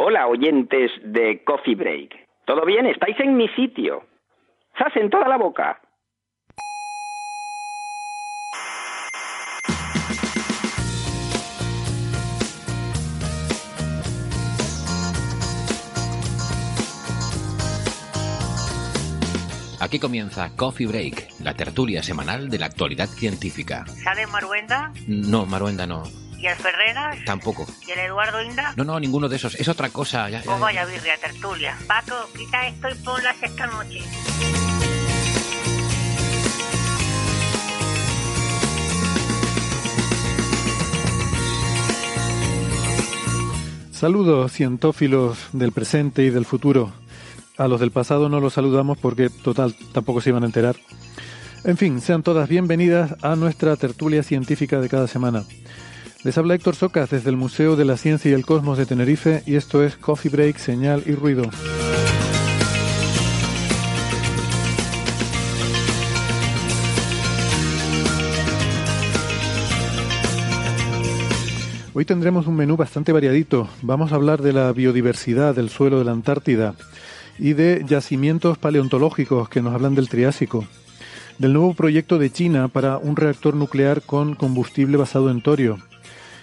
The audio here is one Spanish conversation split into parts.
Hola, oyentes de Coffee Break. ¿Todo bien? ¿Estáis en mi sitio? ¡Sas en toda la boca! Aquí comienza Coffee Break, la tertulia semanal de la actualidad científica. ¿Sale Maruenda? No, Maruenda no. ¿Y el Ferreras? Tampoco. ¿Y el Eduardo Inda? No, no, ninguno de esos. Es otra cosa. Ya, ya, Pues vaya birria tertulia. Paco, quita esto y ponlas esta noche. Saludos cientófilos del presente y del futuro. A los del pasado no los saludamos porque, total, tampoco se iban a enterar. En fin, sean todas bienvenidas a nuestra tertulia científica de cada semana. Les habla Héctor Socas desde el Museo de la Ciencia y el Cosmos de Tenerife y esto es Coffee Break, Señal y Ruido. Hoy tendremos un menú bastante variadito. Vamos a hablar de la biodiversidad del suelo de la Antártida y de yacimientos paleontológicos que nos hablan del Triásico, del nuevo proyecto de China para un reactor nuclear con combustible basado en torio,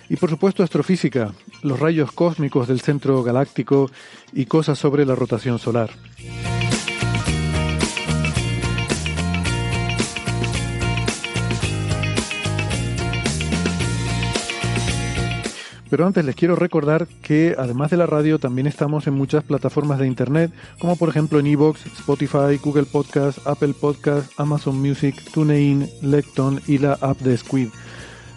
y por supuesto astrofísica, los rayos cósmicos del centro galáctico y cosas sobre la rotación solar. Pero antes les quiero recordar que además de la radio también estamos en muchas plataformas de internet, como por ejemplo en Evox, Spotify, Google Podcast, Apple Podcast, Amazon Music, TuneIn, Lecton y la app de Squid.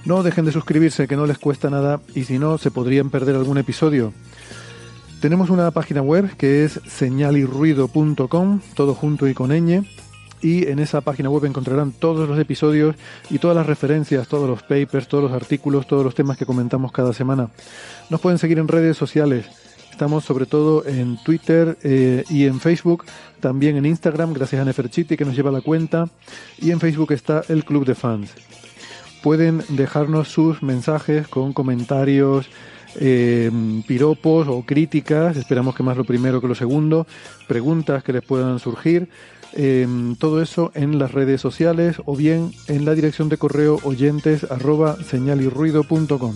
No dejen de suscribirse, que no les cuesta nada y si no, se podrían perder algún episodio. Tenemos una página web que es señalirruido.com, todo junto y con ñ, y en esa página web encontrarán todos los episodios y todas las referencias, todos los papers, todos los artículos, todos los temas que comentamos cada semana. Nos pueden seguir en redes sociales. Estamos sobre todo en Twitter eh, y en Facebook, también en Instagram, gracias a Neferchiti que nos lleva la cuenta, y en Facebook está el Club de Fans. Pueden dejarnos sus mensajes con comentarios, eh, piropos o críticas, esperamos que más lo primero que lo segundo, preguntas que les puedan surgir, eh, todo eso en las redes sociales o bien en la dirección de correo oyentes arroba señalirruido.com.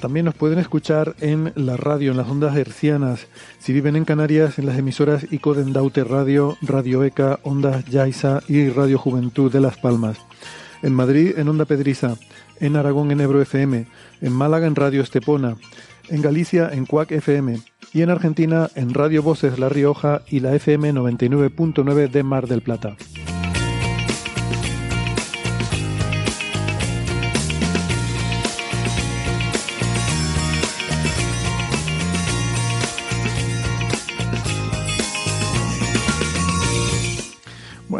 También nos pueden escuchar en la radio, en las ondas hercianas. Si viven en Canarias, en las emisoras Icodendaute Radio, Radio ECA, Ondas Yaiza y Radio Juventud de Las Palmas. En Madrid, en Onda Pedriza. En Aragón, en Ebro FM. En Málaga, en Radio Estepona. En Galicia, en Cuac FM. Y en Argentina, en Radio Voces La Rioja y la FM 99.9 de Mar del Plata.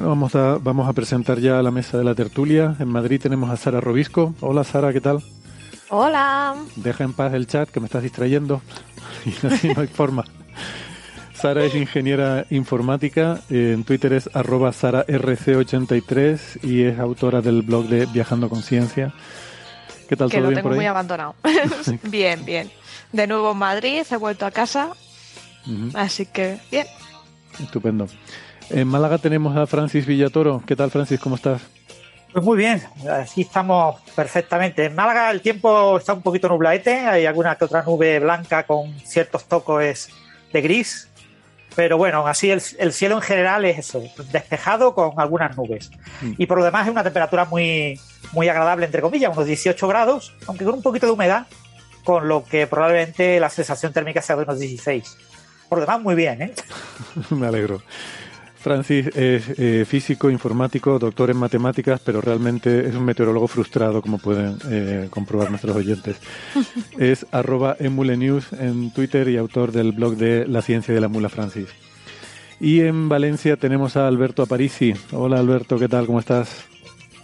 Bueno, vamos a, vamos a presentar ya la mesa de la tertulia. En Madrid tenemos a Sara Robisco. Hola Sara, ¿qué tal? Hola. Deja en paz el chat que me estás distrayendo. Y así no hay forma. Sara es ingeniera informática. En Twitter es arroba sararc83 y es autora del blog de Viajando con Ciencia. ¿Qué tal? Que ¿Todo lo bien tengo por ahí? muy abandonado. bien, bien. De nuevo en Madrid, he vuelto a casa, así que bien. Estupendo. En Málaga tenemos a Francis Villatoro. ¿Qué tal, Francis? ¿Cómo estás? Pues muy bien, aquí estamos perfectamente. En Málaga el tiempo está un poquito nublaete, hay alguna que otra nube blanca con ciertos tocos de gris, pero bueno, así el, el cielo en general es eso, despejado con algunas nubes. Mm. Y por lo demás es una temperatura muy, muy agradable, entre comillas, unos 18 grados, aunque con un poquito de humedad, con lo que probablemente la sensación térmica sea de unos 16. Por lo demás, muy bien, ¿eh? Me alegro. Francis es eh, físico, informático, doctor en matemáticas, pero realmente es un meteorólogo frustrado, como pueden eh, comprobar nuestros oyentes. Es arroba emulenews en Twitter y autor del blog de La Ciencia de la Mula Francis. Y en Valencia tenemos a Alberto Aparici. Hola Alberto, ¿qué tal? ¿Cómo estás?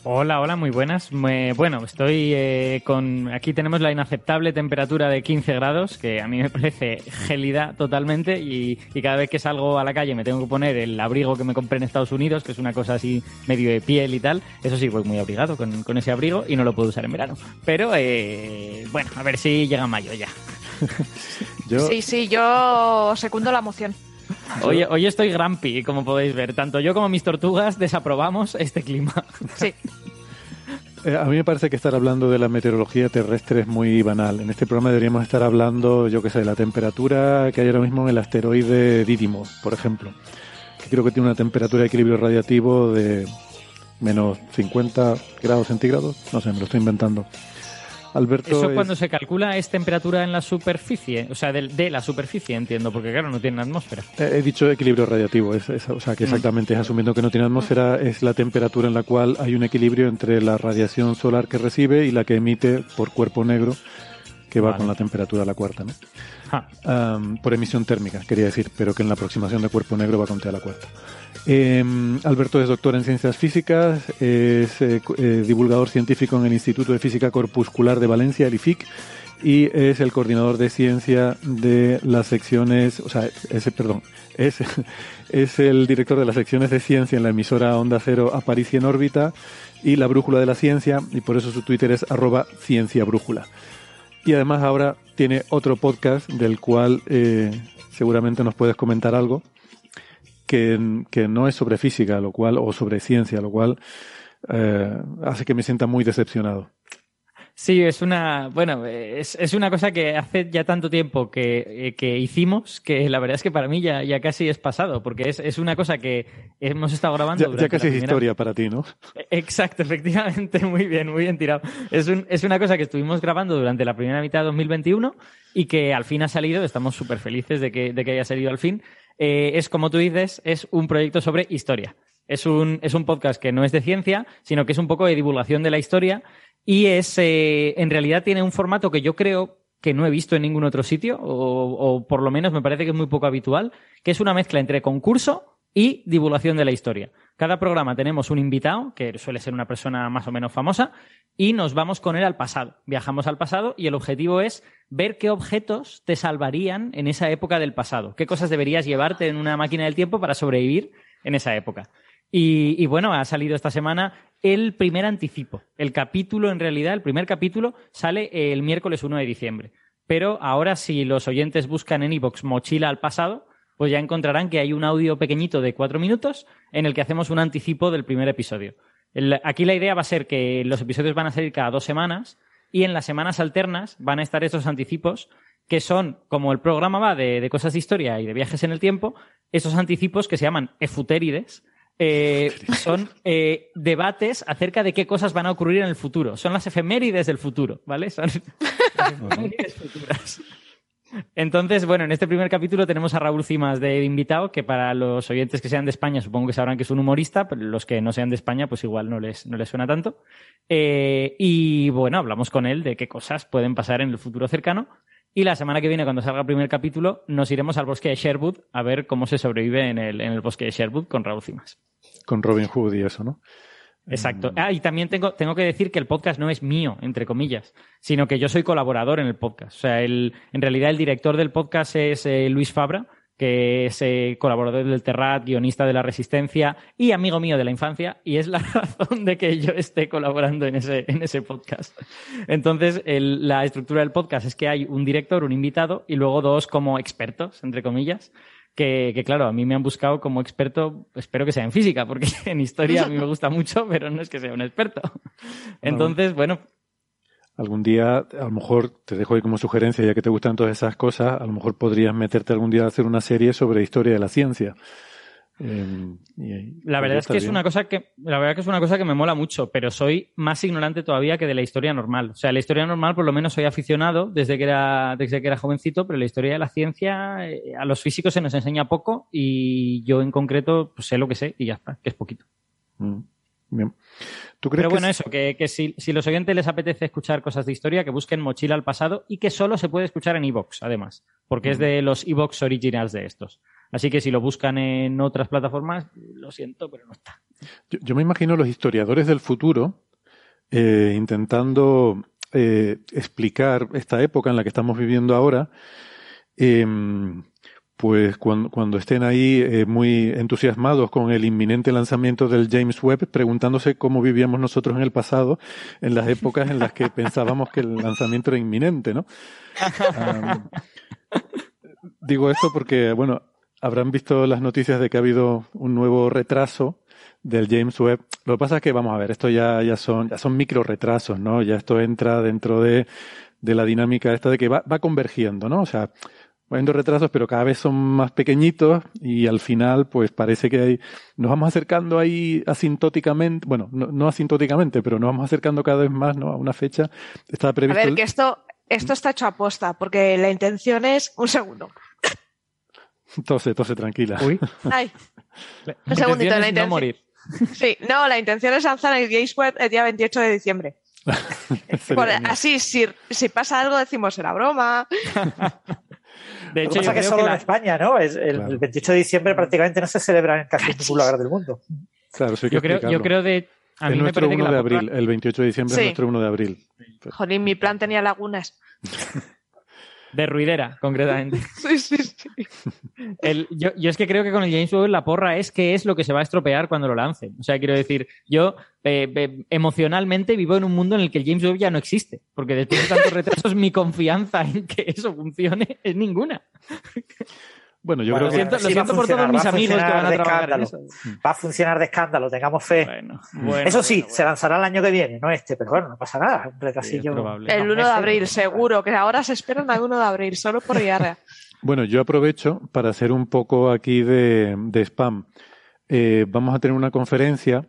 Hola, hola, muy buenas. bueno, estoy eh, con. Aquí tenemos la inaceptable temperatura de 15 grados, que a mí me parece gélida totalmente. Y, cada vez que salgo a la calle me tengo que poner el abrigo que me compré en Estados Unidos, que es una cosa así medio de piel y tal. Eso sí, voy muy abrigado con, ese abrigo y no lo puedo usar en verano. Pero eh, bueno, a ver si llega mayo ya. Sí, sí, yo secundo la moción. Hoy, hoy estoy grumpy, como podéis ver. Tanto yo como mis tortugas desaprobamos este clima. Sí. Eh, a mí me parece que estar hablando de la meteorología terrestre es muy banal. En este programa deberíamos estar hablando, yo qué sé, de la temperatura que hay ahora mismo en el asteroide Didymos, por ejemplo. Que creo que tiene una temperatura de equilibrio radiativo de menos 50 grados centígrados. No sé, me lo estoy inventando. Alberto Eso cuando se calcula es temperatura en la superficie, o sea, de, la superficie, entiendo, porque claro, no tiene atmósfera. He dicho equilibrio radiativo, es, o sea, que mm. exactamente es asumiendo que no tiene atmósfera, es la temperatura en la cual hay un equilibrio entre la radiación solar que recibe y la que emite por cuerpo negro, que va con la temperatura a la cuarta, ¿no? por emisión térmica, quería decir, pero que en la aproximación de cuerpo negro va con T a la cuarta. Em, Alberto es doctor en ciencias físicas, es eh, eh, divulgador científico en el Instituto de Física Corpuscular de Valencia, el IFIC, y es el coordinador de ciencia de las secciones, o sea, ese, perdón, es, es el director de las secciones de ciencia en la emisora Onda Cero Aparicio en órbita y la Brújula de la Ciencia, y por eso su Twitter es arroba cienciabrújula. Y además ahora tiene otro podcast del cual eh, seguramente nos puedes comentar algo que, que, no es sobre física, lo cual, o sobre ciencia, lo cual eh, hace que me sienta muy decepcionado. Sí, es una, bueno, es, es, una cosa que hace ya tanto tiempo que, eh, que, hicimos que la verdad es que para mí ya, ya casi es pasado, porque es, es una cosa que hemos estado grabando. Ya, ya casi es historia para ti, ¿no? Exacto, efectivamente, muy bien, muy bien tirado. Es, un, es una cosa que estuvimos grabando durante la primera mitad de 2021 y que al fin ha salido, estamos súper felices de que, de que haya salido al fin. Eh, es, como tú dices, es un proyecto sobre historia. Es un, es un podcast que no es de ciencia, sino que es un poco de divulgación de la historia y es, eh, en realidad tiene un formato que yo creo que no he visto en ningún otro sitio, o, o, por lo menos me parece que es muy poco habitual, que es una mezcla entre concurso y divulgación de la historia. Cada programa tenemos un invitado, que suele ser una persona más o menos famosa, y nos vamos con él al pasado. Viajamos al pasado y el objetivo es ver qué objetos te salvarían en esa época del pasado, qué cosas deberías llevarte en una máquina del tiempo para sobrevivir en esa época. Y, bueno, ha salido esta semana el primer anticipo. El capítulo, en realidad, el primer capítulo sale el miércoles 1 de diciembre. Pero ahora, si los oyentes buscan en iVoox mochila al pasado, pues ya encontrarán que hay un audio pequeñito de cuatro minutos en el que hacemos un anticipo del primer episodio. aquí la idea va a ser que los episodios van a salir cada dos semanas y en las semanas alternas van a estar esos anticipos que son, como el programa va de, cosas de historia y de viajes en el tiempo, esos anticipos que se llaman efutérides, eh, son eh, debates acerca de qué cosas van a ocurrir en el futuro. Son las efemérides del futuro, ¿vale? Son efemérides futuras. Entonces, bueno, en este primer capítulo tenemos a Raúl Cimas de invitado, que para los oyentes que sean de España supongo que sabrán que es un humorista, pero los que no sean de España pues igual no les, no les suena tanto. Eh, y bueno, hablamos con él de qué cosas pueden pasar en el futuro cercano. Y la semana que viene, cuando salga el primer capítulo, nos iremos al bosque de Sherwood a ver cómo se sobrevive en el, en el bosque de Sherwood con Raúl Cimas. Con Robin Hood y eso, ¿no? Exacto. Ah, y también tengo, tengo que decir que el podcast no es mío, entre comillas, sino que yo soy colaborador en el podcast. O sea, el, en realidad el director del podcast es eh, Luis Fabra, que es eh, colaborador del Terrat, guionista de La Resistencia y amigo mío de la infancia, y es la razón de que yo esté colaborando en ese, en ese podcast. Entonces, la estructura del podcast es que hay un director, un invitado, y luego dos como expertos, entre comillas, que, claro, a mí me han buscado como experto, espero que sea en física, porque en historia a mí me gusta mucho, pero no es que sea un experto. Entonces, bueno. Algún día, a lo mejor te dejo ahí como sugerencia, ya que te gustan todas esas cosas, a lo mejor podrías meterte algún día a hacer una serie sobre historia de la ciencia. Em, la verdad es que es una cosa que la verdad que es una cosa que me mola mucho, pero soy más ignorante todavía que de la historia normal. O sea, la historia normal por lo menos soy aficionado desde que era desde que era jovencito, pero la historia de la ciencia eh, a los físicos se nos enseña poco y yo en concreto pues, sé lo que sé y ya está, que es poquito. Mm, bien. Pero bueno, eso, que, si, si, los oyentes les apetece escuchar cosas de historia, que busquen Mochila al pasado y que solo se puede escuchar en Evox, además, porque es de los Evox originals de estos. Así que si lo buscan en otras plataformas, lo siento, pero no está. Yo, me imagino los historiadores del futuro eh, intentando eh, explicar esta época en la que estamos viviendo ahora. Em, pues cuando, estén ahí eh, muy entusiasmados con el inminente lanzamiento del James Webb, preguntándose cómo vivíamos nosotros en el pasado, en las épocas en las que pensábamos que el lanzamiento era inminente, ¿no? digo esto porque, bueno, habrán visto las noticias de que ha habido un nuevo retraso del James Webb. Lo que pasa es que, vamos a ver, esto ya, ya son, ya son micro retrasos, ¿no? Ya esto entra dentro de, de la dinámica esta de que va, va convergiendo, ¿no? O sea, viendo retrasos, pero cada vez son más pequeñitos y al final, pues parece que hay, nos vamos acercando ahí asintóticamente, bueno, no, asintóticamente, pero nos vamos acercando cada vez más ¿no? a una fecha. Está previsto. A ver, que esto, esto está hecho a posta, porque la intención es un segundo. Tose, tose, tranquila. Uy. Ay. Un segundito, la intención. No morir. Sí, no, la intención es lanzar el Games Web el día 28 de diciembre. así, si, si pasa algo, decimos será broma. De hecho, que pasa que solo en España, ¿no? Es el, 28 de diciembre prácticamente no se celebra en casi ningún lugar del mundo. Claro, sí yo, creo, yo creo de. A mí nuestro 1 de abril, el 28 de diciembre es nuestro 1 de abril. Joder, mi plan tenía lagunas. De ruidera, concretamente. sí, sí, sí. yo, es que creo que con el James Webb la porra es que es lo que se va a estropear cuando lo lancen. O sea, quiero decir, yo eh, emocionalmente vivo en un mundo en el que el James Webb ya no existe. Porque después de tantos retrasos, mi confianza en que eso funcione es ninguna. Bueno, yo creo que lo siento por todos mis amigos que van a trabajar Va a funcionar de escándalo, tengamos fe. eso sí, se lanzará el año que viene, no este, pero bueno, no pasa nada. Un retrasillo. el 1 de abril, seguro, que ahora se esperan el 1 de abril, solo por diarrea. Bueno, yo aprovecho para hacer un poco aquí de, spam. Eh, vamos a tener una conferencia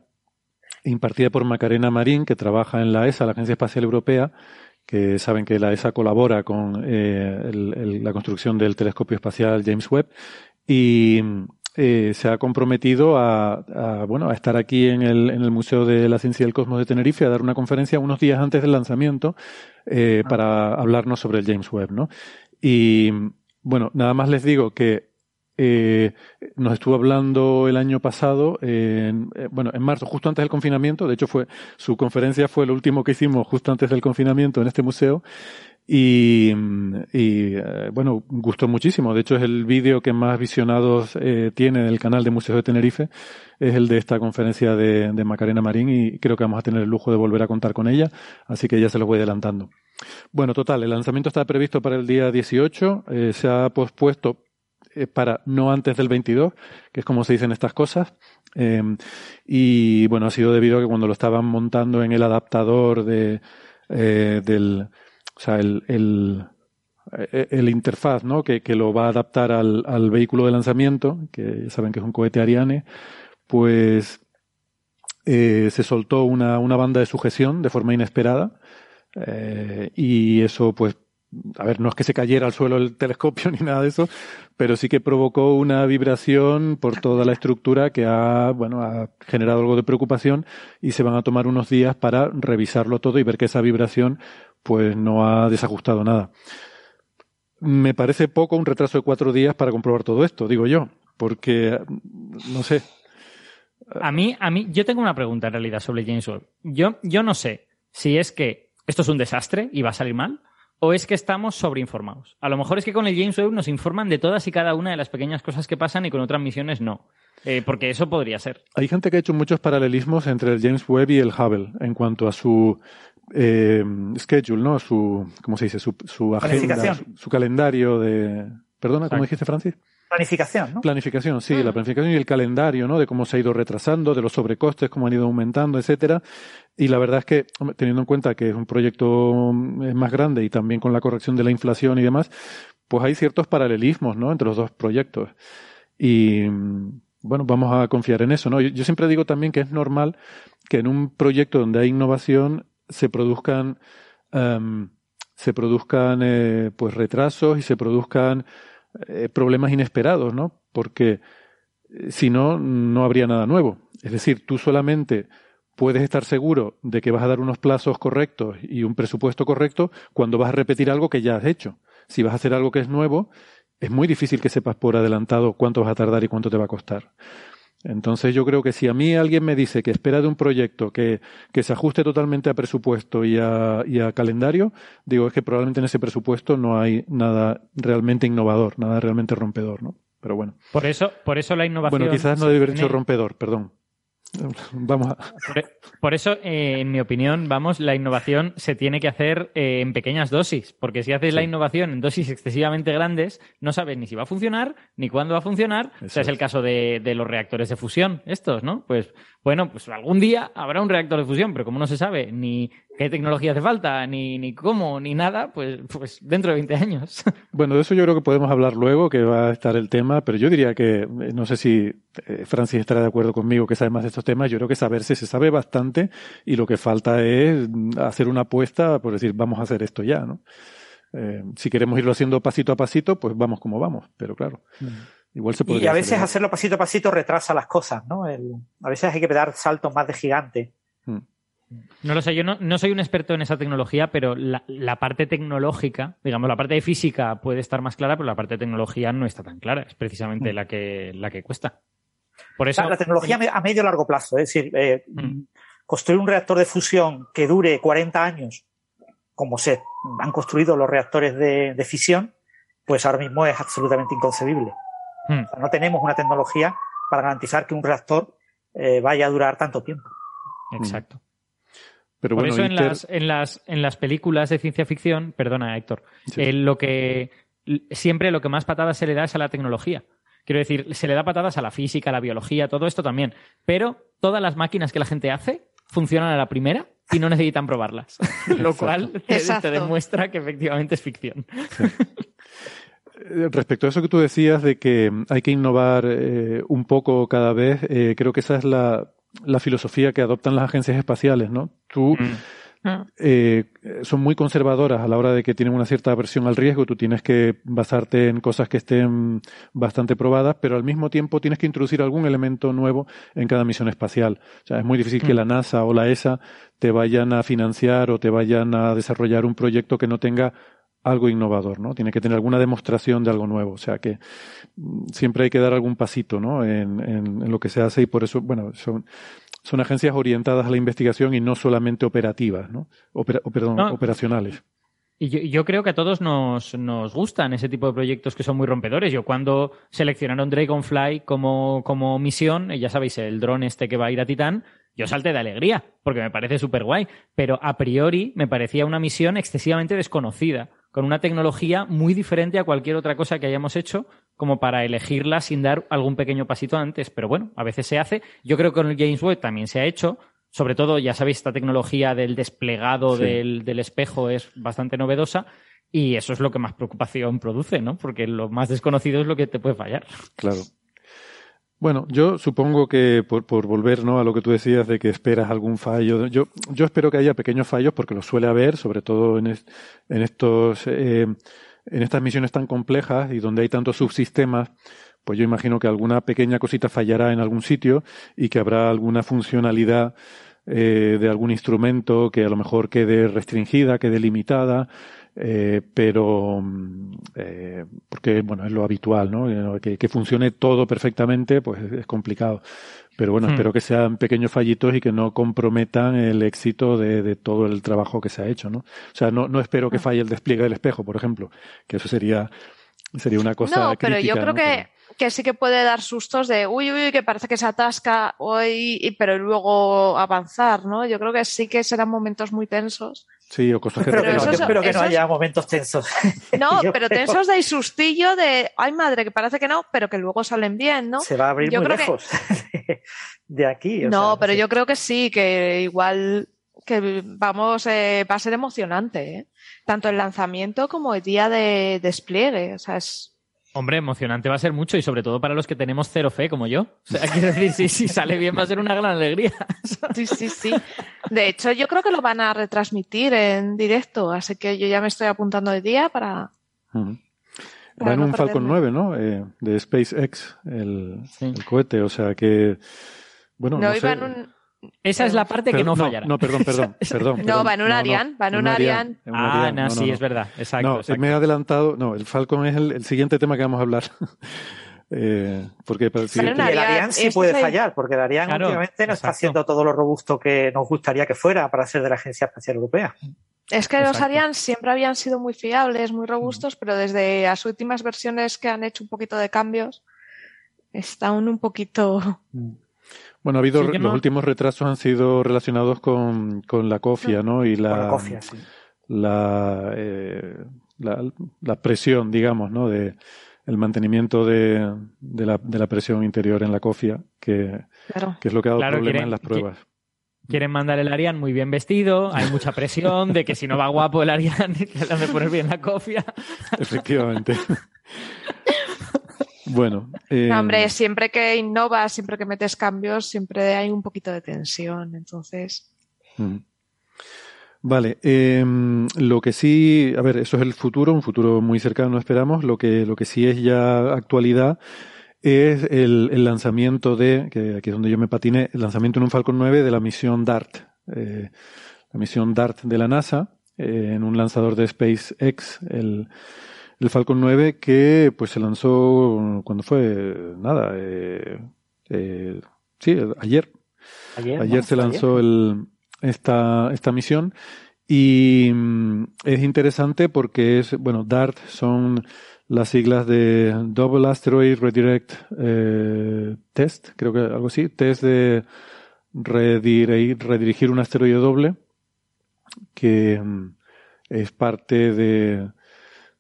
impartida por Macarena Marín, que trabaja en la ESA, la Agencia Espacial Europea, que saben que la ESA colabora con eh, la construcción del telescopio espacial James Webb y eh, se ha comprometido a, bueno a estar aquí en el, en el Museo de la Ciencia y el Cosmos de Tenerife a dar una conferencia unos días antes del lanzamiento eh, ah. para hablarnos sobre el James Webb, ¿no? Y bueno, nada más les digo que eh, nos estuvo hablando el año pasado, en, eh, bueno, en marzo, justo antes del confinamiento. De hecho, fue su conferencia fue lo último que hicimos justo antes del confinamiento en este museo. Y, y eh, bueno, gustó muchísimo. De hecho, es el vídeo que más visionados eh, tiene en el canal de Museos de Tenerife. Es el de esta conferencia de, de, Macarena Marín y creo que vamos a tener el lujo de volver a contar con ella. Así que ya se los voy adelantando. Bueno, total, el lanzamiento está previsto para el día 18. Eh, se ha pospuesto eh, para no antes del 22, que es como se dicen estas cosas. Eh, y bueno, ha sido debido a que cuando lo estaban montando en el adaptador de, eh, del, o sea, el, el, interfaz, ¿no? Que, que, lo va a adaptar al, al vehículo de lanzamiento, que ya saben que es un cohete Ariane, pues se soltó una, una banda de sujeción de forma inesperada. Y eso pues a ver, no es que se cayera al suelo el telescopio ni nada de eso, pero sí que provocó una vibración por toda la estructura que ha, bueno, ha generado algo de preocupación y se van a tomar unos días para revisarlo todo y ver que esa vibración pues no ha desajustado nada. Me parece poco un retraso de cuatro días para comprobar todo esto, digo yo, porque no sé. A mí, a mí, yo tengo una pregunta en realidad sobre James Webb. Yo, yo no sé si es que esto es un desastre y va a salir mal, o es que estamos sobreinformados. A lo mejor es que con el James Webb nos informan de todas y cada una de las pequeñas cosas que pasan y con otras misiones no. Eh, porque eso podría ser. Hay gente que ha hecho muchos paralelismos entre el James Webb y el Hubble en cuanto a su eh, schedule, ¿no? Su, ¿cómo se dice? Su, su agenda, su, calendario de... Perdona, ¿cómo dijiste, Francis? Planificación, ¿no? Planificación, sí, la planificación y el calendario, ¿no? De cómo se ha ido retrasando, de los sobrecostes, cómo han ido aumentando, etcétera. Y la verdad es que, teniendo en cuenta que es un proyecto mm, más grande y también con la corrección de la inflación y demás, pues hay ciertos paralelismos, ¿no? Entre los dos proyectos. Y, mm, bueno, vamos a confiar en eso, ¿no? Yo, siempre digo también que es normal que en un proyecto donde hay innovación se produzcan em, se produzcan eh, pues retrasos y se produzcan eh, problemas inesperados, ¿no? Porque eh, si no, no habría nada nuevo. Es decir, tú solamente puedes estar seguro de que vas a dar unos plazos correctos y un presupuesto correcto cuando vas a repetir algo que ya has hecho. Si vas a hacer algo que es nuevo, es muy difícil que sepas por adelantado cuánto vas a tardar y cuánto te va a costar. Entonces yo creo que si a mí alguien me dice que espera de un proyecto que, que se ajuste totalmente a presupuesto y a, y a, calendario, digo es que probablemente en ese presupuesto no hay nada realmente innovador, nada realmente rompedor, ¿no? Pero bueno. Por eso, por eso la innovación. Bueno, quizás no debe haber dicho rompedor, perdón. Vamos a... por, eso, eh, en mi opinión, vamos, la innovación se tiene que hacer eh, en pequeñas dosis, porque si haces la innovación en dosis excesivamente grandes, no sabes ni si va a funcionar, ni cuándo va a funcionar. o sea, es el caso de, de, los reactores de fusión, estos, ¿no? Pues bueno, pues algún día habrá un reactor de fusión, pero como no se sabe ni qué tecnología hace falta, ni, ni cómo, ni nada, pues, pues dentro de 20 años. Bueno, de eso yo creo que podemos hablar luego, que va a estar el tema, pero yo diría que, eh, no sé si eh, Francis estará de acuerdo conmigo que sabe más de estos temas, yo creo que saberse se sabe bastante y lo que falta es hacer una apuesta por decir, vamos a hacer esto ya, ¿no? Eh, si queremos irlo haciendo pasito a pasito, pues vamos como vamos, pero claro. Mm. Igual se y a veces hacerlo pasito a pasito retrasa las cosas, ¿no? a veces hay que dar saltos más de gigante. Mm. No lo sé, yo no, soy un experto en esa tecnología, pero la, parte tecnológica, digamos, la parte de física puede estar más clara, pero la parte de tecnología no está tan clara. Es precisamente mm. la, que, la que cuesta. Por eso, la, tecnología a medio y largo plazo, es decir, eh, mm. construir un reactor de fusión que dure 40 años, como se han construido los reactores de, fisión, pues ahora mismo es absolutamente inconcebible. Mm. no tenemos una tecnología para garantizar que un reactor eh, vaya a durar tanto tiempo. Exacto. Por eso en, las, en, las, en las películas de ciencia ficción, perdona Héctor, eh, lo que siempre lo que más patadas se le da es a la tecnología. Quiero decir, se le da patadas a la física, a la biología, todo esto también. Pero todas las máquinas que la gente hace funcionan a la primera y no necesitan probarlas. lo cual te, demuestra que efectivamente es ficción. Eh, respecto a eso que tú decías de que hay que innovar eh, un poco cada vez, creo que esa es la, la filosofía que adoptan las agencias espaciales, ¿no? Tú mm. eh, son muy conservadoras a la hora de que tienen una cierta aversión al riesgo. Tú tienes que basarte en cosas que estén bastante probadas, pero al mismo tiempo tienes que introducir algún elemento nuevo en cada misión espacial. O sea, es muy difícil que mm. la NASA o la ESA te vayan a financiar o te vayan a desarrollar un proyecto que no tenga algo innovador, ¿no? Tiene que tener alguna demostración de algo nuevo. O sea que mm, siempre hay que dar algún pasito, ¿no? En, en, lo que se hace y por eso, bueno, son, son agencias orientadas a la investigación y no solamente operativas, ¿no? perdón, operacionales. Y yo, yo, creo que a todos nos, nos, gustan ese tipo de proyectos que son muy rompedores. Yo cuando seleccionaron Dragonfly como, como misión, ya sabéis, el dron este que va a ir a Titán, yo salté de alegría, porque me parece súper guay. Pero a priori me parecía una misión excesivamente desconocida con una tecnología muy diferente a cualquier otra cosa que hayamos hecho, como para elegirla sin dar algún pequeño pasito antes. Pero bueno, a veces se hace. Yo creo que con el James Webb también se ha hecho. Sobre todo, ya sabéis, esta tecnología del desplegado del, del espejo es bastante novedosa. Y eso es lo que más preocupación produce, ¿no? Porque lo más desconocido es lo que te puede fallar. Claro. Bueno, yo supongo que por, por volver ¿no? a lo que tú decías de que esperas algún fallo, yo, yo espero que haya pequeños fallos porque los suele haber, sobre todo en, en estos eh, en estas misiones tan complejas y donde hay tantos subsistemas, pues yo imagino que alguna pequeña cosita fallará en algún sitio y que habrá alguna funcionalidad eh, de algún instrumento que a lo mejor quede restringida, quede limitada, eh, pero mm, eh, porque bueno es lo habitual no eh, que, que, funcione todo perfectamente pues es complicado pero bueno hmm. espero que sean pequeños fallitos y que no comprometan el éxito de, de, todo el trabajo que se ha hecho no o sea no, no espero que hmm. falle el despliegue del espejo por ejemplo que eso sería sería una cosa no pero yo creo que que sí que puede dar sustos de uy, uy, que parece que se atasca hoy, pero luego avanzar, ¿no? Yo creo que sí que serán momentos muy tensos. Sí, o cosas que pero, no, espero que no haya momentos tensos. No, pero tensos de sustillo de, ay madre, que parece que no, pero que luego salen bien, ¿no? Se va a abrir muy lejos de, aquí. no, pero yo creo que sí, que igual que vamos, eh, va a ser emocionante, ¿eh? tanto el lanzamiento como el día de despliegue. O sea, es Hombre, emocionante va a ser mucho y sobre todo para los que tenemos cero fe como yo. O sea, quiero decir, si, si sale bien va a ser una gran alegría. Sí, sí, sí. De hecho, yo creo que lo van a retransmitir en directo, así que yo ya me estoy apuntando de día para... Va en un Falcon 9, ¿no? Eh, de SpaceX, el, el, cohete, o sea que... Bueno, no, iba en un esa es la parte que no, fallará. No, perdón, perdón, perdón. no, va en un Ariane, va en un Ariane. Ah, no, sí, es verdad, exacto. No, me he adelantado, no, el Falcon es el, siguiente tema que vamos a habar. eh, porque para el, el Ariane sí puede fallar, porque el Ariane últimamente no está haciendo todo lo robusto que nos gustaría que fuera para ser de la Agencia Espacial Europea. Es que los Ariane siempre habían sido muy fiables, muy robustos, pero desde las últimas versiones que han hecho un poquito de cambios, están un poquito... Bueno, ha habido los últimos retrasos han sido relacionados con, la cofia, ¿no? Y la, la, cofia, sí. Eh, la, la, presión, digamos, ¿no? De el mantenimiento de, de, la, de la presión interior en la cofia, que, que es lo que ha dado problemas en las pruebas. Quieren mandar el Ariane muy bien vestido, hay mucha presión de que si no va guapo el Ariane, que le han de poner bien la cofia. Efectivamente. Bueno. Eh... hombre, siempre que innovas, siempre que metes cambios, siempre hay un poquito de tensión. Entonces. Mm. Vale. Eh, lo que sí, a ver, eso es el futuro, un futuro muy cercano, esperamos. Lo que, lo que sí es ya actualidad es el, el lanzamiento de, que aquí es donde yo me patiné, el lanzamiento en un Falcon 9 de la misión DART. Eh, la misión DART de la NASA, eh, en un lanzador de SpaceX, el el Falcon 9 que pues se lanzó cuando fue nada eh, eh, sí ayer. Ayer, se lanzó el, esta esta misión. Y mm, es interesante porque es bueno DART son las siglas de Double Asteroid Redirect eh, Test creo que algo así test de redirigir, redirigir un asteroide doble que mm, es parte de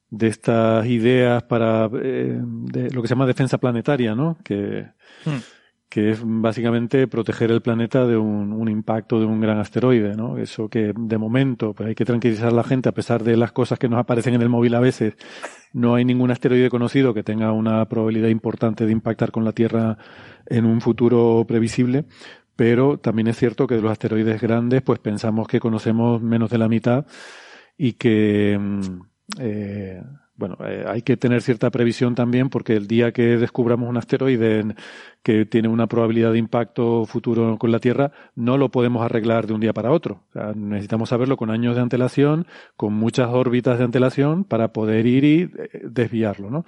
de estas ideas para eh, de lo que se llama defensa planetaria, ¿no? Que, hmm. que es básicamente proteger el planeta de un, un, impacto de un gran asteroide, ¿no? Eso que de momento pues hay que tranquilizar a la gente a pesar de las cosas que nos aparecen en el móvil a veces. No hay ningún asteroide conocido que tenga una probabilidad importante de impactar con la Tierra en un futuro previsible, pero también es cierto que de los asteroides grandes pues pensamos que conocemos menos de la mitad y que mm, eh, bueno, eh, hay que tener cierta previsión también porque el día que descubramos un asteroide que tiene una probabilidad de impacto futuro con la Tierra, no lo podemos arreglar de un día para otro. necesitamos saberlo con años de antelación, con muchas órbitas de antelación para poder ir y eh, desviarlo, ¿no?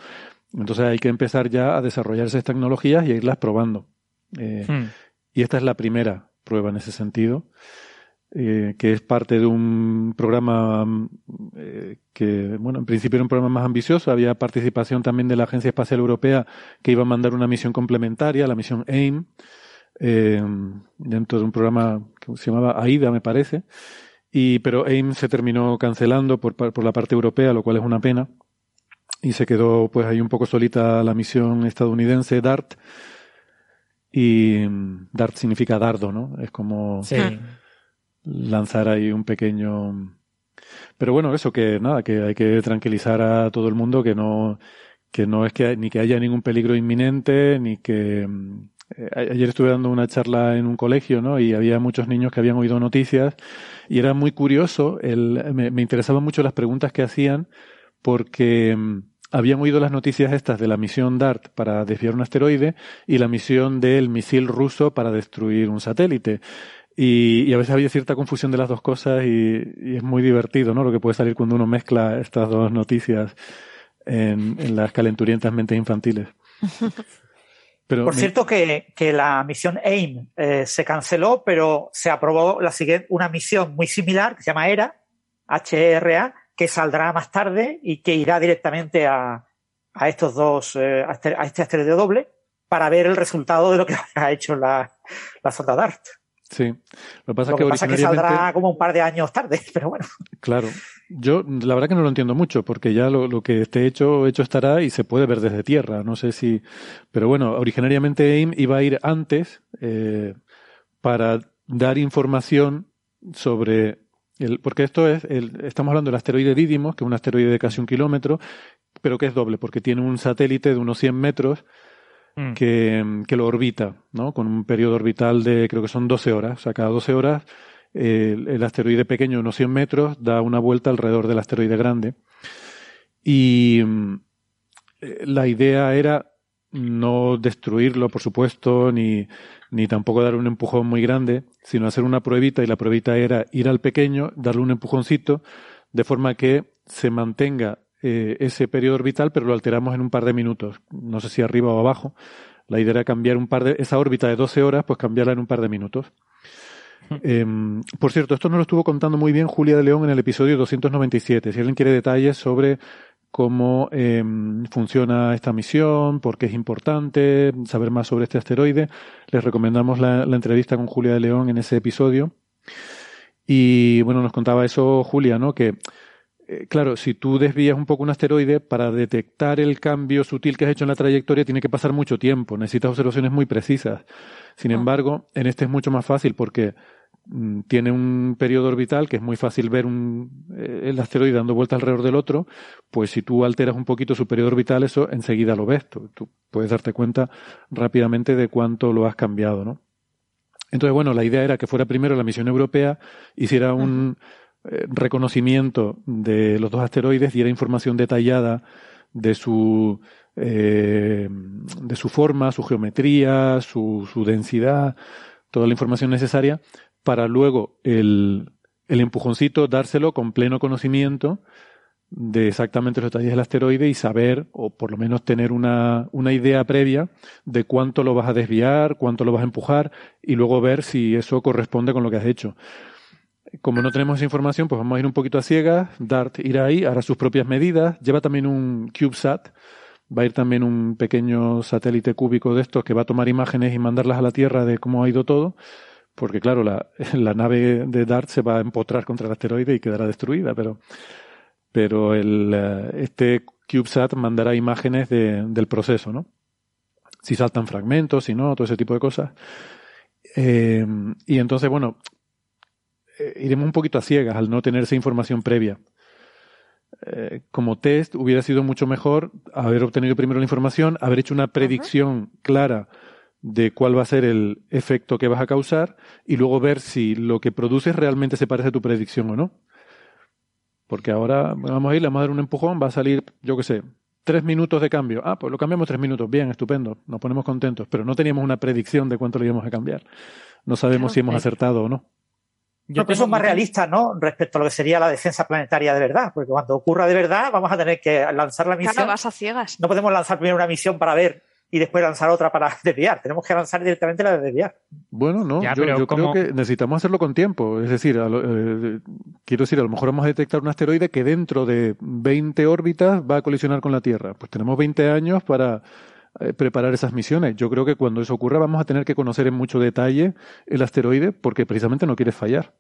Entonces hay que empezar ya a desarrollar esas tecnologías y a irlas probando. Hmm. Y esta es la primera prueba en ese sentido. Eh, que es parte de un programa eh, que, bueno, en principio era un programa más ambicioso. Había participación también de la Agencia Espacial Europea que iba a mandar una misión complementaria, la misión AIM, eh, dentro de un programa que se llamaba AIDA, me parece. Y, pero AIM se terminó cancelando por, por la parte europea, lo cual es una pena. Y se quedó, pues, ahí un poco solita la misión estadounidense, DART. Y DART significa dardo, ¿no? Es como. Sí lanzar ahí un pequeño... Pero bueno, eso que nada, que hay que tranquilizar a todo el mundo que no, que no es que ni que haya ningún peligro inminente, ni que eh, ayer estuve dando una charla en un colegio, ¿no? Y había muchos niños que habían oído noticias y era muy curioso, el, me, me interesaban mucho las preguntas que hacían porque mm, habían oído las noticias estas de la misión DART para desviar un asteroide y la misión del misil ruso para destruir un satélite. Y, a veces había cierta confusión de las dos cosas y, es muy divertido, ¿no? Lo que puede salir cuando uno mezcla estas dos noticias en, las calenturientas mentes infantiles. Pero Por cierto que, la misión AIM eh, se canceló, pero se aprobó la siguiente, una misión muy similar que se llama ERA, HERA, que saldrá más tarde y que irá directamente a, a estos dos, eh, a, este, a este asteroide doble para ver el resultado de lo que ha hecho la, la sonda DART. Sí, lo que pasa, que, pasa que saldrá como un par de años tarde, pero bueno. Claro, yo la verdad que no lo entiendo mucho, porque ya lo, lo, que esté hecho, hecho estará y se puede ver desde tierra, no sé si... Pero bueno, originariamente AIM iba a ir antes eh, para dar información sobre porque esto es, estamos hablando del asteroide Didymos, que es un asteroide de casi un kilómetro, pero que es doble, porque tiene un satélite de unos 100 metros mm. que, que, lo orbita, ¿no? Con un periodo orbital de, creo que son 12 horas. O sea, cada 12 horas el, asteroide pequeño unos 100 metros da una vuelta alrededor del asteroide grande. Y eh, la idea era no destruirlo, por supuesto, ni, ni tampoco dar un empujón muy grande, sino hacer una pruebita y la pruebita era ir al pequeño, darle un empujoncito, de forma que se mantenga eh, ese periodo orbital, pero lo alteramos en un par de minutos, no sé si arriba o abajo. La idea era cambiar un par de, esa órbita de 12 horas, pues cambiarla en un par de minutos. Em, por cierto, esto nos lo estuvo contando muy bien Julia de León en el episodio 297. Si alguien quiere detalles sobre cómo em, funciona esta misión, por qué es importante, saber más sobre este asteroide, les recomendamos la, entrevista con Julia de León en ese episodio. Y bueno, nos contaba eso Julia, ¿no? Que, eh, claro, si tú desvías un poco un asteroide, para detectar el cambio sutil que has hecho en la trayectoria tiene que pasar mucho tiempo, necesitas observaciones muy precisas. Sin ah. embargo, en este es mucho más fácil porque Mm, tiene un periodo orbital que es muy fácil ver un, eh, el asteroide dando vuelta alrededor del otro, pues si tú alteras un poquito su periodo orbital, eso enseguida lo ves. Tú, puedes darte cuenta rápidamente de cuánto lo has cambiado, ¿no? Entonces, bueno, la idea era que fuera primero la misión europea, hiciera un reconocimiento de los dos asteroides, diera información detallada de su, eh, de su forma, su geometría, su, su densidad, toda la información necesaria para luego el, el empujoncito dárselo con pleno conocimiento de exactamente los detalles del asteroide y saber, o por lo menos tener una, una, idea previa de cuánto lo vas a desviar, cuánto lo vas a empujar y luego ver si eso corresponde con lo que has hecho. Como no tenemos esa información, pues vamos a ir un poquito a ciegas. DART irá ahí, hará sus propias medidas. Lleva también un CubeSat. Va a ir también un pequeño satélite cúbico de estos que va a tomar imágenes y mandarlas a la Tierra de cómo ha ido todo porque claro, la, nave de DART se va a empotrar contra el asteroide y quedará destruida, pero, pero el, eh, este CubeSat mandará imágenes de, del proceso, ¿no? Si saltan fragmentos, si no, todo ese tipo de cosas. Eh, y entonces, bueno, eh, iremos un poquito a ciegas al no tener esa información previa. como test hubiera sido mucho mejor haber obtenido primero la información, haber hecho una predicción clara de cuál va a ser el efecto que vas a causar y luego ver si lo que produces realmente se parece a tu predicción o no. Porque ahora vamos a ir, le vamos a dar un empujón, va a salir, yo qué sé, tres minutos de cambio. Ah, pues lo cambiamos tres minutos, bien, estupendo, nos ponemos contentos, pero no teníamos una predicción de cuánto le íbamos a cambiar. No sabemos si hemos acertado o no. Yo creo que es más realista, ¿no? Respecto a lo que sería la defensa planetaria de verdad, porque cuando ocurra de verdad vamos a tener que lanzar la misión. Claro, vas a ciegas. No podemos lanzar primero una misión para ver y después lanzar otra para desviar. Tenemos que lanzar directamente la de desviar. Bueno, no, yo, creo que necesitamos hacerlo con tiempo. Es decir, eh, quiero decir, a lo mejor vamos a detectar un asteroide que dentro de 20 órbitas va a colisionar con la Tierra. Pues tenemos 20 años para preparar esas misiones. Yo creo que cuando eso ocurra vamos a tener que conocer en mucho detalle el asteroide porque precisamente no quiere fallar.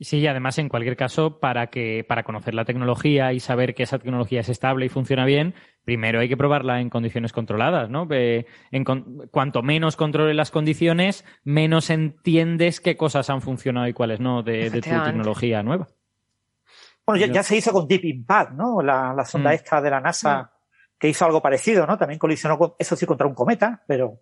Sí, y además, en cualquier caso, para que, para conocer la tecnología y saber que esa tecnología es estable y funciona bien, primero hay que probarla en condiciones controladas, ¿no? En, cuanto menos controle las condiciones, menos entiendes qué cosas han funcionado y cuáles no de, tu tecnología nueva. Bueno, ya, se hizo con Deep Impact, ¿no? La, sonda mm. esta de la NASA mm. Que hizo algo parecido, ¿no? También colisionó, eso sí, contra un cometa, pero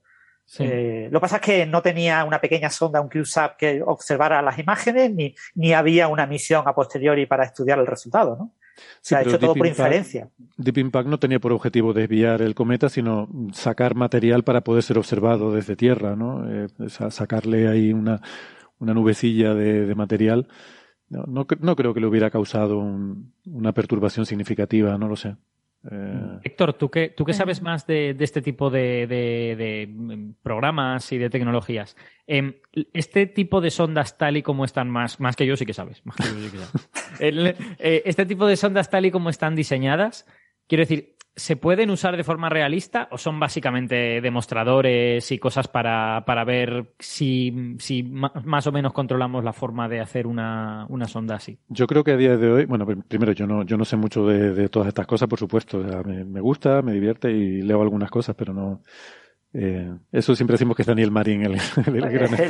eh, lo que pasa es que no tenía una pequeña sonda, un CubeSat que observara las imágenes, ni, ni había una misión a posteriori para estudiar el resultado, ¿no? Se ha hecho todo por inferencia. Deep Impact no tenía por objetivo desviar el cometa, sino sacar material para poder ser observado desde Tierra, ¿no? Eh, sacarle ahí una, una nubecilla de, material. No, no, creo que le hubiera causado una perturbación significativa, no lo sé. Eh, Héctor, ¿tú qué, tú qué sabes más de, este tipo de, mm, programas y de tecnologías? Em, este tipo de sondas tal y como están más, más que yo sí que sabes, más que yo sí que sabes. Eh, este tipo de sondas tal y como están diseñadas, quiero decir, ¿Se pueden usar de forma realista o son básicamente demostradores y cosas para, para ver si, si, más o menos controlamos la forma de hacer una, una, sonda así? Yo creo que a día de hoy, bueno, primero yo no, yo no sé mucho de, todas estas cosas, por supuesto. me, gusta, me divierte y leo algunas cosas, pero no. Eh, eso siempre decimos que es Daniel Marín, el, el, el, el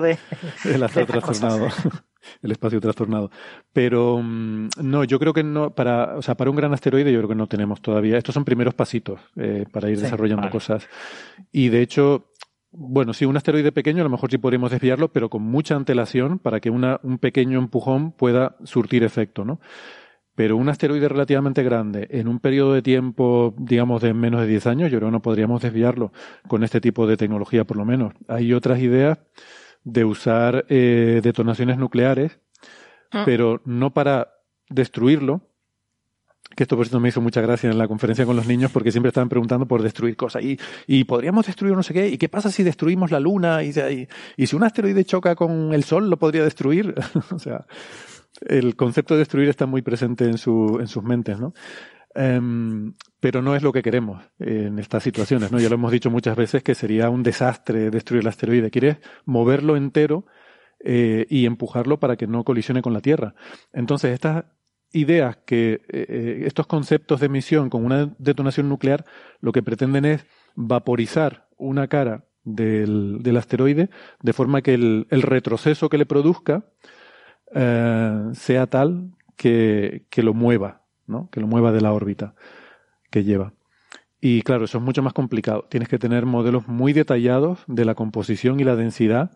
de. El trastornado. el espacio trastornado. Pero mm, no, yo creo que no, para, o sea, para un gran asteroide yo creo que no tenemos todavía. Estos son primeros pasitos eh, para ir desarrollando cosas. Y de hecho, bueno, sí, un asteroide pequeño a lo mejor sí podríamos desviarlo, pero con mucha antelación para que una, un pequeño empujón pueda surtir efecto, ¿no? Pero un asteroide relativamente grande, en un periodo de tiempo, digamos, de menos de 10 años, yo creo que no podríamos desviarlo con este tipo de tecnología, por lo menos. Hay otras ideas de usar eh, detonaciones nucleares, ah. pero no para destruirlo, que esto por cierto me hizo mucha gracia en la conferencia con los niños porque siempre estaban preguntando por destruir cosas. Y, y podríamos destruir no sé qué. ¿Y qué pasa si destruimos la Luna? Y, y, y si un asteroide choca con el Sol, ¿lo podría destruir? o sea, el concepto de destruir está muy presente en, su, en sus mentes, ¿no? Em, pero no es lo que queremos en estas situaciones, ¿no? Ya lo hemos dicho muchas veces que sería un desastre destruir el asteroide. Quieres moverlo entero eh, y empujarlo para que no colisione con la Tierra. Entonces, estas ideas que, eh, eh, estos conceptos de emisión con una detonación nuclear, lo que pretenden es vaporizar una cara del, del asteroide de forma que el retroceso que le produzca sea tal que, que lo mueva, ¿no? Que lo mueva de la órbita que lleva. Y claro, eso es mucho más complicado. Tienes que tener modelos muy detallados de la composición y la densidad,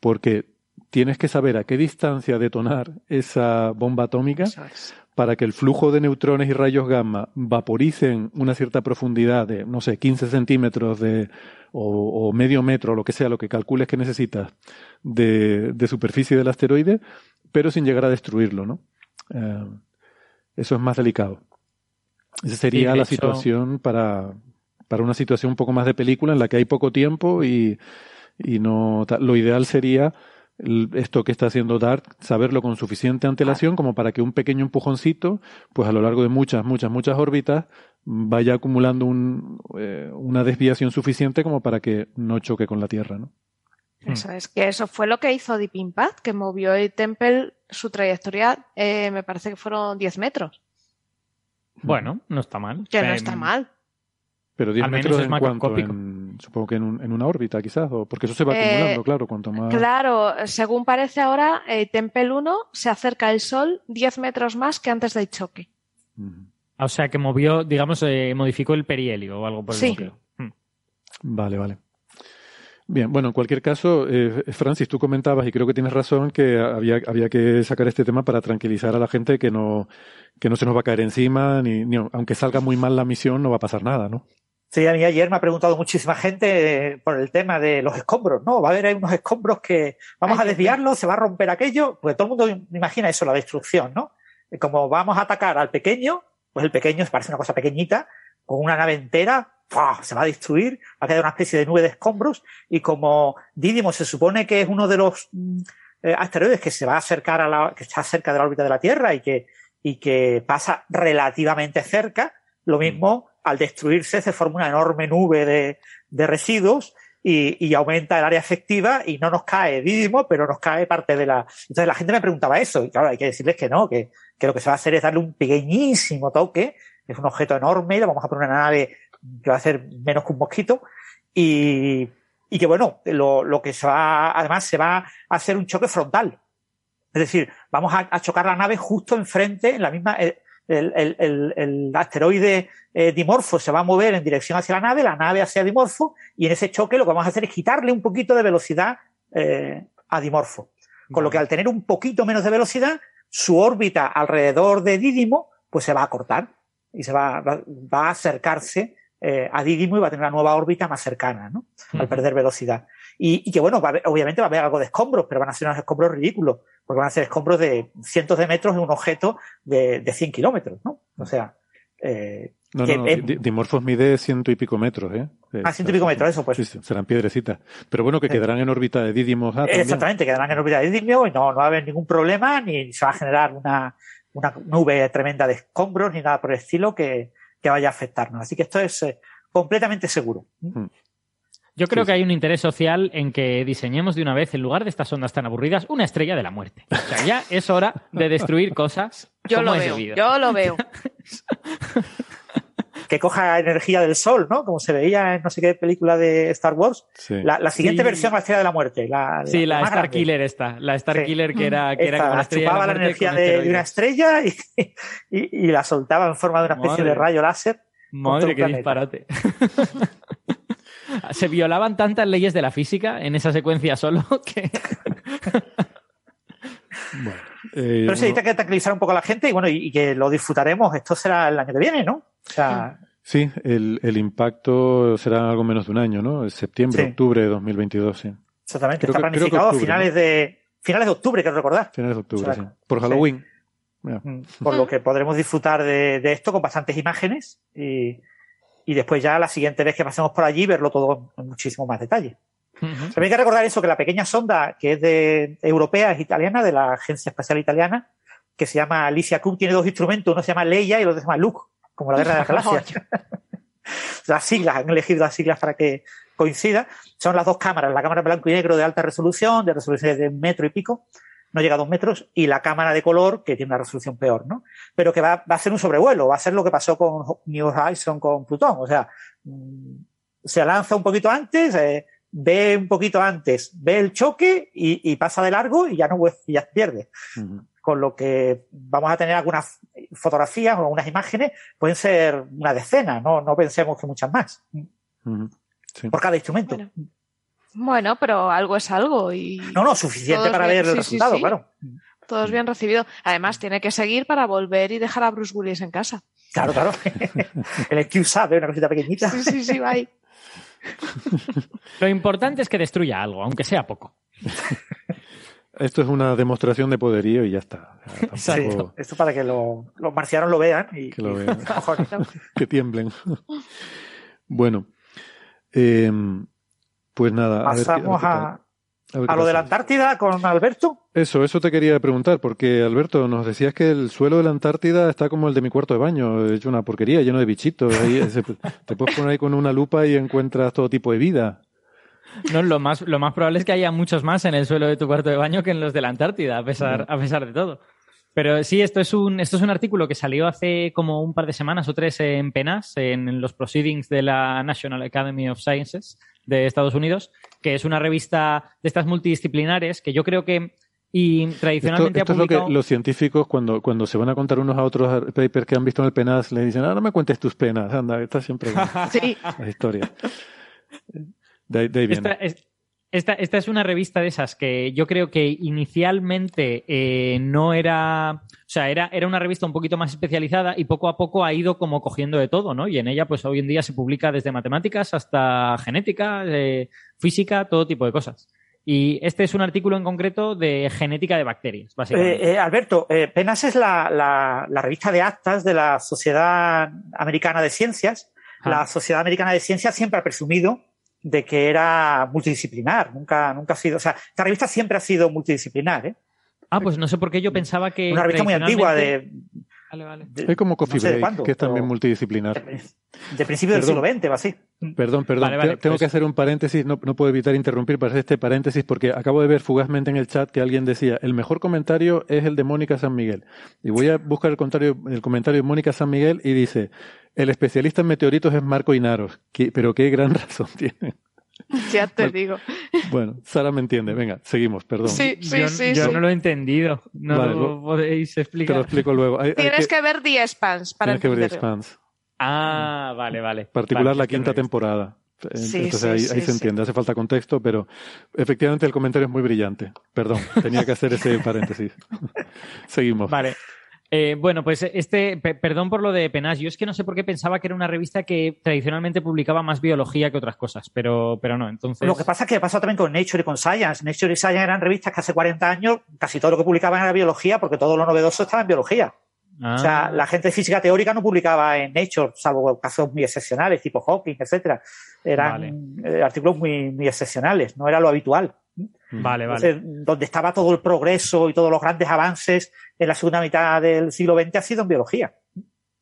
porque tienes que saber a qué distancia detonar esa bomba atómica para que el flujo de neutrones y rayos gamma vaporicen una cierta profundidad de, no sé, 15 centímetros de, o, medio metro, o lo que sea, lo que calcules que necesitas de, de, superficie del asteroide, pero sin llegar a destruirlo, ¿no? Eh, eso es más delicado. Esa sería la situación para, para una situación un poco más de película en la que hay poco tiempo y, y no lo ideal sería esto que está haciendo Dart, saberlo con suficiente antelación como para que un pequeño empujoncito, pues a lo largo de muchas, muchas, muchas órbitas, vaya acumulando un, eh, una desviación suficiente como para que no choque con la Tierra, ¿no? Eso es que eso fue lo que hizo Deep Impact, que movió el Temple su trayectoria, eh, me parece que fueron 10 metros. Bueno, no está mal. Que no está mal. Pero 10 metros es en cuanto, en, supongo que en, un, en, una órbita quizás, o porque eso se va eh, acumulando, claro, cuanto más... Claro, según parece ahora, eh, Tempel 1 se acerca al Sol 10 metros más que antes del choque. O sea, que movió, digamos, eh, modificó el perihelio o algo por el sí. estilo. Vale, vale. Bien, bueno, en cualquier caso, eh, Francis, tú comentabas, y creo que tienes razón, que había, había que sacar este tema para tranquilizar a la gente que no, que no se nos va a caer encima, ni, ni aunque salga muy mal la misión, no va a pasar nada, ¿no? Sí, a mí ayer me ha preguntado muchísima gente eh, por el tema de los escombros, ¿no? Va a haber unos escombros que vamos a desviarlos, se va a romper aquello, pues todo el mundo imagina eso, la destrucción, ¿no? Como vamos a atacar al pequeño, pues el pequeño parece una cosa pequeñita, con una nave entera, se va a destruir, va a quedar una especie de nube de escombros y como Didimo se supone que es uno de los mm, eh, asteroides que se va a acercar a la, que está cerca de la órbita de la Tierra y que, y que pasa relativamente cerca, lo mismo al destruirse se forma una enorme nube de, de residuos y, y, aumenta el área efectiva y no nos cae Didimo, pero nos cae parte de la. Entonces la gente me preguntaba eso, y claro, hay que decirles que no, que, que lo que se va a hacer es darle un pequeñísimo toque, es un objeto enorme, le vamos a poner una nave que va a ser menos que un mosquito, y, y que bueno, lo, lo, que se va, además se va a hacer un choque frontal. Es decir, vamos a, a chocar la nave justo enfrente, en la misma, el, el, el, el asteroide eh, dimorfo se va a mover en dirección hacia la nave, la nave hacia dimorfo, y en ese choque lo que vamos a hacer es quitarle un poquito de velocidad eh, a dimorfo. Con lo que al tener un poquito menos de velocidad, su órbita alrededor de Didimo, pues se va a cortar y se va, va, va a acercarse eh, a Didimo y va a tener una nueva órbita más cercana, ¿no? Al perder velocidad. Y, y que bueno, va a haber, obviamente va a haber algo de escombros, pero van a ser unos escombros ridículos, porque van a ser escombros de cientos de metros en un objeto de, de 100 kilómetros, ¿no? O sea, eh, no, no, no. Dimorphos mide ciento y pico metros, ¿eh? Ah, ciento y pico metros, eso pues. Sí, serán piedrecitas. Pero bueno, que quedarán en órbita de Didymos. Ah, Exactamente, quedarán en órbita de Didymos y no, no va a haber ningún problema, ni se va a generar una, una nube tremenda de escombros, ni nada por el estilo que, que vaya a afectarnos. Así que esto es eh, completamente seguro. Mm. Yo creo que hay un interés social en que diseñemos de una vez, en lugar de estas ondas tan aburridas, una estrella de la muerte. O sea, ya es hora de destruir cosas. Yo lo veo, yo lo veo. que coja energía del sol, ¿no? Como se veía en no sé qué película de Star Wars. La, siguiente versión va a ser de la muerte. La, sí, la, Star Killer esta. La Star Killer que era, que era como la chupaba la, energía de, una estrella y, la soltaba en forma de una especie de rayo láser. Madre, qué disparate. Se violaban tantas leyes de la física en esa secuencia solo que. bueno. Eh, Pero se necesita que tranquilizar un poco a la gente y bueno, y, que lo disfrutaremos. Esto será el año que viene, ¿no? O sea. Sí, el, el impacto será algo menos de un año, ¿no? Septiembre, octubre de 2022, sí. Exactamente, está planificado a finales de finales de octubre, quiero recordar. Finales de octubre, sí. Por Halloween. Mm, por lo que podremos disfrutar de, de, esto con bastantes imágenes y, y después ya la siguiente vez que pasemos por allí verlo todo en muchísimo más detalle. También hay que recordar eso, que la pequeña sonda que es de europea, es italiana, de la Agencia Espacial Italiana, que se llama Alicia Cum, tiene dos instrumentos, uno se llama Leia y el otro se llama Luke, como la guerra de las galaxias. las siglas, han elegido las siglas para que coincida. Son las dos cámaras, la cámara blanco y negro de alta resolución, de resolución de un metro y pico, no llega a dos metros, y la cámara de color, que tiene una resolución peor, ¿no? Pero que va, va a ser un sobrevuelo, va a ser lo que pasó con New Horizon con Plutón, o sea, mm, se lanza un poquito antes, eh, ve un poquito antes, ve el choque y, pasa de largo y ya no ya pierde. Con lo que vamos a tener algunas fotografías o algunas imágenes, pueden ser una decena, no, no pensemos que muchas más. Por cada instrumento. Bueno. pero algo es algo y. No, no, suficiente para ver el resultado, claro. Todo es bien recibido. Además, tiene que seguir para volver y dejar a Bruce Willis en casa. Claro, claro. el Q sabe, una cosita pequeñita. Sí, sí, sí, bye. Lo importante es que destruya algo, aunque sea poco. Esto es una demostración de poderío y ya está. Esto para que los marcianos lo vean y que, que tiemblen. bueno, eh, pues nada. Pasamos a, a, lo de la Antártida con Alberto. Eso, eso te quería preguntar, porque Alberto, nos decías que el suelo de la Antártida está como el de mi cuarto de baño, hecho una porquería, lleno de bichitos. te puedes poner ahí con una lupa y encuentras todo tipo de vida. No, lo más, lo más probable es que haya muchos más en el suelo de tu cuarto de baño que en los de la Antártida, a pesar, a pesar de todo. Pero sí, esto es, un, esto es un artículo que salió hace como un par de semanas o tres en PENAS, en los proceedings de la National Academy of Sciences de Estados Unidos, que es una revista de estas multidisciplinares que yo creo que y tradicionalmente esto, ha publicado... es lo que los científicos cuando, cuando se van a contar unos a otros papers que han visto en el PENAS le dicen, ah, no me cuentes tus penas, anda, está siempre sí. la historia. De, de ahí viene. Esta, esta, es una revista de esas que yo creo que inicialmente eh, no era. O sea, era, era una revista un poquito más especializada y poco a poco ha ido como cogiendo de todo, ¿no? Y en ella, pues hoy en día se publica desde matemáticas hasta genética, eh, física, todo tipo de cosas. Y este es un artículo en concreto de genética de bacterias, básicamente. Eh, Alberto, PENAS es la, la, revista de actas de la Sociedad Americana de Ciencias. La Sociedad Americana de Ciencias siempre ha presumido de que era multidisciplinar. Nunca, nunca ha sido. O sea, esta revista siempre ha sido multidisciplinar, ¿eh? Ah, pues no sé por qué yo pensaba que. Una revista muy antigua de. Vale, vale. es como Coffee Break, que es también multidisciplinar. De, principio del siglo XX, va así. Perdón, perdón. tengo pues que hacer un paréntesis, no, no, puedo evitar interrumpir para hacer este paréntesis porque acabo de ver fugazmente en el chat que alguien decía, el mejor comentario es el de Mónica San Miguel. Y voy a buscar el comentario, el comentario de Mónica San Miguel y dice, el especialista en meteoritos es Marco Inaros, pero qué gran razón tiene. Ya te digo. Bueno, Sara me entiende. Venga, seguimos, perdón. Sí, sí, yo, sí. Yo no lo he entendido. No lo podéis explicar. Te lo explico luego. Tienes que... ver The Spans para Tienes que ver The Spans. Ah, vale, vale. Particular la quinta temporada. Entonces ahí, ahí se entiende, hace falta contexto, pero efectivamente el comentario es muy brillante. Perdón, tenía que hacer ese paréntesis. Seguimos. Vale. Eh, bueno, pues este, perdón por lo de Penas, yo es que no sé por qué pensaba que era una revista que tradicionalmente publicaba más biología que otras cosas, pero, pero no, entonces... Lo que pasa es que pasó también con Nature y con Science. Nature y Science eran revistas que hace 40 años casi todo lo que publicaban era biología, porque todo lo novedoso estaba en biología. O sea, ah. la gente de física teórica no publicaba en Nature, salvo casos muy excepcionales, tipo Hawking, etcétera. Eran eh, artículos muy, muy excepcionales, no era lo habitual. Vale, vale. donde estaba todo el progreso y todos los grandes avances en la segunda mitad del siglo XX ha sido en biología.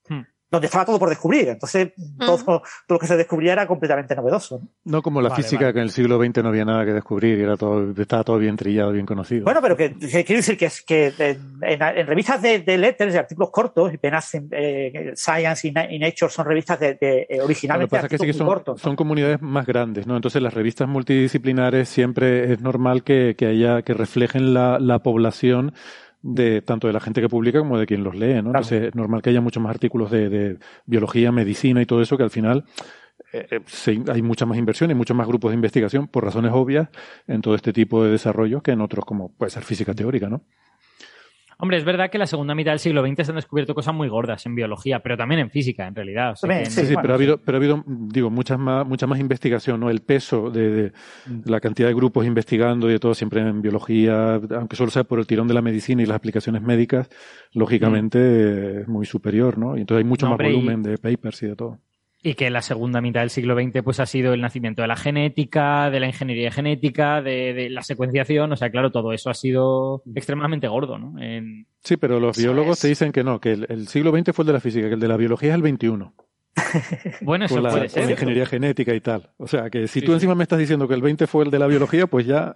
Hmm. Donde estaba todo por descubrir. Entonces, todo, lo que se descubría era completamente novedoso. No, como la física, que en el siglo XX no había nada que descubrir, era todo, estaba todo bien trillado, bien conocido. Bueno, pero que, quiero decir que, que en, revistas de, de letters, de artículos cortos, y penas eh, Science y, Nature son revistas de, eh, originalmente artículos son, cortos. Son comunidades más grandes, ¿no? Entonces, las revistas multidisciplinares siempre es normal que, que haya, que reflejen la, la población de tanto de la gente que publica como de quien los lee, ¿no? Entonces es normal que haya muchos más artículos de, biología, medicina y todo eso que al final eh, eh, hay mucha más inversión y muchos más grupos de investigación por razones obvias en todo este tipo de desarrollos que en otros como puede ser física teórica, ¿no? Hombre, es verdad que en la segunda mitad del siglo XX se han descubierto cosas muy gordas en biología, pero también en física, en realidad. sí, sí, pero ha habido, pero ha habido, digo, muchas más, mucha más investigación, ¿no? El peso de, mm. la cantidad de grupos investigando y de todo siempre en biología, aunque solo sea por el tirón de la medicina y las aplicaciones médicas, lógicamente mm. es muy superior, ¿no? Y entonces hay mucho más volumen de papers y de todo y que la segunda mitad del siglo XX pues ha sido el nacimiento de la genética, de la ingeniería genética, de, la secuenciación, o sea, claro, todo eso ha sido extremadamente gordo, ¿no? Sí, pero los biólogos te dicen que no, que el, siglo XX fue el de la física, que el de la biología es el XXI. bueno, eso puede ser. la ingeniería genética y tal. O sea, que si tú encima me estás diciendo que el XX fue el de la biología, pues ya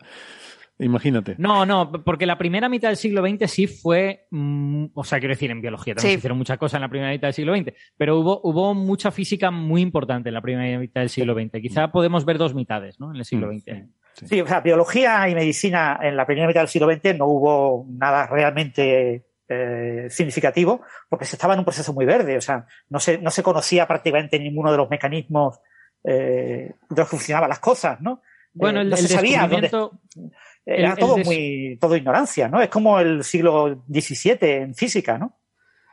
Imagínate. No, no, porque la primera mitad del siglo XX sí fue, mm, o sea, quiero decir, en biología también se hicieron muchas cosas en la primera mitad del siglo XX, pero hubo, hubo mucha física muy importante en la primera mitad del siglo XX. Quizá podemos ver dos mitades, ¿no? En el siglo XX. Mm, sí. o sea, biología y medicina en la primera mitad del siglo XX no hubo nada realmente eh, significativo porque se estaba en un proceso muy verde, o sea, no se, no se conocía prácticamente ninguno de los mecanismos eh, de los que funcionaban las cosas, ¿no? Bueno, eh, el, no se sabía era todo muy, todo ignorancia, ¿no? Es como el siglo XVII en física, ¿no?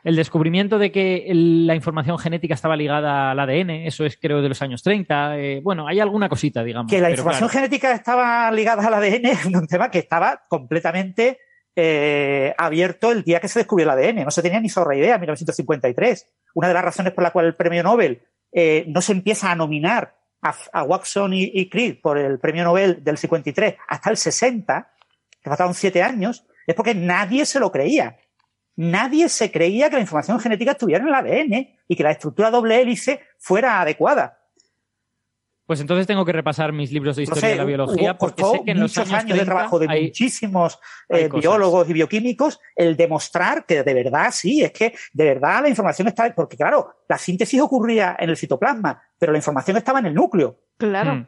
El descubrimiento de que la información genética estaba ligada al ADN, eso es creo de los años 30. Eh, bueno, hay alguna cosita, digamos. Que la información genética estaba ligada al ADN es un tema que estaba completamente eh, abierto el día que se descubrió el ADN. No se tenía ni zorra idea en 1953. Una de las razones por la cual el premio Nobel eh, no se empieza a nominar a, Watson y, Crick por el premio Nobel del 53 hasta el 60, que faltaron siete años, es porque nadie se lo creía. Nadie se creía que la información genética estuviera en el ADN y que la estructura doble hélice fuera adecuada. Pues entonces tengo que repasar mis libros de historia de la biología porque sé que en los años, de trabajo de muchísimos eh, biólogos y bioquímicos el demostrar que de verdad sí, es que de verdad la información está, porque claro, la síntesis ocurría en el citoplasma, pero la información estaba en el núcleo. Claro. Mm.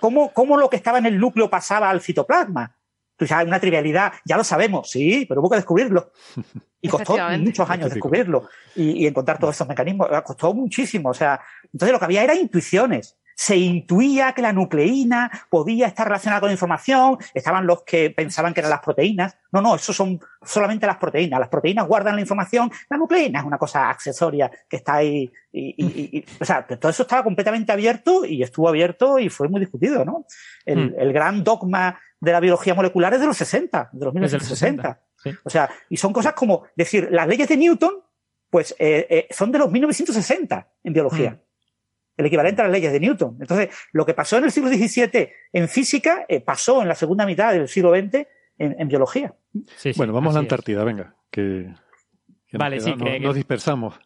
¿Cómo, cómo lo que estaba en el núcleo pasaba al citoplasma? Pues ya una trivialidad, ya lo sabemos, sí, pero hubo que descubrirlo. Y costó muchos años descubrirlo y, y encontrar todos esos mecanismos. Costó muchísimo. O sea, entonces lo que había era intuiciones se intuía que la nucleína podía estar relacionada con la información, estaban los que pensaban que eran las proteínas. No, no, eso son solamente las proteínas. Las proteínas guardan la información, la nucleína es una cosa accesoria que está ahí. Y, o sea, todo eso estaba completamente abierto y estuvo abierto y fue muy discutido, ¿no? El, hmm. gran dogma de la biología molecular es de los 60, de los 1960. O sea, y son cosas como decir, las leyes de Newton, pues eh, eh, son de los 1960 en biología. Hmm el equivalente a las leyes de Newton. Entonces, lo que pasó en el siglo XVII en física, eh, pasó en la segunda mitad del siglo XX en, biología. bueno, vamos a la Antártida, venga, que, vale, sí, nos, dispersamos.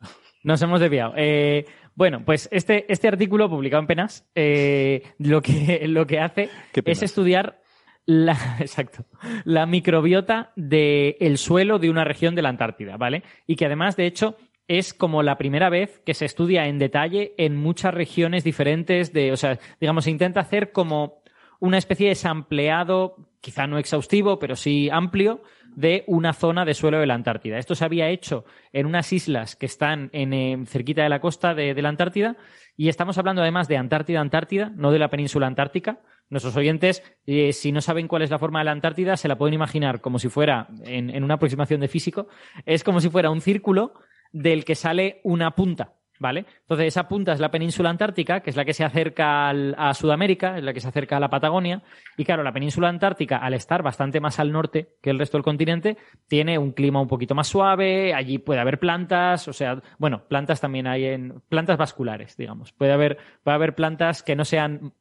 Nos hemos desviado. Eh, bueno, pues este, este artículo publicado en Penas eh, lo, que, lo que hace es estudiar la, exacto, la microbiota del suelo de una región de la Antártida, ¿vale? Y que además, de hecho, es como la primera vez que se estudia en detalle en muchas regiones diferentes de, o sea, digamos, se intenta hacer como una especie de sampleado, quizá no exhaustivo, pero sí amplio, de una zona de suelo de la Antártida. Esto se había hecho en unas islas que están en, cerquita de la costa de, la Antártida y estamos hablando además de Antártida, Antártida, no de la península antártica. Nuestros oyentes, eh, si no saben cuál es la forma de la Antártida, se la pueden imaginar como si fuera, en una aproximación de físico, es como si fuera un círculo del que sale una punta, ¿vale? Entonces, esa punta es la península antártica, que es la que se acerca a Sudamérica, es la que se acerca a la Patagonia. Y claro, la península antártica, al estar bastante más al norte que el resto del continente, tiene un clima un poquito más suave, allí puede haber plantas, o sea, bueno, plantas también hay en. plantas vasculares, digamos. Puede haber, puede haber plantas que no sean,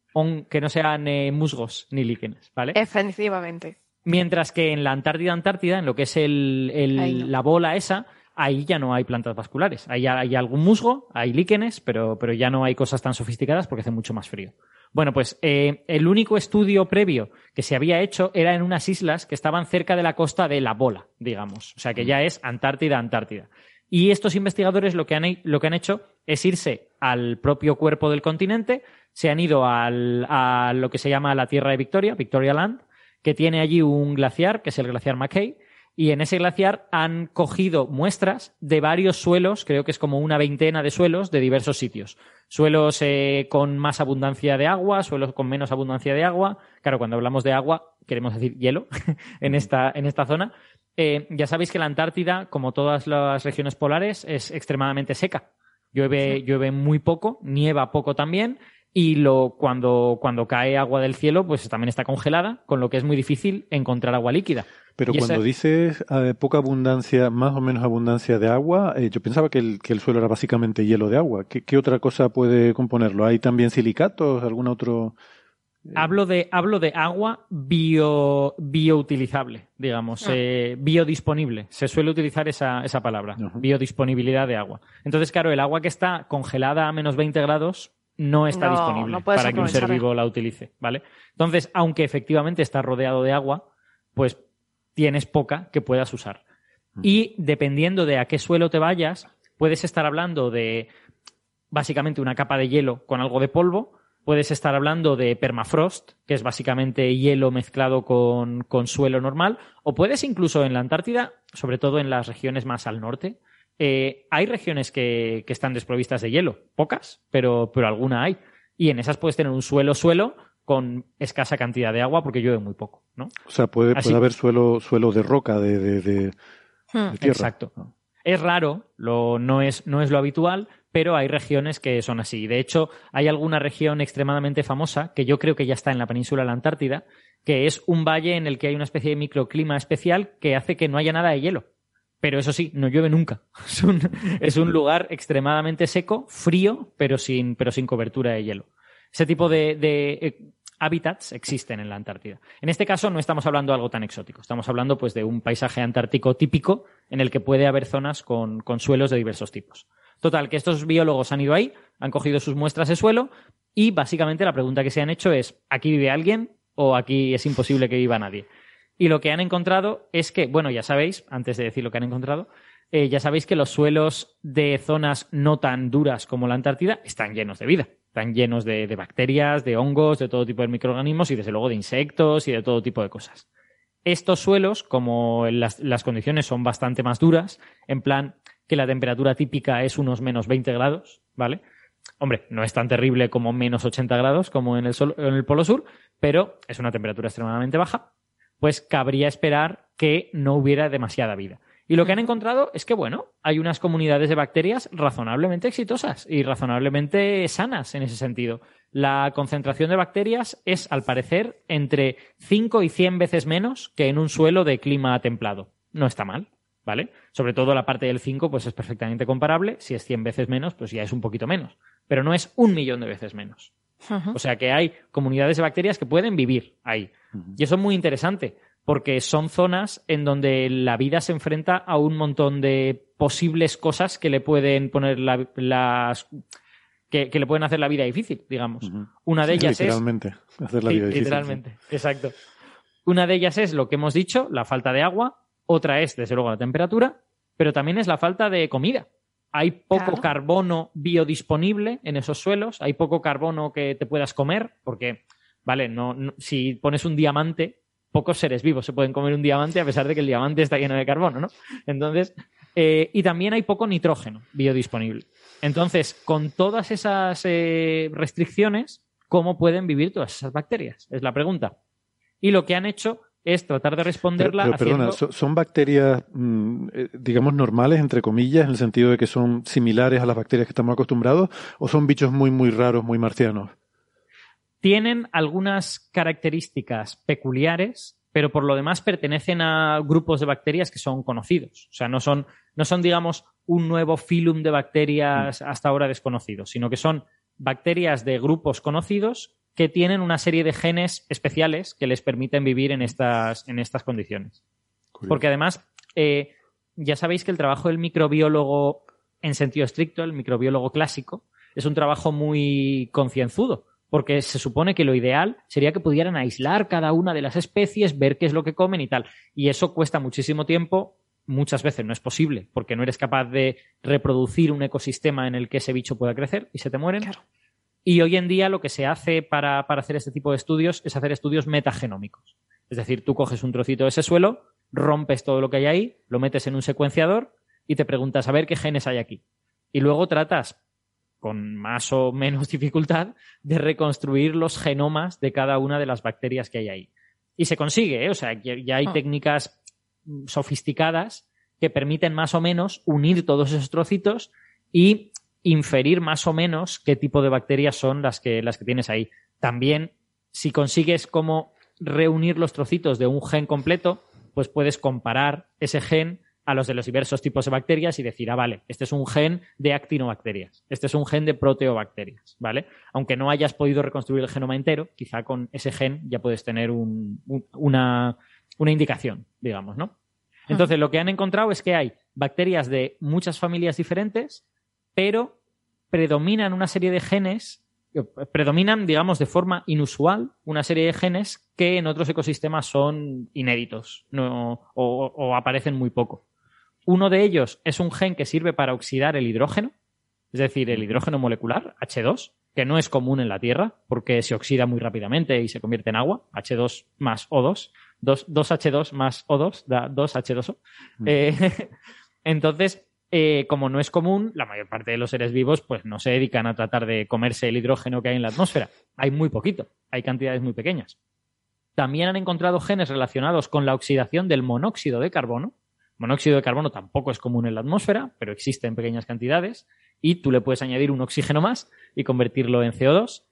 que no sean eh, musgos ni líquenes, ¿vale? Efectivamente. Mientras que en la Antártida, Antártida, en lo que es el, la bola esa, ahí ya no hay plantas vasculares. Ahí hay algún musgo, hay líquenes, pero, pero ya no hay cosas tan sofisticadas porque hace mucho más frío. Bueno, pues eh, el único estudio previo que se había hecho era en unas islas que estaban cerca de la costa de la bola, digamos. O sea que ya es Antártida, Antártida. Y estos investigadores lo que han, lo que han hecho es irse al propio cuerpo del continente, se han ido al, a lo que se llama la Tierra de Victoria, Victoria Land, que tiene allí un glaciar, que es el glaciar Mackay, y en ese glaciar han cogido muestras de varios suelos, creo que es como una veintena de suelos de diversos sitios. Suelos eh, con más abundancia de agua, suelos con menos abundancia de agua. Claro, cuando hablamos de agua, queremos decir hielo en, esta, en esta zona. Eh, ya sabéis que la Antártida, como todas las regiones polares, es extremadamente seca. Llueve, llueve muy poco, nieva poco también, y lo, cuando, cuando cae agua del cielo, pues también está congelada, con lo que es muy difícil encontrar agua líquida. Pero cuando dices eh, poca abundancia, más o menos abundancia de agua, eh, yo pensaba que el, que el, suelo era básicamente hielo de agua. ¿Qué, otra cosa puede componerlo? ¿Hay también silicatos? ¿Algún otro...? Eh? Hablo de, hablo de agua bio, bioutilizable, digamos, ah. biodisponible. Se suele utilizar esa, esa palabra, biodisponibilidad de agua. Entonces, claro, el agua que está congelada a menos 20 grados no está disponible para que un ser vivo la utilice, ¿vale? Entonces, aunque efectivamente está rodeado de agua, pues tienes poca que puedas usar. Y dependiendo de a qué suelo te vayas, puedes estar hablando de básicamente una capa de hielo con algo de polvo, puedes estar hablando de permafrost, que es básicamente hielo mezclado con, suelo normal, o puedes incluso en la Antártida, sobre todo en las regiones más al norte, eh, hay regiones que, que, están desprovistas de hielo, pocas, pero, pero alguna hay. Y en esas puedes tener un suelo-suelo con escasa cantidad de agua porque llueve muy poco, ¿no? O sea, puede, haber suelo, suelo de roca, de, de, hmm. tierra. Exacto. Es raro, lo, no, es, no es lo habitual, pero hay regiones que son así. De hecho, hay alguna región extremadamente famosa, que yo creo que ya está en la península de la Antártida, que es un valle en el que hay una especie de microclima especial que hace que no haya nada de hielo. Pero eso sí, no llueve nunca. Es un, es un lugar extremadamente seco, frío, pero sin, pero sin cobertura de hielo. Ese tipo de, eh, hábitats existen en la Antártida. En este caso no estamos hablando de algo tan exótico, estamos hablando pues de un paisaje antártico típico en el que puede haber zonas con, suelos de diversos tipos. Total, que estos biólogos han ido ahí, han cogido sus muestras de suelo y básicamente la pregunta que se han hecho es, ¿aquí vive alguien o aquí es imposible que viva nadie? Y lo que han encontrado es que, bueno, ya sabéis, antes de decir lo que han encontrado, eh, ya sabéis que los suelos de zonas no tan duras como la Antártida están llenos de vida están llenos de, bacterias, de hongos, de todo tipo de microorganismos y desde luego de insectos y de todo tipo de cosas. Estos suelos, como las, condiciones son bastante más duras, en plan que la temperatura típica es unos menos 20 grados, ¿vale? Hombre, no es tan terrible como menos 80 grados como en el, en el Polo Sur, pero es una temperatura extremadamente baja, pues cabría esperar que no hubiera demasiada vida. Y lo que han encontrado es que, bueno, hay unas comunidades de bacterias razonablemente exitosas y razonablemente sanas en ese sentido. La concentración de bacterias es, al parecer, entre 5 y 100 veces menos que en un suelo de clima templado. No está mal, ¿vale? Sobre todo la parte del 5, pues es perfectamente comparable. Si es 100 veces menos, pues ya es un poquito menos. Pero no es un millón de veces menos. O sea que hay comunidades de bacterias que pueden vivir ahí. Y eso es muy interesante, porque son zonas en donde la vida se enfrenta a un montón de posibles cosas que le pueden poner las que, le pueden hacer la vida difícil, digamos. Una de ellas literalmente, es hacer la vida difícil. Literalmente, exacto. Una de ellas es lo que hemos dicho, la falta de agua. Otra es, desde luego, la temperatura, pero también es la falta de comida. Hay poco carbono biodisponible en esos suelos, hay poco carbono que te puedas comer, porque, vale, no si pones un diamante pocos seres vivos se pueden comer un diamante a pesar de que el diamante está lleno de carbono, ¿no? Entonces, eh, y también hay poco nitrógeno biodisponible. Entonces, con todas esas eh, restricciones, ¿cómo pueden vivir todas esas bacterias? Es la pregunta. Y lo que han hecho es tratar de responderla. Pero, perdona, ¿son bacterias, mm, eh, digamos, normales, entre comillas, en el sentido de que son similares a las bacterias que estamos acostumbrados, o son bichos muy, muy raros, muy marcianos? Tienen algunas características peculiares, pero por lo demás pertenecen a grupos de bacterias que son conocidos. O sea, no son, no son digamos, un nuevo filum de bacterias hasta ahora desconocidos, sino que son bacterias de grupos conocidos que tienen una serie de genes especiales que les permiten vivir en estas, en estas condiciones. Porque además, eh, ya sabéis que el trabajo del microbiólogo en sentido estricto, el microbiólogo clásico, es un trabajo muy concienzudo, porque se supone que lo ideal sería que pudieran aislar cada una de las especies, ver qué es lo que comen y tal. Y eso cuesta muchísimo tiempo, muchas veces no es posible, porque no eres capaz de reproducir un ecosistema en el que ese bicho pueda crecer y se te mueren. Y hoy en día lo que se hace para, para hacer este tipo de estudios es hacer estudios metagenómicos. Es decir, tú coges un trocito de ese suelo, rompes todo lo que hay ahí, lo metes en un secuenciador y te preguntas a ver qué genes hay aquí. Y luego tratas, con más o menos dificultad, de reconstruir los genomas de cada una de las bacterias que hay ahí. Y se consigue, ¿eh? o sea, ya hay ah. técnicas sofisticadas que permiten más o menos unir todos esos trocitos y inferir más o menos qué tipo de bacterias son las que, las que tienes ahí. También, si consigues como reunir los trocitos de un gen completo, pues puedes comparar ese gen a los de los diversos tipos de bacterias y decir, ah, vale, este es un gen de actinobacterias, este es un gen de proteobacterias, ¿vale? Aunque no hayas podido reconstruir el genoma entero, quizá con ese gen ya puedes tener una, una indicación, digamos, ¿no? Entonces, lo que han encontrado es que hay bacterias de muchas familias diferentes, pero predominan una serie de genes predominan, digamos, de forma inusual una serie de genes que en otros ecosistemas son inéditos o, aparecen muy poco. Uno de ellos es un gen que sirve para oxidar el hidrógeno, es decir, el hidrógeno molecular, H2, que no es común en la Tierra porque se oxida muy rápidamente y se convierte en agua, H2 más O2, 2, h 2 más O2 da 2H2O. Eh, entonces, eh, como no es común, la mayor parte de los seres vivos pues no se dedican a tratar de comerse el hidrógeno que hay en la atmósfera. Hay muy poquito, hay cantidades muy pequeñas. También han encontrado genes relacionados con la oxidación del monóxido de carbono. Monóxido de carbono tampoco es común en la atmósfera, pero existe en pequeñas cantidades y tú le puedes añadir un oxígeno más y convertirlo en CO2.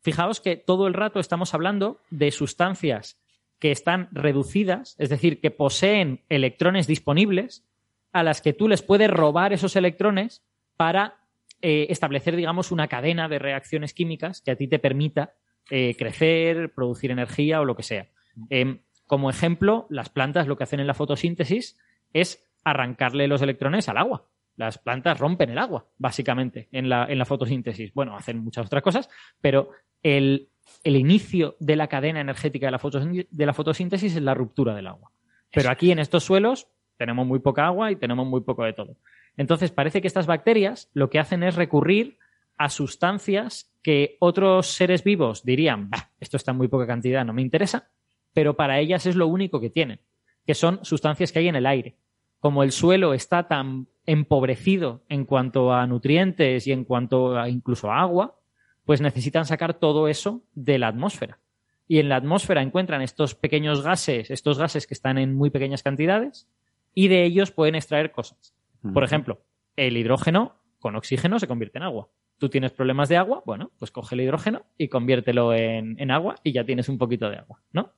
Fijaos que todo el rato estamos hablando de sustancias que están reducidas, es decir, que poseen electrones disponibles a las que tú les puedes robar esos electrones para eh, establecer, digamos, una cadena de reacciones químicas que a ti te permita eh, crecer, producir energía o lo que sea. Em, como ejemplo, las plantas lo que hacen en la fotosíntesis es arrancarle los electrones al agua. Las plantas rompen el agua, básicamente, en la, en la fotosíntesis. Bueno, hacen muchas otras cosas, pero el, inicio de la cadena energética de la, de la fotosíntesis es la ruptura del agua. Pero aquí en estos suelos tenemos muy poca agua y tenemos muy poco de todo. Entonces, parece que estas bacterias lo que hacen es recurrir a sustancias que otros seres vivos dirían, esto está en muy poca cantidad, no me interesa, pero para ellas es lo único que tienen, que son sustancias que hay en el aire. Como el suelo está tan empobrecido en cuanto a nutrientes y en cuanto a incluso a agua, pues necesitan sacar todo eso de la atmósfera. Y en la atmósfera encuentran estos pequeños gases, estos gases que están en muy pequeñas cantidades, y de ellos pueden extraer cosas. Por ejemplo, el hidrógeno con oxígeno se convierte en agua. Tú tienes problemas de agua, bueno, pues coge el hidrógeno y conviértelo en, agua y ya tienes un poquito de agua, ¿no?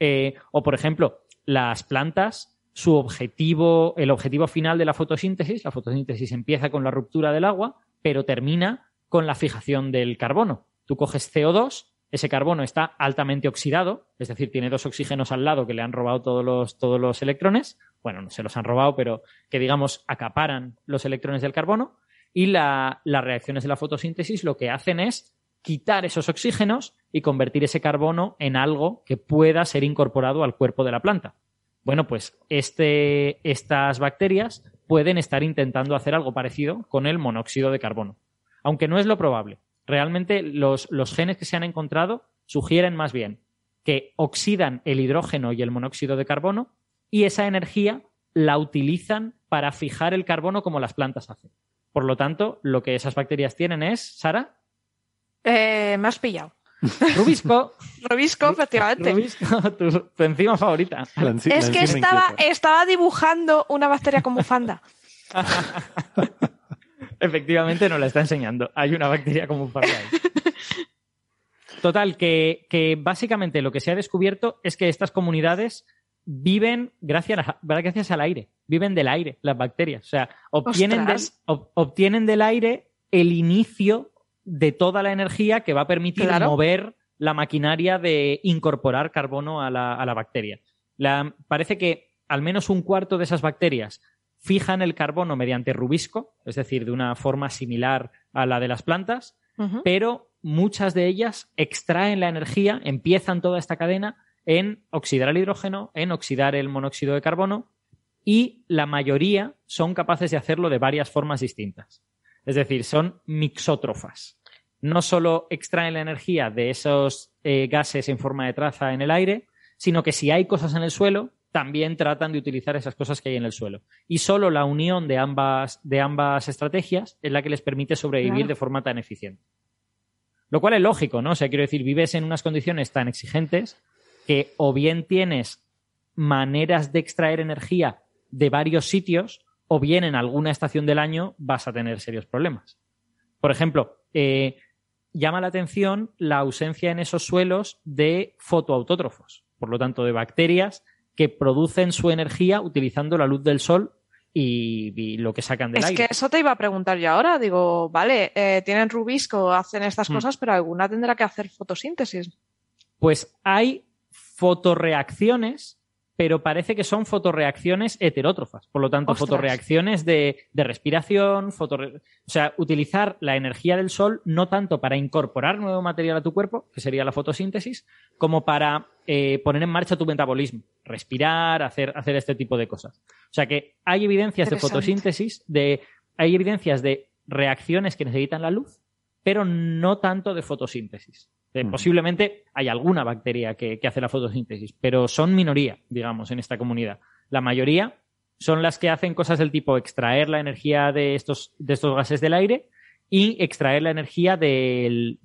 Eh, o, por ejemplo, las plantas, su objetivo, el objetivo final de la fotosíntesis, la fotosíntesis empieza con la ruptura del agua, pero termina con la fijación del carbono. Tú coges CO2 ese carbono está altamente oxidado, es decir, tiene dos oxígenos al lado que le han robado todos los, todos los electrones, bueno, no se los han robado, pero que digamos acaparan los electrones del carbono, y las reacciones de la fotosíntesis lo que hacen es quitar esos oxígenos y convertir ese carbono en algo que pueda ser incorporado al cuerpo de la planta. Bueno, pues este, estas bacterias pueden estar intentando hacer algo parecido con el monóxido de carbono, aunque no es lo probable realmente los, genes que se han encontrado sugieren más bien que oxidan el hidrógeno y el monóxido de carbono y esa energía la utilizan para fijar el carbono como las plantas hacen. Por lo tanto, lo que esas bacterias tienen es, Sara. Eh, me has pillado. Rubisco. Rubisco, efectivamente. Rubisco, tu, enzima favorita. es que estaba, estaba dibujando una bacteria como fanda. Efectivamente nos la está enseñando. Hay una bacteria como un ahí. Total, que, básicamente lo que se ha descubierto es que estas comunidades viven gracias, gracias al aire, viven del aire, las bacterias. O sea, obtienen, obtienen del aire el inicio de toda la energía que va a permitir mover la maquinaria de incorporar carbono a la, bacteria. parece que al menos un cuarto de esas bacterias fijan el carbono mediante rubisco, es decir, de una forma similar a la de las plantas, pero muchas de ellas extraen la energía, empiezan toda esta cadena en oxidar el hidrógeno, en oxidar el monóxido de carbono y la mayoría son capaces de hacerlo de varias formas distintas. Es decir, son mixótrofas. No solo extraen la energía de esos eh, gases en forma de traza en el aire, sino que si hay cosas en el suelo, también tratan de utilizar esas cosas que hay en el suelo. Y solo la unión de ambas, de ambas estrategias es la que les permite sobrevivir de forma tan eficiente. Lo cual es lógico, ¿no? O sea, quiero decir, vives en unas condiciones tan exigentes que o bien tienes maneras de extraer energía de varios sitios o bien en alguna estación del año vas a tener serios problemas. Por ejemplo, eh, llama la atención la ausencia en esos suelos de fotoautótrofos, por lo tanto, de bacterias que producen su energía utilizando la luz del sol y, lo que sacan del aire. Es que eso te iba a preguntar yo ahora. Digo, vale, eh, tienen rubisco, hacen estas mm. cosas, pero alguna tendrá que hacer fotosíntesis. Pues hay fotoreacciones pero parece que son fotorreacciones heterótrofas. Por lo tanto, fotorreacciones de, respiración, o sea, utilizar la energía del sol no tanto para incorporar nuevo material a tu cuerpo, que sería la fotosíntesis, como para eh, poner en marcha tu metabolismo, respirar, hacer, hacer este tipo de cosas. O sea que hay evidencias de fotosíntesis, de, hay evidencias de reacciones que necesitan la luz, pero no tanto de fotosíntesis. Eh, posiblemente hay alguna bacteria que, hace la fotosíntesis, pero son minoría, digamos, en esta comunidad. La mayoría son las que hacen cosas del tipo extraer la energía de estos, de estos gases del aire y extraer la energía del,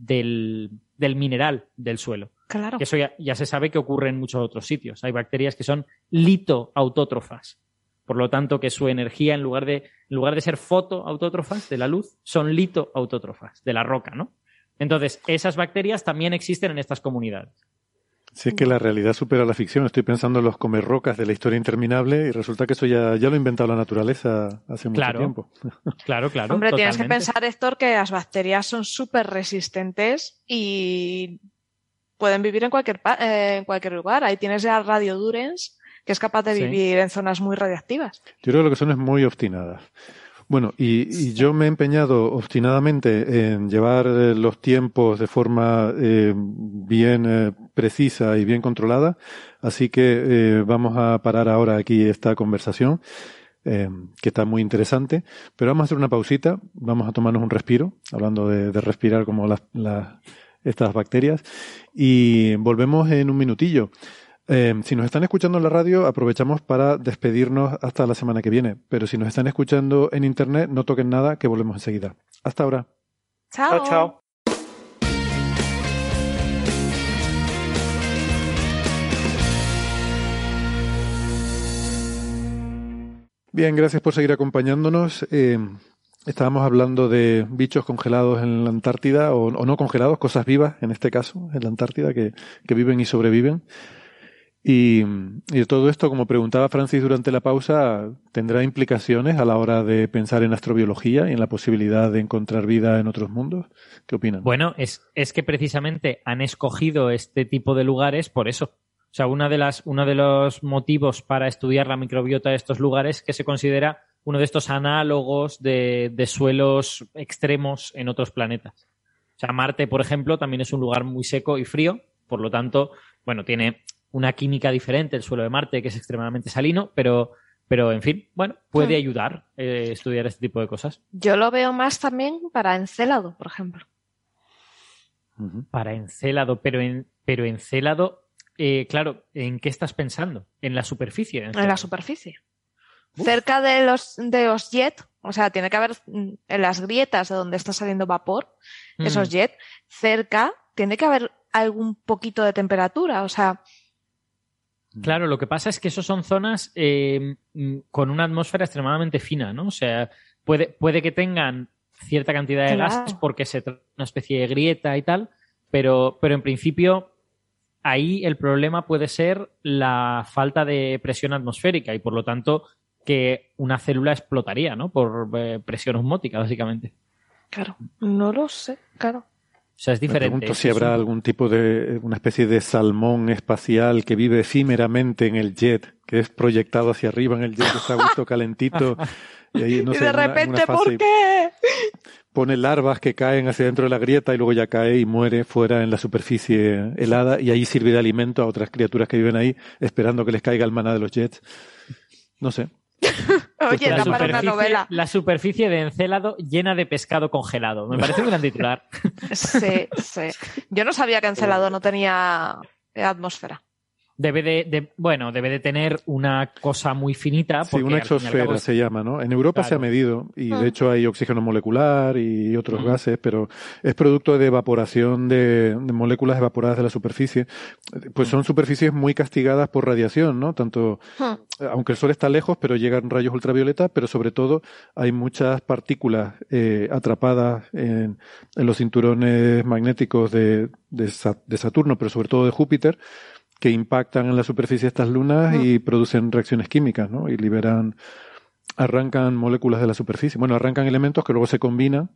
mineral del suelo. Claro. eso ya, ya, se sabe que ocurre en muchos otros sitios. Hay bacterias que son litoautótrofas. Por lo tanto, que su energía, en lugar de, en lugar de ser fotoautótrofas de la luz, son litoautótrofas de la roca, ¿no? Entonces, esas bacterias también existen en estas comunidades. Si es que la realidad supera la ficción. Estoy pensando en los comerrocas de la historia interminable y resulta que eso ya, ya lo ha inventado la naturaleza hace mucho tiempo. Claro, claro. Hombre, tienes que pensar, Héctor, que las bacterias son súper resistentes y pueden vivir en cualquier, eh, en cualquier lugar. Ahí tienes ya Radio Durens, que es capaz de vivir en zonas muy radiactivas. Yo creo que lo que son es muy obstinadas. Bueno, y, yo me he empeñado obstinadamente en llevar eh, los tiempos de forma eh, bien eh, precisa y bien controlada, así que vamos a parar ahora aquí esta conversación, que está muy interesante, pero vamos a hacer una pausita, vamos a tomarnos un respiro, hablando de, respirar como las, estas bacterias, y volvemos en un minutillo. Eh, si nos están escuchando en la radio, aprovechamos para despedirnos hasta la semana que viene. Pero si nos están escuchando en internet, no toquen nada, que volvemos enseguida. Hasta ahora. Chao. Chao. Bien, gracias por seguir acompañándonos. Eh, estábamos hablando de bichos congelados en la Antártida, o, no congelados, cosas vivas en este caso, en la Antártida, que viven y sobreviven. Y, todo esto, como preguntaba Francis durante la pausa, tendrá implicaciones a la hora de pensar en astrobiología y en la posibilidad de encontrar vida en otros mundos. ¿Qué opinan? Bueno, es, es que precisamente han escogido este tipo de lugares por eso. O sea, una de las, uno de los motivos para estudiar la microbiota de estos lugares es que se considera uno de estos análogos de, de suelos extremos en otros planetas. O sea, Marte, por ejemplo, también es un lugar muy seco y frío, por lo tanto, bueno, tiene una química diferente el suelo de Marte, que es extremadamente salino, pero, pero en fin, bueno, puede hmm. ayudar eh, estudiar este tipo de cosas. Yo lo veo más también para Encélado, por ejemplo. Para Encélado, pero en, pero Encélado, eh, claro, ¿en qué estás pensando? ¿En la superficie? En la superficie. Cerca de los, de los jet, o sea, tiene que haber mm, en las grietas de donde está saliendo vapor, esos mm. jet, cerca tiene que haber algún poquito de temperatura, o sea, Claro, lo que pasa es que eso son zonas eh, mm, con una atmósfera extremadamente fina, ¿no? O sea, puede, puede que tengan cierta cantidad de gases porque se trata de una especie de grieta y tal, pero, pero en principio ahí el problema puede ser la falta de presión atmosférica y por lo tanto que una célula explotaría, ¿no? Por eh, presión osmótica, básicamente. Claro, no lo sé, claro. O sea, es Me diferente. pregunto Es si habrá algún tipo de, una especie de salmón espacial que vive efímeramente en el jet, que es proyectado hacia arriba en el jet, que está a gusto calentito. Y, ahí, no y sé, de una- repente, una ¿por qué? pone larvas que caen hacia dentro de la grieta y luego ya cae y muere fuera en la superficie helada y ahí sirve de alimento a otras criaturas que viven ahí esperando que les caiga el maná de los jets. No sé. Oye, la para una superficie- novela. La superficie de Encélado llena de pescado congelado. Me parece un gran titular. Sí, sí. Yo no sabía que Encelado no tenía atmósfera. Debe de, de- bueno, debe de tener una cosa muy finita. Sí, porque una y al exosfera cabo- se llama, ¿no? En Europa se ha medido y Ah. de hecho hay oxígeno molecular y otros gases, pero es producto de evaporación de, de moléculas evaporadas de la superficie. Pues son superficies muy castigadas por radiación, ¿no? Tanto, Hmm. aunque el Sol está lejos, pero llegan rayos ultravioleta, pero sobre todo hay muchas partículas eh, atrapadas en, en los cinturones magnéticos de, de Sa- de Saturno, pero sobre todo de Júpiter, que impactan en la superficie de estas lunas y producen reacciones químicas, ¿no? Y liberan, arrancan moléculas de la superficie. Bueno, arrancan elementos que luego se combinan.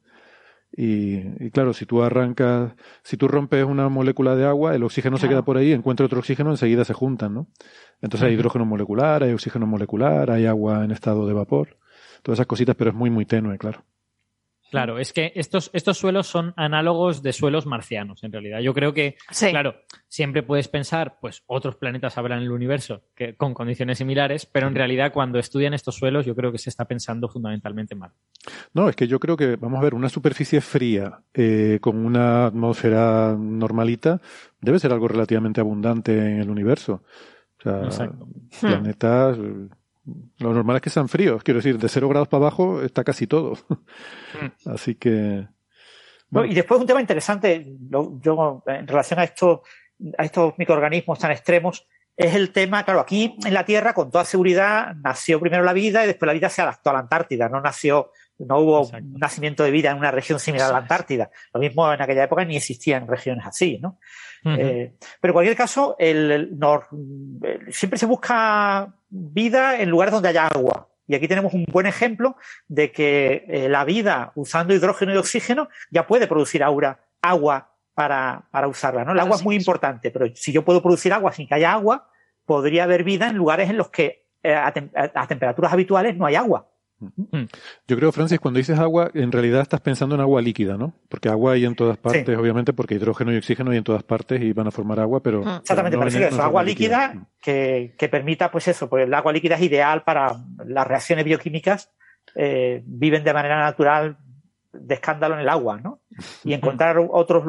Y, y claro, si tú arrancas, si tú rompes una molécula de agua, el oxígeno se queda por ahí, encuentra otro oxígeno, enseguida se juntan, ¿no? Entonces hay hidrógeno molecular, hay oxígeno molecular, hay agua en estado de vapor, todas esas cositas, pero es muy, muy tenue, claro. Claro, es que estos, estos suelos son análogos de suelos marcianos, en realidad. Yo creo que, Sí. claro, siempre puedes pensar, pues otros planetas habrá en el universo que, con condiciones similares, pero en realidad cuando estudian estos suelos yo creo que se está pensando fundamentalmente mal. No, es que yo creo que, vamos a ver, una superficie fría eh, con una atmósfera normalita debe ser algo relativamente abundante en el universo. O sea, Exacto. planetas, eh, lo normal es que sean fríos. Quiero decir, de cero grados para abajo está casi todo. Así que. No, bueno, y después un tema interesante, lo- yo en relación a estos, a estos microorganismos tan extremos, es el tema, claro, aquí en la Tierra, con toda seguridad, nació primero la vida y después la vida se adaptó a la Antártida. No nació, no hubo Exacto. nacimiento de vida en una región similar a la. Antártida. Lo mismo en aquella época ni existían regiones así, ¿no? Eh, pero en cualquier caso, el, el nor- el- siempre se busca vida en lugares donde haya agua. Y aquí tenemos un buen ejemplo de que eh, la vida usando hidrógeno y oxígeno ya puede producir aura, agua para, para usarla. ¿no? El agua es muy es. importante, pero si yo puedo producir agua sin que haya agua, podría haber vida en lugares en los que eh, a, tem- a- a temperaturas habituales no hay agua. Yo creo, Francis, cuando dices agua, en realidad estás pensando en agua líquida, ¿no? Porque agua hay en todas partes, obviamente, porque hidrógeno y oxígeno hay en todas partes y van a formar agua, pero. Mm. pero Exactamente, no que no eso, es agua líquida que, que permita, pues eso, pues el agua líquida es ideal para las reacciones bioquímicas, eh, viven de manera natural de escándalo en el agua, ¿no? Y encontrar otros,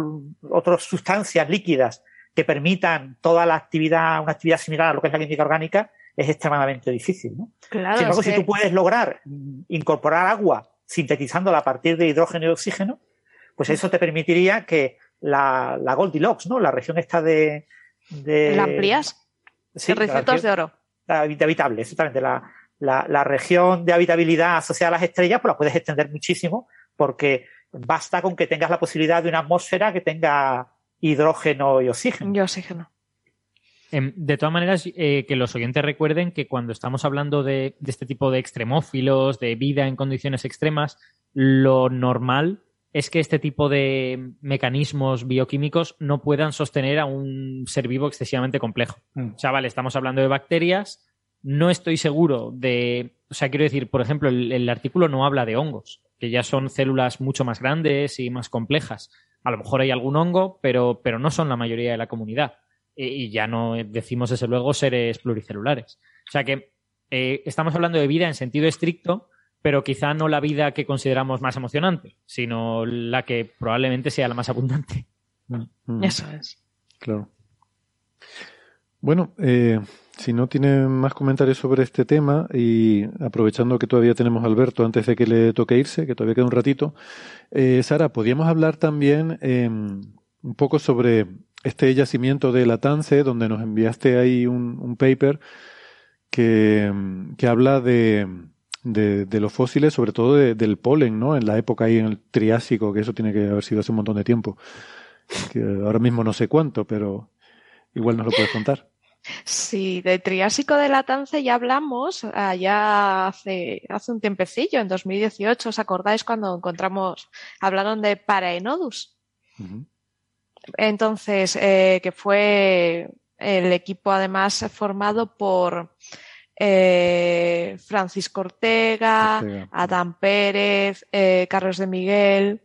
otras sustancias líquidas que permitan toda la actividad, una actividad similar a lo que es la química orgánica, es extremadamente difícil, ¿no? Claro, Sin embargo, si que- tú puedes lograr incorporar agua sintetizándola a partir de hidrógeno y oxígeno, pues eso te permitiría que la, la Goldilocks, ¿no? La región esta de... de ¿La amplías? Sí, región- de oro. habit- habitable, exactamente. La, la, la región de habitabilidad asociada a las estrellas, pues la puedes extender muchísimo porque basta con que tengas la posibilidad de una atmósfera que tenga hidrógeno y oxígeno. Y oxígeno. Em, De todas maneras, eh, que los oyentes recuerden que cuando estamos hablando de, de este tipo de extremófilos, de vida en condiciones extremas, lo normal es que este tipo de mecanismos bioquímicos no puedan sostener a un ser vivo excesivamente complejo. Mm. O sea, vale, estamos hablando de bacterias, no estoy seguro de... O sea, quiero decir, por ejemplo, el, el artículo no habla de hongos, que ya son células mucho más grandes y más complejas. A lo mejor hay algún hongo, pero, pero no son la mayoría de la comunidad. E- y ya no decimos, desde luego, seres pluricelulares. O sea que eh, estamos hablando de vida en sentido estricto, pero quizá no la vida que consideramos más emocionante, sino la que probablemente sea la más abundante. Mm, Eso es. Claro. Bueno, eh, si no tienen más comentarios sobre este tema y aprovechando que todavía tenemos a Alberto antes de que le toque irse, que todavía queda un ratito, eh, Sara, podríamos hablar también eh, un poco sobre este yacimiento de Latance, donde nos enviaste ahí un, un paper que, que habla de, de, de los fósiles, sobre todo de- del polen, ¿no? En la época ahí en el Triásico, que eso tiene que haber sido hace un montón de tiempo. Que ahora mismo no sé cuánto, pero igual nos lo puedes contar. Sí, de Triásico de Latance ya hablamos allá hace, hace un tiempecillo, en 2018, ¿os acordáis cuando encontramos, hablaron de Paraenodus? Entonces, eh, que fue el equipo además formado por eh, Francisco Ortega, Ortega. Adán Pérez, eh, Carlos de Miguel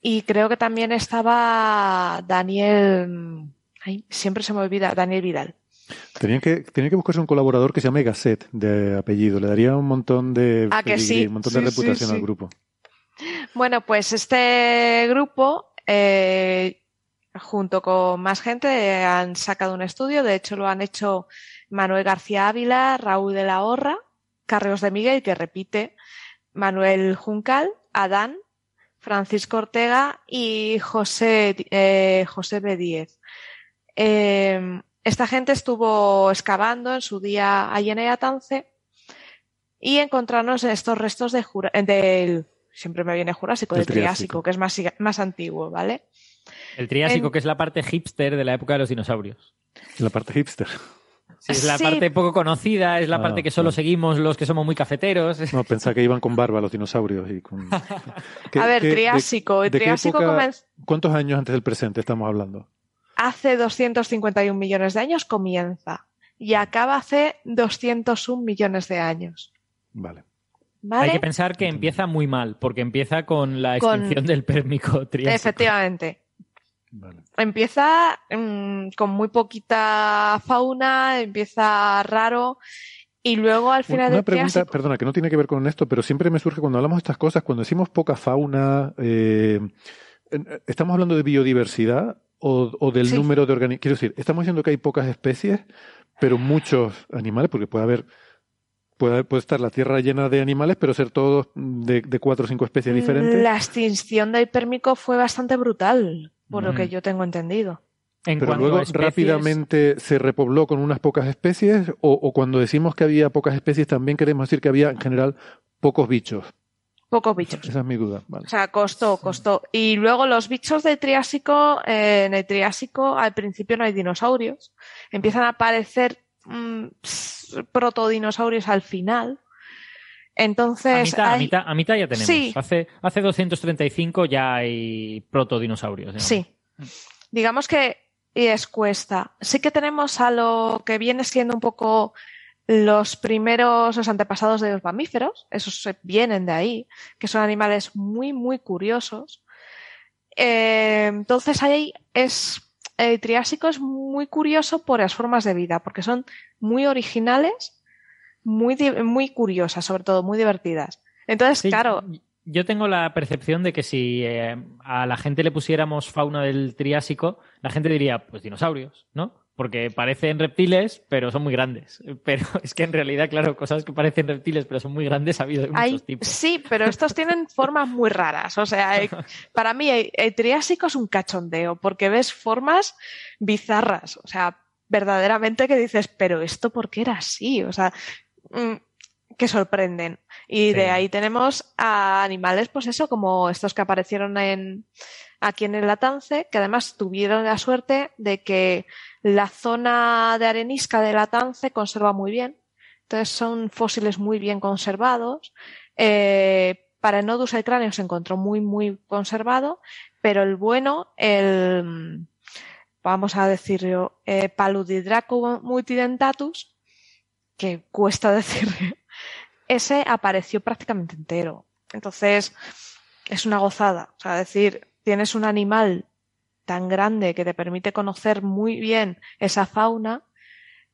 y creo que también estaba Daniel, ay, siempre se me olvida, Daniel Vidal. Tenían que, tenían que buscarse un colaborador que se llame Gasset de apellido. Le daría un montón de, Ah, que sí. un montón de Sí, reputación sí. al grupo. Bueno, pues este grupo, eh, junto con más gente, han sacado un estudio. De hecho, lo han hecho Manuel García Ávila, Raúl de la Horra, Carreos de Miguel, que repite, Manuel Juncal, Adán, Francisco Ortega y José, eh, José B. Díez. Eh, esta gente estuvo excavando en su día allí en Eatance y encontrarnos estos restos de Jura- del, siempre me viene Jurásico, Del Triásico. que es más, más antiguo, ¿vale? El Triásico, En- que es la parte hipster de la época de los dinosaurios. La parte hipster. Sí, es la Sí. parte poco conocida, es la Ah, parte que solo seguimos los que somos muy cafeteros. No, pensaba que iban con barba los dinosaurios. Y con... ¿Qué- A ver, qué- de- Triásico. De época- ¿Cuántos años antes del presente estamos hablando? hace 251 millones de años, comienza. Y acaba hace 201 millones de años. Vale. ¿Vale? Hay que pensar que empieza muy mal, porque empieza con la Con- extinción del Pérmico Triásico. Efectivamente. Vale. Empieza mm, con muy poquita fauna, empieza raro. Y luego al final Una del pregunta, Triásico. perdona, que no tiene que ver con esto, pero siempre me surge cuando hablamos de estas cosas, cuando decimos poca fauna, eh, eh, ¿estamos hablando de biodiversidad o, o del Sí. número de organismos? Quiero decir, estamos diciendo que hay pocas especies, pero muchos animales, porque puede haber, puede, estar la tierra llena de animales, pero ser todos de, de cuatro o cinco especies diferentes. La extinción del Pérmico fue bastante brutal, por lo Mm. que yo tengo entendido. En Pero luego especies, rápidamente se repobló con unas pocas especies, o, o cuando decimos que había pocas especies, también queremos decir que había en general pocos bichos. Pocos bichos. Esa es mi duda. Vale. O sea, costó, costó. Y luego los bichos del Triásico, eh, en el Triásico al principio no hay dinosaurios. Empiezan a aparecer mm, protodinosaurios al final. A Entonces, a, mitad, a mitad ya tenemos. Sí. Hace, hace 235 ya hay protodinosaurios. digamos. sí. Digamos que es cuesta. Sí que tenemos a lo que viene siendo un poco los primeros, los antepasados de los mamíferos, esos vienen de ahí, que son animales muy, muy curiosos. Eh, entonces ahí es, el Triásico es muy curioso por las formas de vida, porque son muy originales, muy, muy curiosas, sobre todo, muy divertidas. Entonces, Sí, claro, Yo tengo la percepción de que si eh, a la gente le pusiéramos fauna del Triásico, la gente diría, pues dinosaurios, ¿no? Porque parecen reptiles, pero son muy grandes. Pero es que en realidad, claro, cosas que parecen reptiles, pero son muy grandes, ha habido de muchos Hay- tipos. Sí, pero estos tienen formas muy raras. O sea, para mí el, el Triásico es un cachondeo porque ves formas bizarras. O sea, verdaderamente que dices, pero esto por qué era así? O sea, que sorprenden. Y Sí. de ahí tenemos a animales, pues eso, como estos que aparecieron en, aquí en el Latance, que además tuvieron la suerte de que la zona de arenisca del Latance conserva muy bien. Entonces son fósiles muy bien conservados. Eh, para el cráneo se encontró muy, muy conservado, pero el bueno, el, vamos a decirlo, eh, Paludidraco multidentatus, que cuesta decir, ese apareció prácticamente entero. Entonces, es una gozada. O sea, decir, tienes un animal tan grande que te permite conocer muy bien esa fauna,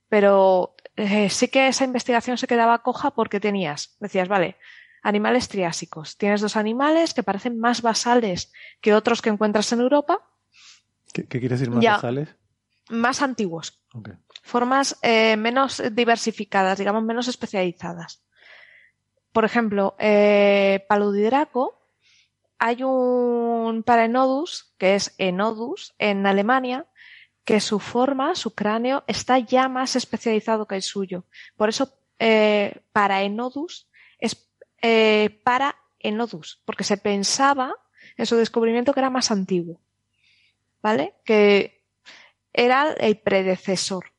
pero eh, sí que esa investigación se quedaba coja porque tenías, decías, vale, animales triásicos. Tienes dos animales que parecen más basales que otros que encuentras en Europa, ¿Qué, qué quiere decir más Ya. basales? más antiguos. Formas eh, menos diversificadas, digamos, menos especializadas. Por ejemplo, eh, Paludidraco, hay un Parenodus, que es Enodus, en Alemania, que su forma, su cráneo, está ya más especializado que el suyo. Por eso, eh, para Enodus es eh, para Enodus, porque se pensaba en su descubrimiento que era más antiguo. ¿Vale? Que era el predecesor.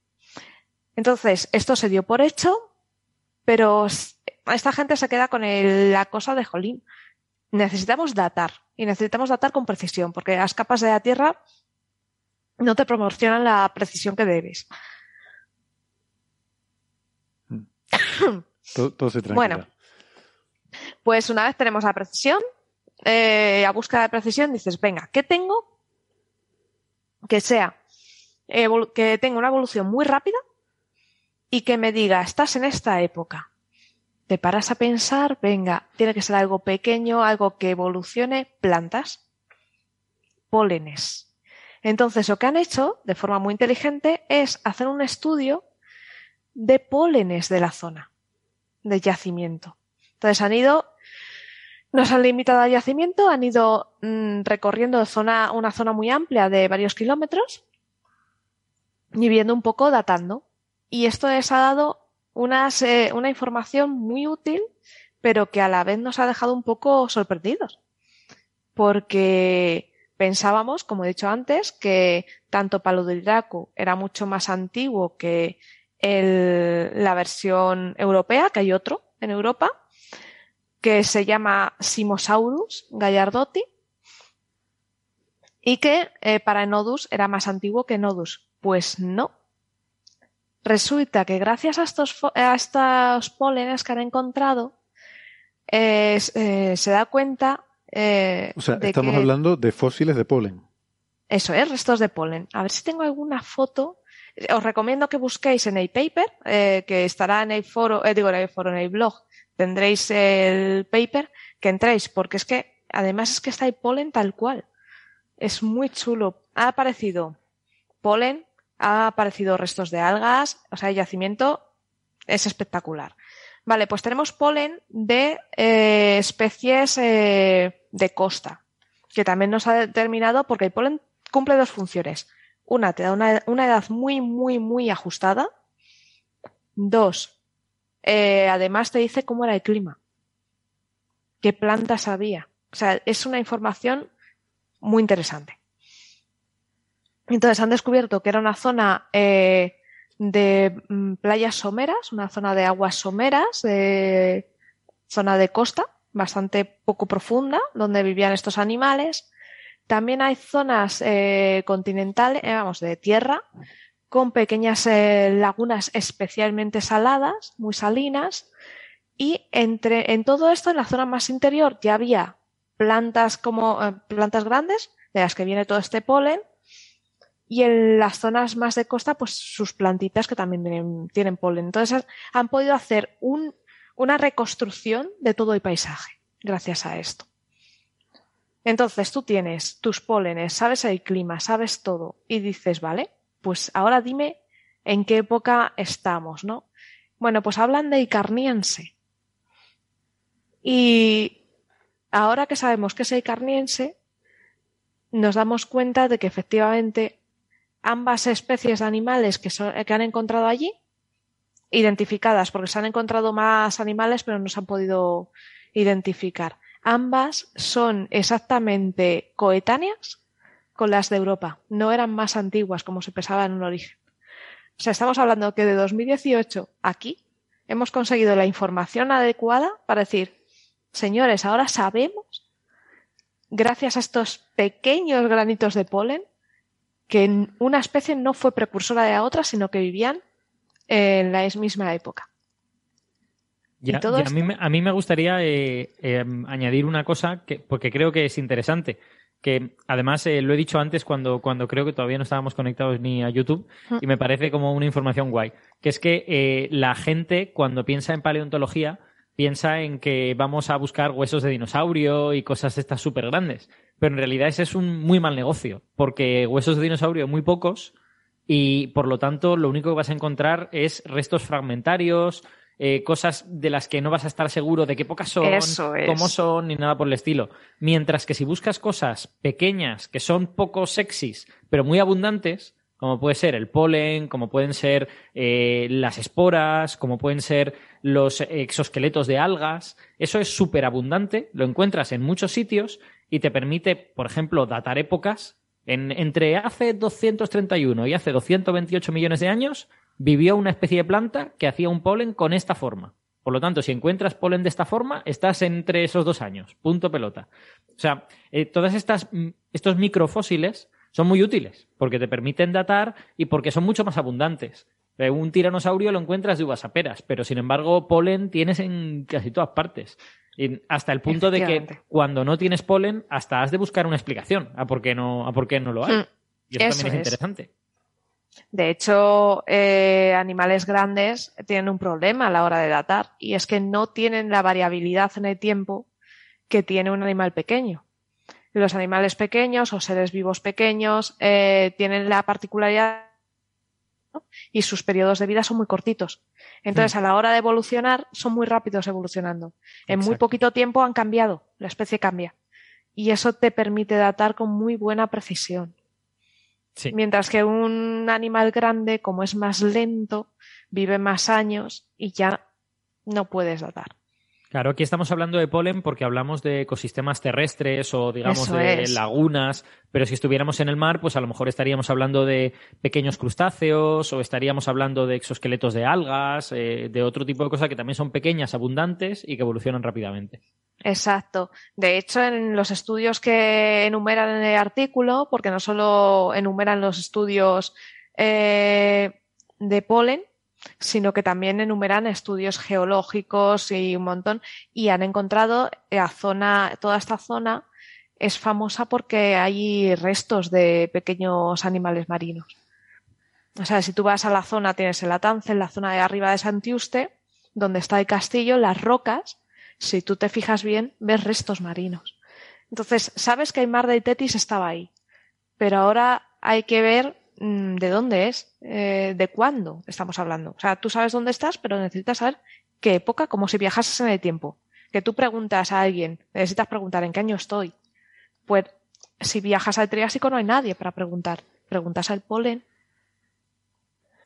Entonces, esto se dio por hecho, pero esta gente se queda con el- la cosa de jolín. Necesitamos datar y necesitamos datar con precisión, porque las capas de la Tierra no te proporcionan la precisión que debes. todo, se. Bueno, pues una vez tenemos la precisión, eh, a búsqueda de precisión dices, venga, ¿qué tengo? Que sea, que tenga una evolución muy rápida y que me diga, estás en esta época. Te paras a pensar, venga, tiene que ser algo pequeño, algo que evolucione, plantas, pólenes. Entonces, lo que han hecho de forma muy inteligente es hacer un estudio de pólenes de la zona, de yacimiento. Entonces han ido, nos han limitado al yacimiento, han ido mm, recorriendo zona, una zona muy amplia de varios kilómetros y viendo un poco, datando. Y esto les ha dado una información muy útil, pero que a la vez nos ha dejado un poco sorprendidos. Porque pensábamos, como he dicho antes, que tanto Palo era mucho más antiguo que el, la versión europea, que hay otro en Europa, que se llama Simosaurus gallardotti, y que eh, para Nodus era más antiguo que Nodus. Pues no. Resulta que gracias a estos, a estos pólenes que han encontrado, eh, se da cuenta. Eh, o sea, estamos hablando de fósiles de polen. Eso es, restos de polen. A ver si tengo alguna foto os recomiendo que busquéis en el paper, eh, que estará en el foro, eh, digo en el foro, en el blog, tendréis el paper, que entréis, porque es que, además es que está el polen tal cual. Es muy chulo. Ha aparecido polen, ha aparecido restos de algas, o sea, el yacimiento es espectacular. Vale, pues tenemos polen de eh, especies de costa, que también nos ha determinado porque el polen cumple dos funciones una, te da una, edad muy, muy, muy ajustada. Dos, eh, además te dice cómo era el clima, qué plantas había. O sea, es una información muy interesante. Entonces han descubierto que era una zona eh, de mm, playas someras, una zona de aguas someras, zona de costa, bastante poco profunda, donde vivían estos animales. También hay zonas eh, continentales, eh, vamos, de tierra, con pequeñas eh, lagunas especialmente saladas, muy salinas, y entre, en todo esto, en la zona más interior, ya había plantas como plantas grandes, de las que viene todo este polen, y en las zonas más de costa, pues sus plantitas que también tienen, polen. Entonces han podido hacer un, una reconstrucción de todo el paisaje gracias a esto. Entonces tú tienes tus pólenes, sabes el clima, sabes todo y dices, vale, pues ahora dime en qué época estamos, ¿no? Bueno, pues hablan de Icarniense. Y ahora que sabemos que es Icarniense, nos damos cuenta de que efectivamente ambas especies de animales que, que han encontrado allí, identificadas, porque se han encontrado más animales, pero no se han podido identificar Ambas son exactamente coetáneas con las de Europa. No eran más antiguas como se pensaba en un origen. O sea, estamos hablando que de 2018 aquí hemos conseguido la información adecuada para decir, señores, ahora sabemos, gracias a estos pequeños granitos de polen, que una especie no fue precursora de la otra, sino que vivían en la misma época a, mí, a, mí, me gustaría eh, eh, añadir una cosa que, porque creo que es interesante. Que además eh, lo he dicho antes cuando, cuando creo que todavía no estábamos conectados ni a YouTube mm. y me parece como una información guay. Que es que la gente cuando piensa en paleontología piensa en que vamos a buscar huesos de dinosaurio y cosas estas súper grandes. Pero en realidad ese es un muy mal negocio porque huesos de dinosaurio muy pocos y por lo tanto lo único que vas a encontrar es restos fragmentarios, eh, cosas de las que no vas a estar seguro de qué pocas son, cómo son, ni nada por el estilo. Mientras que si buscas cosas pequeñas, que son poco sexys, pero muy abundantes, como puede ser el polen, como pueden ser eh, las esporas, como pueden ser los exoesqueletos de algas, eso es súper abundante, lo encuentras en muchos sitios y te permite, por ejemplo, datar épocas. En, entre hace 231 y hace 228 millones de años, vivió una especie de planta que hacía un polen con esta forma. Por lo tanto, si encuentras polen de esta forma, estás entre esos dos años. Punto pelota. O sea, eh, todas estas mm, estos microfósiles son muy útiles, porque te permiten datar y porque son mucho más abundantes. Eh, Un tiranosaurio lo encuentras de uvas a peras, pero sin embargo, polen tienes en casi todas partes. Y hasta el punto de que cuando no tienes polen, hasta has de buscar una explicación a por qué no, a por qué no lo hay. Hmm, Y eso, eso también es, es. interesante. De hecho, eh, animales grandes tienen un problema a la hora de datar y es que no tienen la variabilidad en el tiempo que tiene un animal pequeño. Los animales pequeños o seres vivos pequeños eh, tienen la particularidad ¿no? y sus periodos de vida son muy cortitos. Entonces, a la hora de evolucionar, son muy rápidos evolucionando. En muy poquito tiempo han cambiado, la especie cambia. Y eso te permite datar con muy buena precisión. Sí. Mientras que un animal grande, como es más lento, vive más años y ya no puedes datar. Claro, aquí estamos hablando de polen porque hablamos de ecosistemas terrestres o digamos Eso de es. lagunas, pero si estuviéramos en el mar, pues a lo mejor estaríamos hablando de pequeños crustáceos o estaríamos hablando de exoesqueletos de algas, eh, de otro tipo de cosas que también son pequeñas, abundantes y que evolucionan rápidamente. Exacto. De hecho, en los estudios que enumeran en el artículo, porque no solo enumeran los estudios eh, de polen, sino que también enumeran estudios geológicos y un montón, y han encontrado la zona, toda esta zona es famosa porque hay restos de pequeños animales marinos. O sea, si tú vas a la zona, tienes el Atance, en la zona de arriba de Santiuste, donde está el castillo, las rocas, si tú te fijas bien, ves restos marinos. Entonces, sabes que el mar de Tetis estaba ahí, pero ahora hay que ver de dónde es, eh, de cuándo estamos hablando. O sea, tú sabes dónde estás, pero necesitas saber qué época, como si viajases en el tiempo. Que tú preguntas a alguien, necesitas preguntar en qué año estoy. Pues si viajas al Triásico no hay nadie para preguntar. Preguntas al polen.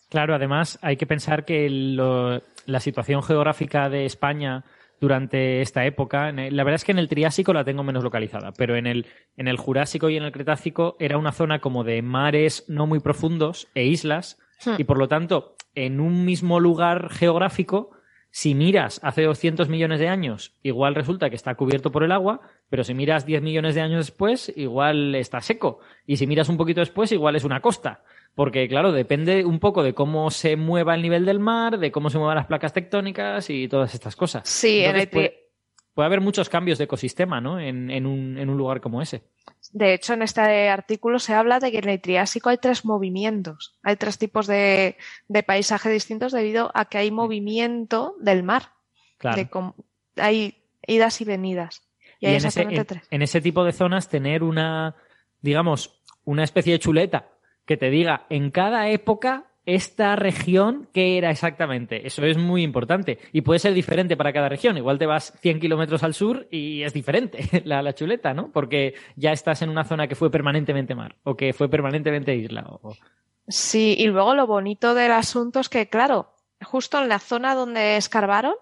Claro, además hay que pensar que la situación geográfica de España durante esta época, la verdad es que en el Triásico la tengo menos localizada, pero en el, en el Jurásico y en el Cretácico era una zona como de mares no muy profundos e islas, Hmm. y por lo tanto, en un mismo lugar geográfico, si miras hace 200 millones de años, igual resulta que está cubierto por el agua, pero si miras 10 millones de años después, igual está seco. Y si miras un poquito después, igual es una costa. Porque, claro, depende un poco de cómo se mueva el nivel del mar, de cómo se muevan las placas tectónicas y todas estas cosas. Sí, en Entonces, el puede, puede haber muchos cambios de ecosistema, ¿no? En, en un, en un lugar como ese. De hecho, en este artículo se habla de que en el Triásico hay tres movimientos, hay tres tipos de, de paisaje distintos debido a que hay movimiento del mar. Claro. De hay idas y venidas. Y, Y hay en ese, exactamente en- tres. en ese tipo de zonas tener una, digamos, una especie de chuleta que te diga en cada época esta región qué era exactamente. Eso es muy importante. Y puede ser diferente para cada región. Igual te vas 100 kilómetros al sur y es diferente la, chuleta, ¿no? Porque ya estás en una zona que fue permanentemente mar o que fue permanentemente isla. o- Sí, y luego lo bonito del asunto es que, claro, justo en la zona donde escarbaron,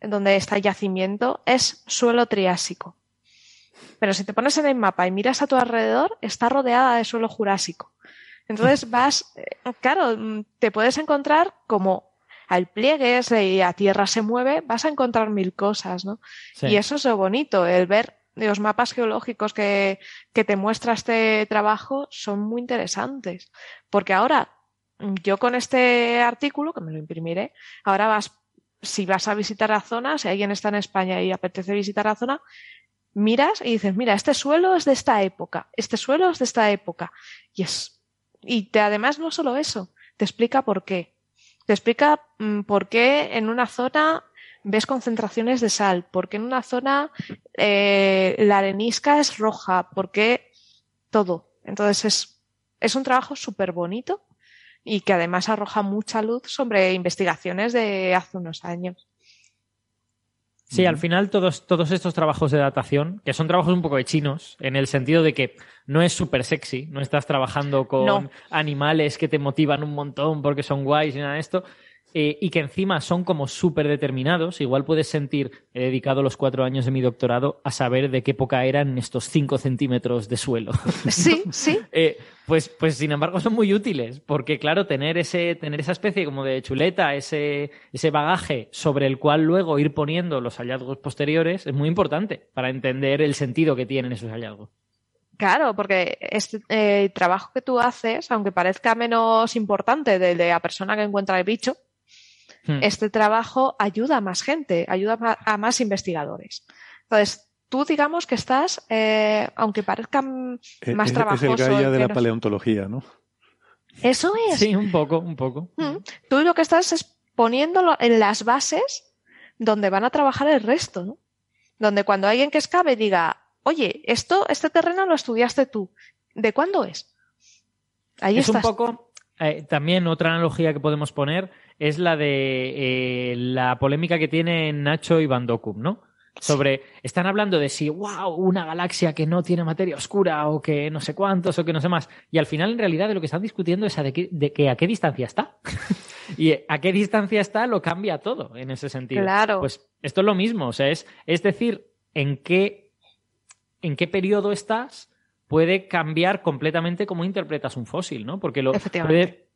donde está el yacimiento, es suelo triásico. Pero si te pones en el mapa y miras a tu alrededor, está rodeada de suelo jurásico. Entonces vas, eh, claro, mm, te puedes encontrar como al pliegues y a tierra se mueve, vas a encontrar mil cosas, ¿no? Sí. Y eso es lo bonito, el ver los mapas geológicos que, que te muestra este trabajo son muy interesantes. Porque ahora, mm, yo con este artículo, que me lo imprimiré, ahora vas, si vas a visitar la zona, si alguien está en España y apetece visitar la zona, miras y dices, mira, este suelo es de esta época, este suelo es de esta época. Y es, y te, además no solo eso, te explica por qué. Te explica mm, por qué en una zona ves concentraciones de sal, por qué en una zona eh, la arenisca es roja, por qué todo. Entonces es, es un trabajo súper bonito y que además arroja mucha luz sobre investigaciones de hace unos años. Sí, al final todos, todos estos trabajos de datación, que son trabajos un poco de chinos, en el sentido de que no es súper sexy, no estás trabajando con No. animales que te motivan un montón porque son guays y nada de esto, eh, y que encima son como súper determinados. Igual puedes sentir, he dedicado los cuatro años de mi doctorado a saber de qué época eran estos cinco centímetros de suelo. Sí, sí. Eh, pues, pues sin embargo son muy útiles, porque claro, tener ese, tener esa especie como de chuleta, ese, ese bagaje sobre el cual luego ir poniendo los hallazgos posteriores es muy importante para entender el sentido que tienen esos hallazgos. Claro, porque este eh, trabajo que tú haces, aunque parezca menos importante del de la persona que encuentra el bicho, Hmm. este trabajo ayuda a más gente, ayuda a más investigadores. Entonces, tú digamos que estás, eh, aunque parezca Eh, más es, es trabajoso. el Gaia de la paleontología, ¿no? Eso es. Sí, un poco, un poco. Mm. Tú lo que estás es poniéndolo en las bases donde van a trabajar el resto, ¿no? Donde cuando alguien que escabe diga, oye, esto, este terreno lo estudiaste tú. ¿De cuándo es? Ahí es estás. un poco. Eh, también otra analogía que podemos poner es la de eh, la polémica que tienen Nacho y Van Dokum, ¿no? Sobre, están hablando de si, wow, una galaxia que no tiene materia oscura o que no sé cuántos o que no sé más. Y al final, en realidad, de lo que están discutiendo es a de, qué- de que a qué distancia está. y a qué distancia está lo cambia todo en ese sentido. Claro. Pues esto es lo mismo. O sea, es, es decir, en qué, en qué periodo estás puede cambiar completamente cómo interpretas un fósil, ¿no? Porque lo,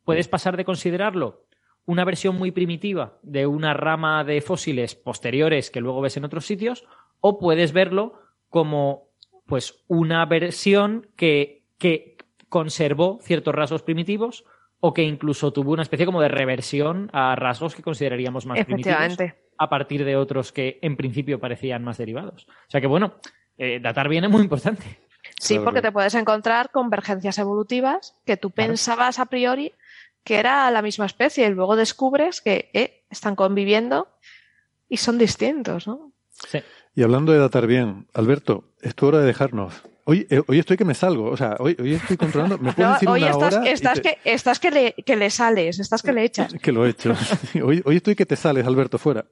puedes pasar de considerarlo una versión muy primitiva de una rama de fósiles posteriores que luego ves en otros sitios, o puedes verlo como pues una versión que, que conservó ciertos rasgos primitivos o que incluso tuvo una especie como de reversión a rasgos que consideraríamos más primitivos a partir de otros que en principio parecían más derivados. O sea que bueno, eh, datar bien es muy importante. Sí, Claro, porque te puedes encontrar convergencias evolutivas que tú Claro. pensabas a priori que era la misma especie y luego descubres que eh, están conviviendo y son distintos, ¿no? Sí. Y hablando de datar bien, Alberto, es tu hora de dejarnos. Hoy, eh, hoy estoy que me salgo, o sea, hoy, hoy estoy controlando. ¿Me puedes No, decir hoy una estás, hora? estás, te- que, estás que, le, que le sales, estás que le echas. que lo he hecho. Hoy, hoy estoy que te sales, Alberto, fuera.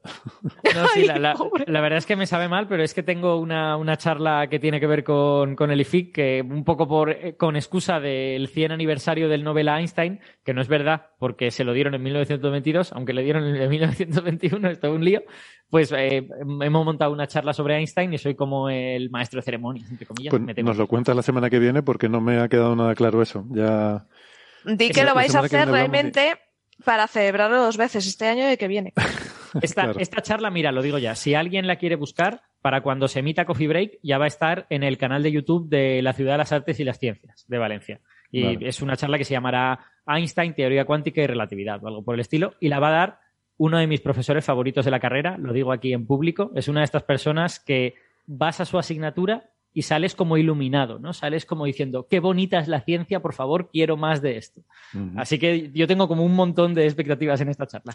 No, sí, la, la- pobre. la verdad es que me sabe mal, pero es que tengo una, una charla que tiene que ver con, con el IFIC, que un poco por, eh, con excusa del 100 aniversario del Nobel Einstein, que no es verdad, porque se lo dieron en 1922, aunque le dieron en 1921, esto es un lío, pues eh, hemos montado una charla sobre Einstein y soy como el maestro de ceremonias, entre comillas. Pues me nos lo cuentas la semana que viene porque no me ha quedado nada claro eso. Ya. Di que lo vais a hacer realmente para celebrarlo dos veces, este año y el que viene. Esta, Claro. esta charla, mira, lo digo ya, si alguien la quiere buscar, para cuando se emita Coffee Break, ya va a estar en el canal de YouTube de la Ciudad de las Artes y las Ciencias de Valencia. Y Vale. es una charla que se llamará Einstein, Teoría Cuántica y Relatividad, o algo por el estilo, y la va a dar uno de mis profesores favoritos de la carrera, lo digo aquí en público, es una de estas personas que basa su asignatura y sales como iluminado, ¿no? Sales como diciendo, qué bonita es la ciencia, por favor, quiero más de esto. Así que yo tengo como un montón de expectativas en esta charla.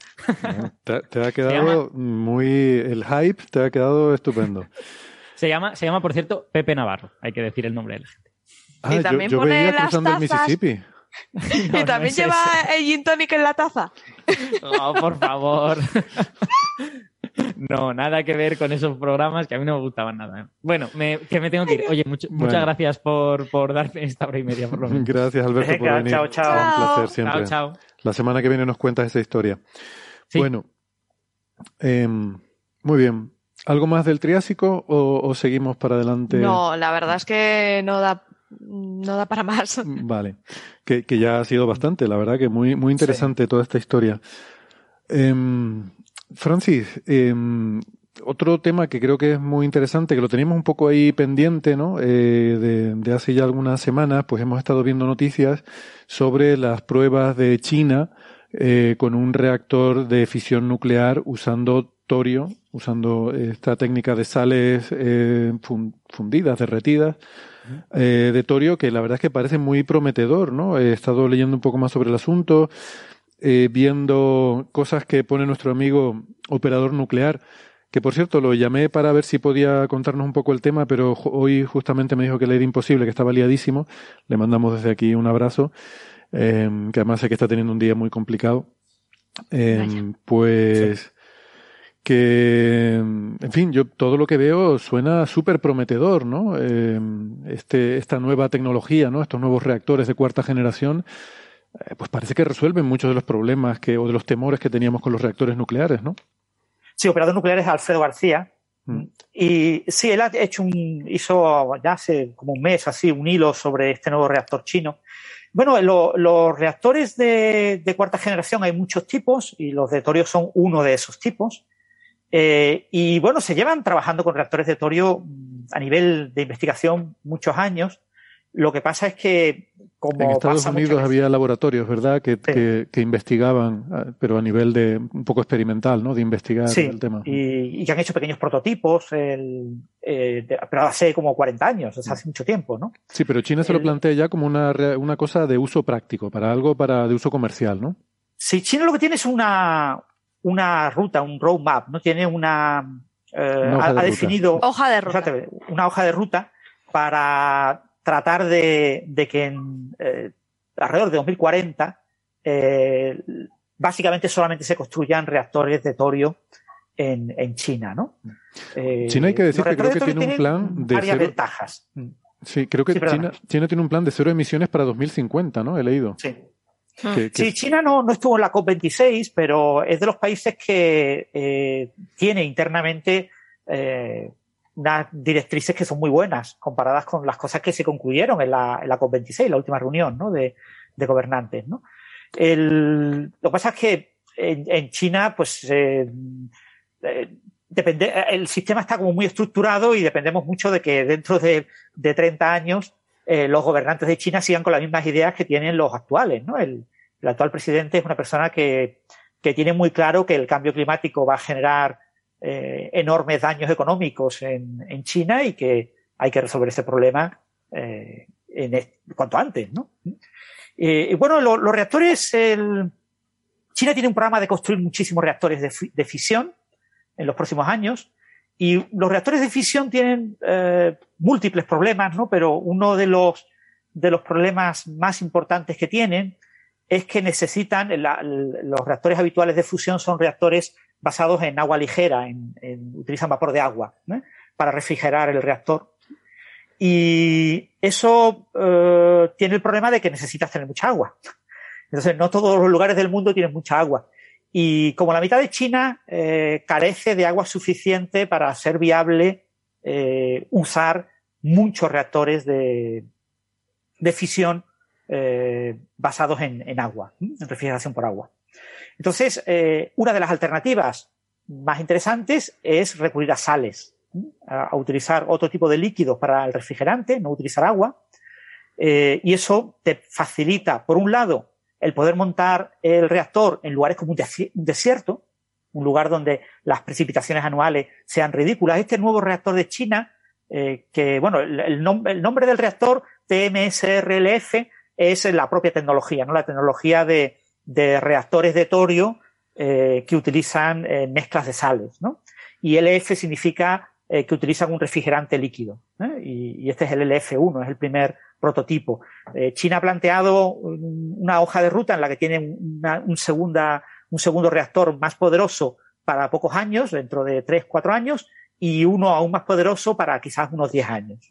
Te, te ha quedado muy. El hype te ha quedado estupendo. Se llama, se llama, por cierto, Pepe Navarro. Hay que decir el nombre de la gente. Ah, yo, también yo pone veía las cruzando el. Mississippi. No, y no también es lleva ese. el gin tonic en la taza. Oh, por favor. No, nada que ver con esos programas que a mí no me gustaban nada. Bueno, me- que me tengo que ir. Oye, mucho- Bueno. muchas gracias por, por darme esta hora y media, por lo menos. Gracias, Alberto, por venir. chao, chao. Un placer siempre. Chao, chao. La semana que viene nos cuentas esa historia. Sí. Bueno, em, muy bien. ¿Algo más del Triásico o, o seguimos para adelante? No, la verdad es que no da, no da para más. Vale, que, que ya ha sido bastante, la verdad que muy, muy interesante toda esta historia. Em, Francis, em, otro tema que creo que es muy interesante, que lo teníamos un poco ahí pendiente, ¿no? Eh, de, de hace ya algunas semanas, pues hemos estado viendo noticias sobre las pruebas de China eh, con un reactor de fisión nuclear usando torio, usando esta técnica de sales eh, fun- fundidas, derretidas, eh, de torio, que la verdad es que parece muy prometedor, ¿no? He estado leyendo un poco más sobre el asunto, eh, viendo cosas que pone nuestro amigo operador nuclear, que por cierto lo llamé para ver si podía contarnos un poco el tema, pero hoy justamente me dijo que le era imposible, que estaba liadísimo. Le mandamos desde aquí un abrazo, eh, que además sé que está teniendo un día muy complicado. Eh, pues que, en fin, yo todo lo que veo suena súper prometedor, ¿no? Eh, este, esta nueva tecnología, ¿no? Estos nuevos reactores de cuarta generación, eh, pues parece que resuelven muchos de los problemas que, o de los temores que teníamos con los reactores nucleares, ¿no? Sí, operador nuclear es Alfredo García. Mm. Y sí, él ha hecho un, hizo ya hace como un mes así un hilo sobre este nuevo reactor chino. Bueno, lo- los reactores de, de cuarta generación hay muchos tipos y los de torio son uno de esos tipos. Eh, y bueno, se llevan trabajando con reactores de torio mm, a nivel de investigación muchos años Lo que pasa es que como en Estados Unidos veces- había laboratorios, ¿verdad? Que, Sí. que, que investigaban, ah, pero a nivel de un poco experimental, ¿no? De investigar Sí, el tema. y, y que han hecho pequeños prototipos, el, eh, de- pero hace como 40 años, o sea, hace mucho tiempo, ¿no? Sí, pero China se lo plantea ya como una, una cosa de uso práctico, para algo para de uso comercial, ¿no? Sí, China lo que tiene es una, una ruta, un roadmap, ¿no? Tiene una... eh, Una hoja ha, de ha definido Hoja de ruta. una hoja de ruta para tratar de, de que en, eh, alrededor de 2040 eh, básicamente solamente se construyan reactores de torio en, en China, ¿no? Eh, China hay que decir que creo que tiene un plan de varias cero- ventajas. Sí, creo que Sí. China, China tiene un plan de cero emisiones para 2050, ¿no? He leído. Sí. Que- Sí, China no, no estuvo en la COP26, pero es de los países que eh, tiene internamente eh, unas directrices que son muy buenas comparadas con las cosas que se concluyeron en la, en la COP26, la última reunión ¿no? de, de gobernantes. ¿no? El- lo que pasa es que en, en China, pues, eh, eh, depende, el sistema está como muy estructurado y dependemos mucho de que dentro de, de 30 años eh, los gobernantes de China sigan con las mismas ideas que tienen los actuales. ¿no? El, actual presidente es una persona que, que tiene muy claro que el cambio climático va a generar eh, enormes daños económicos en, en China y que hay que resolver ese problema eh, en cuanto antes. ¿no? Bueno, lo- los reactores, China tiene un programa de construir muchísimos reactores de, de fisión en los próximos años. Y los reactores de fisión tienen eh, múltiples problemas, ¿no? Pero uno de los, de los problemas más importantes que tienen es que necesitan, la- los reactores habituales de fusión son reactores basados en agua ligera, en, en- utilizan vapor de agua para refrigerar el reactor. Y eso eh, tiene el problema de que necesitas tener mucha agua. Entonces, no todos los lugares del mundo tienen mucha agua. Y como la mitad de China eh, carece de agua suficiente para ser viable eh, usar muchos reactores de, de fisión eh, basados en, en agua, en refrigeración por agua. Entonces, una de las alternativas más interesantes es recurrir a sales, a, a utilizar otro tipo de líquidos para el refrigerante, no utilizar agua. Y eso te facilita, por un lado, el poder montar el reactor en lugares como un, desi- un desierto, un lugar donde las precipitaciones anuales sean ridículas. Este nuevo reactor de China, eh, que, bueno, el, el nom- el nombre del reactor, TMSRLF, es la propia tecnología, ¿no? La tecnología de, reactores de torio eh, que utilizan eh, mezclas de sales, ¿no? Y LF significa que utilizan un refrigerante líquido. Y, y este es el LF1, es el primer prototipo. Eh, China ha planteado un- una hoja de ruta en la que tiene una- un, segundo reactor más poderoso para pocos años, dentro de tres, cuatro años, y uno aún más poderoso para quizás unos 10 años.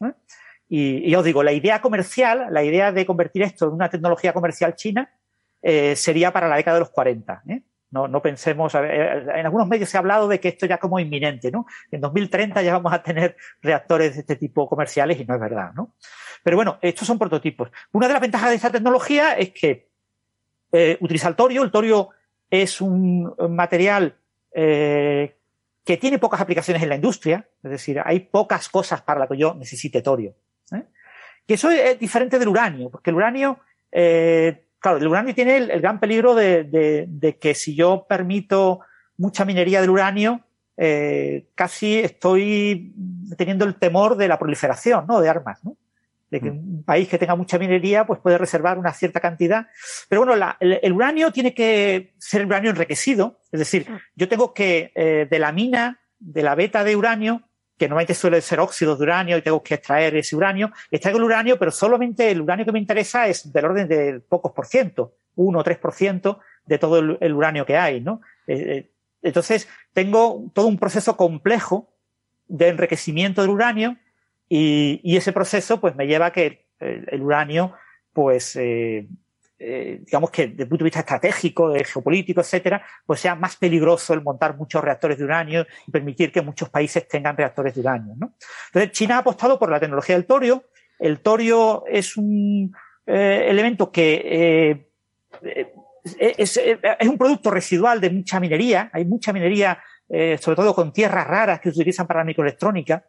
Y, os digo, la idea comercial, la idea de convertir esto en una tecnología comercial china, eh, sería para la década de los 40. ¿eh? No, no pensemos, a ver, en algunos medios se ha hablado de que esto ya como inminente, ¿no? En 2030 ya vamos a tener reactores de este tipo comerciales y no es verdad, ¿no? Pero bueno, estos son prototipos. Una de las ventajas de esta tecnología es que eh, utiliza el torio. El torio es un material eh, que tiene pocas aplicaciones en la industria, es decir, hay pocas cosas para las que yo necesite torio. ¿eh? Que eso es diferente del uranio, porque el uranio, eh, claro, el uranio tiene el, el gran peligro de, de- de que si yo permito mucha minería del uranio, eh, casi estoy teniendo el temor de la proliferación, ¿no? De armas, ¿no? De que un país que tenga mucha minería, pues puede reservar una cierta cantidad. Pero bueno, la- el, el uranio tiene que ser uranio enriquecido. Es decir, yo tengo que, eh, de la mina, de la beta de uranio, que normalmente suele ser óxidos de uranio y tengo que extraer ese uranio, extraigo el uranio, pero solamente el uranio que me interesa es del orden de pocos por ciento, 1 o 3 por ciento de todo el, uranio que hay, ¿no? Eh, eh, entonces, tengo todo un proceso complejo de enriquecimiento del uranio y, ese proceso pues me lleva a que el, el uranio pues eh, eh, digamos que desde el punto de vista estratégico, de geopolítico, etcétera, pues sea más peligroso el montar muchos reactores de uranio y permitir que muchos países tengan reactores de uranio. ¿no? Entonces, China ha apostado por la tecnología del torio. El torio es un eh, elemento que eh, eh, es, un producto residual de mucha minería. Hay mucha minería, eh, sobre todo con tierras raras que se utilizan para la microelectrónica.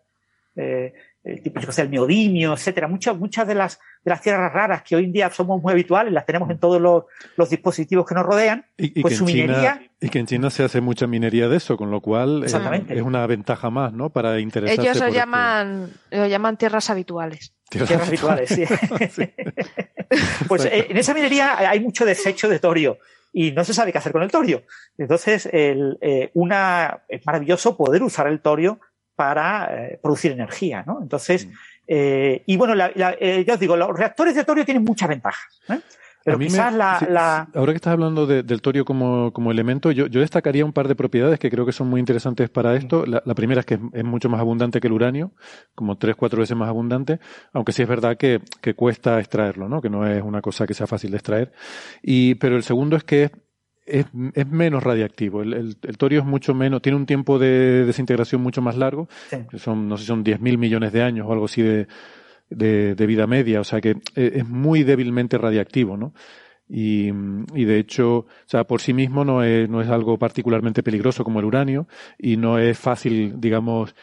Eh, el tipo, yo sé, el neodimio, etcétera. Muchas, muchas de las, de las tierras raras que hoy en día somos muy habituales, las tenemos en todos los, los dispositivos que nos rodean. Y, y pues que su en China, minería, y que en China se hace mucha minería de eso, con lo cual Exactamente. es una ventaja más, ¿no? Para interesarse Ellos lo este- llaman, lo llaman tierras habituales. tierras habituales, sí. pues eh, en esa minería hay mucho desecho de torio y no se sabe qué hacer con el torio. Entonces, el, eh, una, es maravilloso poder usar el torio para eh, producir energía, ¿no? Entonces, eh, y bueno, la- la- eh, ya os digo, los reactores de torio tienen muchas ventajas. Pero me- quizás la, Ahora que estás hablando de- del torio como, como elemento, yo, yo destacaría un par de propiedades que creo que son muy interesantes para esto. La, la primera es que es, es mucho más abundante que el uranio, como tres, cuatro veces más abundante, aunque sí es verdad que, que cuesta extraerlo, ¿no? Que no es una cosa que sea fácil de extraer. Y, pero el segundo es que es, es, menos radiactivo. El, el- el torio es mucho menos, tiene un tiempo de desintegración mucho más largo. Sí. Son, no sé, son 10.000 millones de años o algo así de, de, de vida media, o sea que eh, es muy débilmente radiactivo, ¿no? Y, y de hecho, o sea, por sí mismo no es, no es algo particularmente peligroso como el uranio y no es fácil, digamos,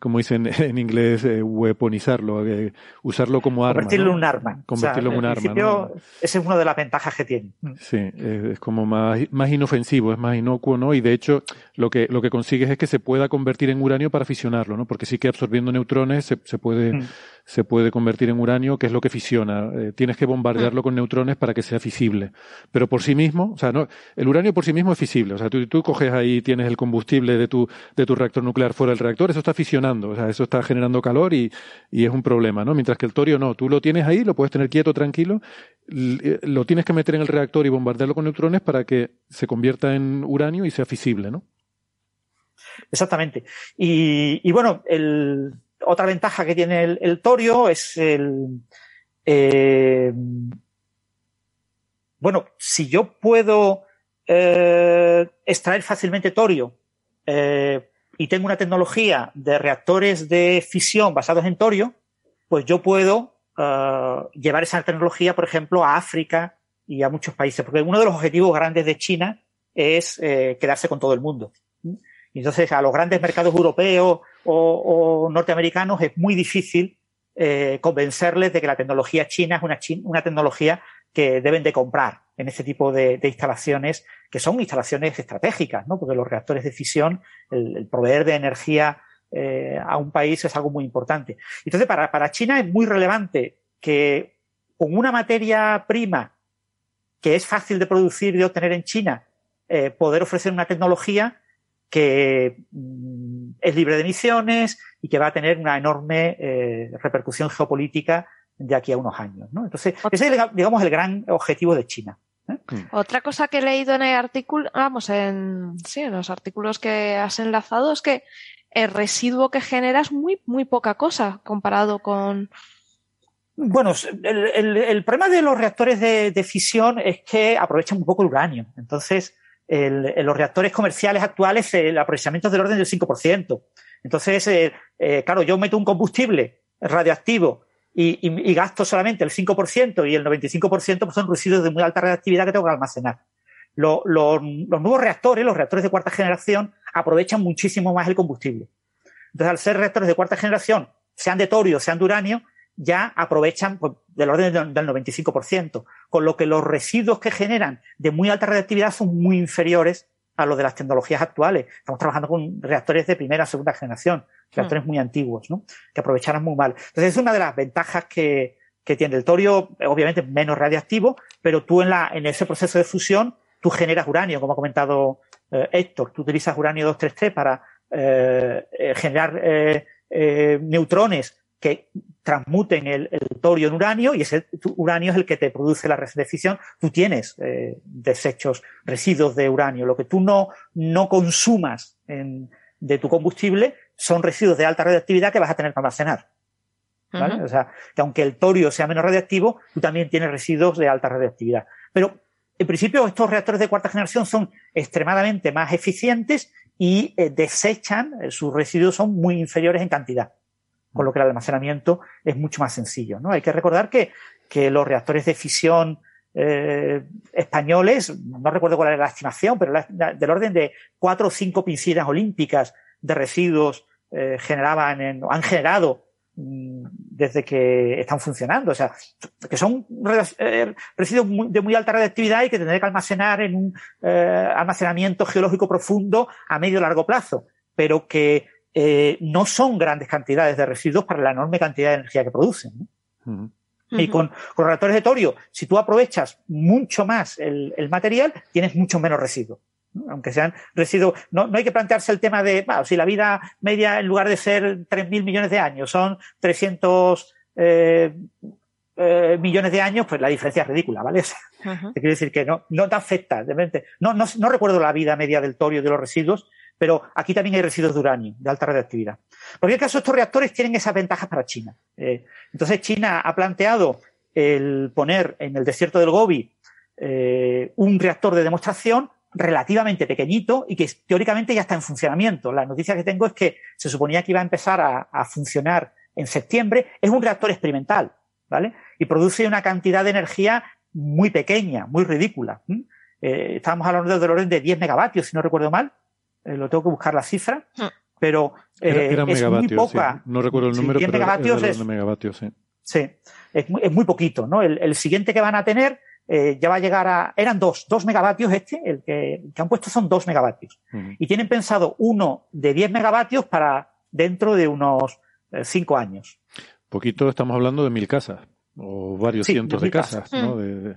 como dicen en inglés, eh, weaponizarlo, eh, usarlo como arma. convertirlo ¿no? en un arma. Convertirlo O en un arma. ¿no? Esa es una de las ventajas que tiene. Sí, es, es como más, más inofensivo, es más inocuo, ¿no? Y de hecho, lo que, lo que consigues es que se pueda convertir en uranio para fisionarlo, ¿no? Porque sí que absorbiendo neutrones se, se puede, Mm. Se puede convertir en uranio, que es lo que fisiona. Eh, tienes que bombardearlo con neutrones para que sea fisible. Pero por sí mismo, o sea, no, el uranio por sí mismo es fisible. O sea, tú, tú coges ahí, tienes el combustible de tu, de tu reactor nuclear fuera del reactor, eso está fisionando, o sea, eso está generando calor y, y es un problema, ¿no? Mientras que el torio no, tú lo tienes ahí, lo puedes tener quieto, tranquilo, eh, lo tienes que meter en el reactor y bombardearlo con neutrones para que se convierta en uranio y sea fisible, ¿no? Exactamente. Y, y bueno, el, otra ventaja que tiene el, torio es el. eh, bueno, si yo puedo eh, extraer fácilmente torio eh, y tengo una tecnología de reactores de fisión basados en torio, pues yo puedo llevar esa tecnología, por ejemplo, a África y a muchos países, porque uno de los objetivos grandes de China es quedarse con todo el mundo. Entonces, a los grandes mercados europeos o, o norteamericanos es muy difícil eh, convencerles de que la tecnología china es una, chi- una tecnología que deben de comprar en este tipo de, de instalaciones, que son instalaciones estratégicas, ¿no? Porque los reactores de fisión, el, el proveer de energía eh, a un país es algo muy importante. Entonces, para, para China es muy relevante que con una materia prima que es fácil de producir y de obtener en China, eh, poder ofrecer una tecnología que mm, es libre de emisiones y que va a tener una enorme eh, repercusión geopolítica de aquí a unos años. ¿no? Entonces, ese es, digamos, el gran objetivo de China. ¿eh? Otra cosa que he leído en el artículo, vamos, en, sí, en los artículos que has enlazado es que el residuo que genera es muy, muy poca cosa comparado con. Bueno, el, el- el problema de los reactores de, de fisión es que aprovechan un poco el uranio. Entonces, el- en los reactores comerciales actuales el aprovechamiento es del orden del 5%. Entonces, eh, eh, claro, yo meto un combustible radioactivo y, gasto solamente el 5% y el 95% pues son residuos de muy alta radioactividad que tengo que almacenar. Lo- lo- los nuevos reactores, los reactores de cuarta generación, aprovechan muchísimo más el combustible. Entonces, al ser reactores de cuarta generación, sean de torio, sean de uranio, ya aprovechan pues, del orden del 95%, con lo que los residuos que generan de muy alta radioactividad son muy inferiores a los de las tecnologías actuales. Estamos trabajando con reactores de primera o segunda generación, reactores muy antiguos, ¿no? que aprovecharán muy mal. Entonces, es una de las ventajas que, que tiene el torio, obviamente menos radiactivo, pero tú en, la, en ese proceso de fusión, tú generas uranio, como ha comentado eh, Héctor, tú utilizas uranio 233 para eh, eh, generar eh, eh, neutrones que transmuten el, el torio en uranio y ese uranio es el que te produce la reacción de fisión. Tú tienes eh, desechos, residuos de uranio. Lo que tú no, no consumas en- de tu combustible son residuos de alta radioactividad que vas a tener que almacenar. O sea, que aunque el torio sea menos radioactivo, tú también tienes residuos de alta radioactividad. Pero en principio estos reactores de cuarta generación son extremadamente más eficientes y eh, desechan, eh, sus residuos son muy inferiores en cantidad, con lo que el almacenamiento es mucho más sencillo. ¿no? Hay que recordar que, que los reactores de fisión eh, españoles, no recuerdo cuál era la estimación, pero del orden de cuatro o cinco piscinas olímpicas de residuos eh, generaban en- han generado mm, desde que están funcionando. O sea, que son eh, residuos de muy alta radiactividad y que tendré que almacenar en un almacenamiento geológico profundo a medio largo plazo, pero que eh, no son grandes cantidades de residuos para la enorme cantidad de energía que producen. Y con, con, reactores de torio, si tú aprovechas mucho más el, el material, tienes mucho menos residuos aunque sean residuos. No, no hay que plantearse el tema de, bueno, si la vida media en lugar de ser 3.000 millones de años son 300 eh, eh, millones de años, pues la diferencia es ridícula, ¿vale? quiero decir que no, no te afecta. No, no, no recuerdo la vida media del torio y de los residuos, pero aquí también hay residuos de uranio, de alta radioactividad. Por el caso, estos reactores tienen esas ventajas para China. Eh, entonces, China ha planteado el poner en el desierto del Gobi eh, un reactor de demostración relativamente pequeñito y que teóricamente ya está en funcionamiento. La noticia que tengo es que se suponía que iba a empezar a, funcionar en septiembre. Es un reactor experimental, ¿vale? Y produce una cantidad de energía muy pequeña, muy ridícula. Eh, estábamos hablando del orden de 10 megavatios, si no recuerdo mal. Eh, lo tengo que buscar la cifra. Hmm. Pero eh, es muy poca. No recuerdo el número, 10 megavatios es, megavatios, sí. sí. Es, muy, es muy poquito, ¿no? el siguiente que van a tener eh, ya va a llegar a, eran dos, dos megavatios este, el que, que han puesto son dos megavatios. Y tienen pensado uno de 10 megavatios para dentro de unos eh, cinco años. Poquito estamos hablando de mil casas o varios cientos de, casas, ¿no? De,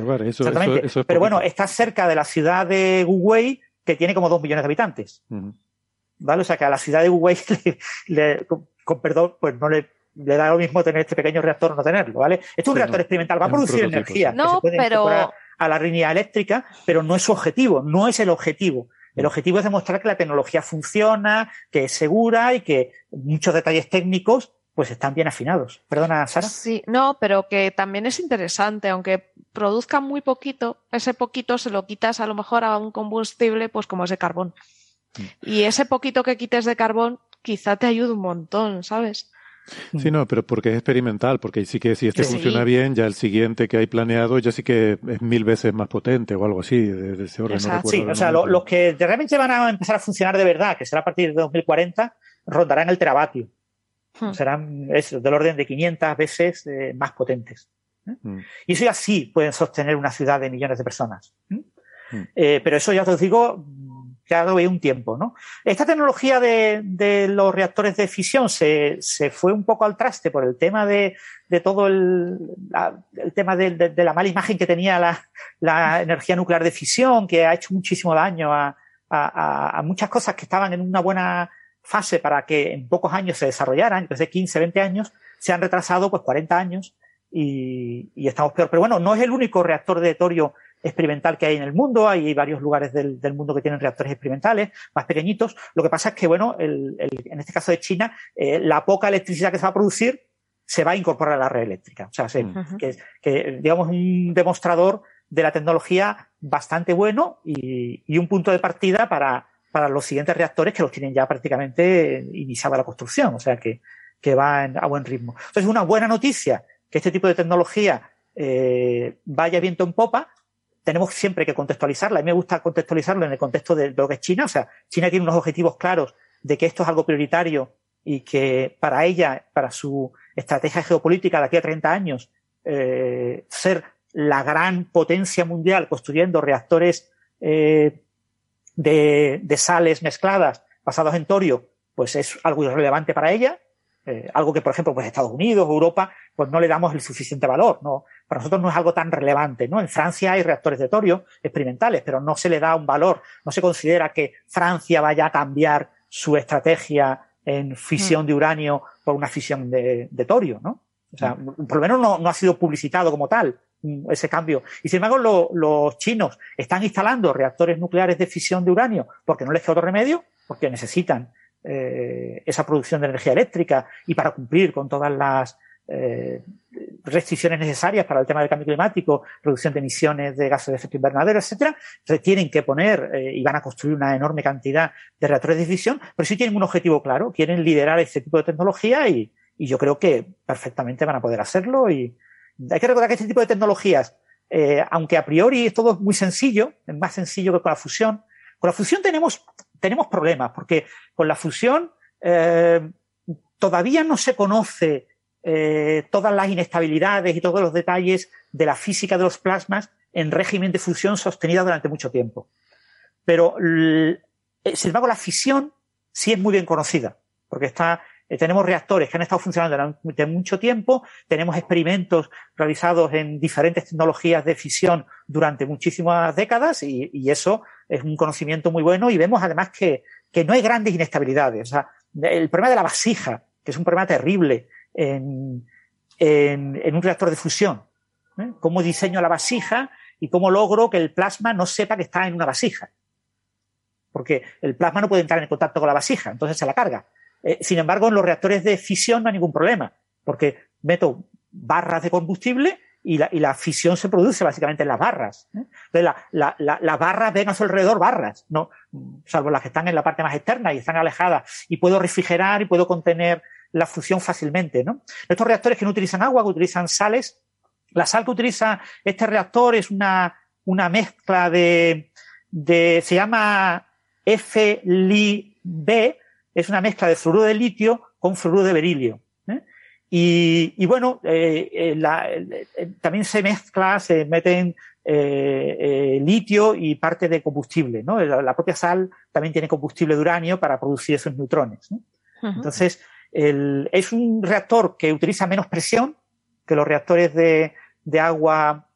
hogares. Eso, Exactamente. Eso, Pero bueno, está cerca de la ciudad de Uruguay, que tiene como dos millones de habitantes. ¿Vale? O sea que a la ciudad de Uruguay, le, con perdón, pues no le le da lo mismo tener este pequeño reactor o no tenerlo, ¿vale? Esto es un reactor experimental, va a producir energía. No, pero... A la línea eléctrica, pero no es su objetivo, no es el objetivo. El objetivo es demostrar que la tecnología funciona, que es segura y que muchos detalles técnicos pues están bien afinados. Perdona, Sara. Sí, no, pero que también es interesante, aunque produzca muy poquito, ese poquito se lo quitas a lo mejor a un combustible, pues como es de carbón. Mm. Y ese poquito que quites de carbón quizá te ayude un montón, ¿sabes? Sí, no, pero porque es experimental, porque sí que si este funciona bien, ya el siguiente que hay planeado ya sí que es mil veces más potente o algo así, de, ese orden. No sí, o sea, los que realmente van a empezar a funcionar de verdad, que será a partir de 2040, rondarán el teravatio. Hmm. Serán eso, del orden de 500 veces eh, más potentes. ¿eh? Hmm. Y eso ya sí pueden sostener una ciudad de millones de personas. ¿eh? Hmm. Eh, pero eso ya os digo, dado un tiempo. ¿no? Esta tecnología de, de los reactores de fisión se, se, fue un poco al traste por el tema de, de todo el, el tema de, de, la mala imagen que tenía la, la, energía nuclear de fisión, que ha hecho muchísimo daño a, a, a, muchas cosas que estaban en una buena fase para que en pocos años se desarrollaran, desde 15, 20 años, se han retrasado pues 40 años y, y estamos peor. Pero bueno, no es el único reactor de torio experimental que hay en el mundo. Hay varios lugares del, del, mundo que tienen reactores experimentales más pequeñitos. Lo que pasa es que, bueno, el, el, en este caso de China, eh, la poca electricidad que se va a producir se va a incorporar a la red eléctrica. O sea, se, que, que, digamos, un demostrador de la tecnología bastante bueno y, y un punto de partida para, para los siguientes reactores que los tienen ya prácticamente iniciada la construcción. O sea, que, que va a buen ritmo. Entonces, una buena noticia que este tipo de tecnología eh, vaya viento en popa, tenemos siempre que contextualizarla. A mí me gusta contextualizarlo en el contexto de lo que es China. O sea, China tiene unos objetivos claros de que esto es algo prioritario y que para ella, para su estrategia geopolítica de aquí a 30 años, eh, ser la gran potencia mundial construyendo reactores eh, de, de, sales mezcladas basados en torio, pues es algo irrelevante para ella. Eh, algo que, por ejemplo, pues Estados Unidos, Europa, pues no le damos el suficiente valor. No, para nosotros no es algo tan relevante, ¿no? En Francia hay reactores de torio experimentales, pero no se le da un valor. No se considera que Francia vaya a cambiar su estrategia en fisión mm. de uranio por una fisión de, de torio, ¿no? O sea, mm. por lo menos no, no, ha sido publicitado como tal ese cambio. Y sin embargo, lo, los chinos están instalando reactores nucleares de fisión de uranio porque no les queda otro remedio, porque necesitan eh, esa producción de energía eléctrica y para cumplir con todas las eh, restricciones necesarias para el tema del cambio climático, reducción de emisiones de gases de efecto invernadero, etcétera. Tienen que poner eh, y van a construir una enorme cantidad de reactores de fisión, pero sí tienen un objetivo claro, quieren liderar este tipo de tecnología y, y yo creo que perfectamente van a poder hacerlo. Y hay que recordar que este tipo de tecnologías, eh, aunque a priori es todo muy sencillo, es más sencillo que con la fusión, con la fusión tenemos, tenemos problemas, porque con la fusión, eh, todavía no se conoce eh, todas las inestabilidades y todos los detalles de la física de los plasmas en régimen de fusión sostenida durante mucho tiempo. Pero, sin embargo, la fisión sí es muy bien conocida, porque está, eh, tenemos reactores que han estado funcionando durante mucho tiempo, tenemos experimentos realizados en diferentes tecnologías de fisión durante muchísimas décadas y, eso es un conocimiento muy bueno y vemos además que, no hay grandes inestabilidades. O sea, el problema de la vasija, que es un problema terrible en un reactor de fusión. ¿eh? ¿Cómo diseño la vasija y cómo logro que el plasma no sepa que está en una vasija? Porque el plasma no puede entrar en contacto con la vasija, entonces se la carga. Eh, sin embargo, en los reactores de fisión no hay ningún problema, porque meto barras de combustible y la, y la fisión se produce básicamente en las barras. Entonces, la, la, la, las barras ven a su alrededor barras, no, salvo las que están en la parte más externa y están alejadas, y puedo refrigerar y puedo contener la fusión fácilmente. Estos reactores que no utilizan agua, que utilizan sales, la sal que utiliza este reactor es una, una mezcla de, de, se llama FLiB, es una mezcla de fluoruro de litio con fluoruro de berilio. ¿eh? Y, y, bueno, eh, eh la, también se mezcla, se meten litio y parte de combustible. ¿no? La, la, propia sal también tiene combustible de uranio para producir esos neutrones. Entonces, el, es un reactor que utiliza menos presión que los reactores de, de agua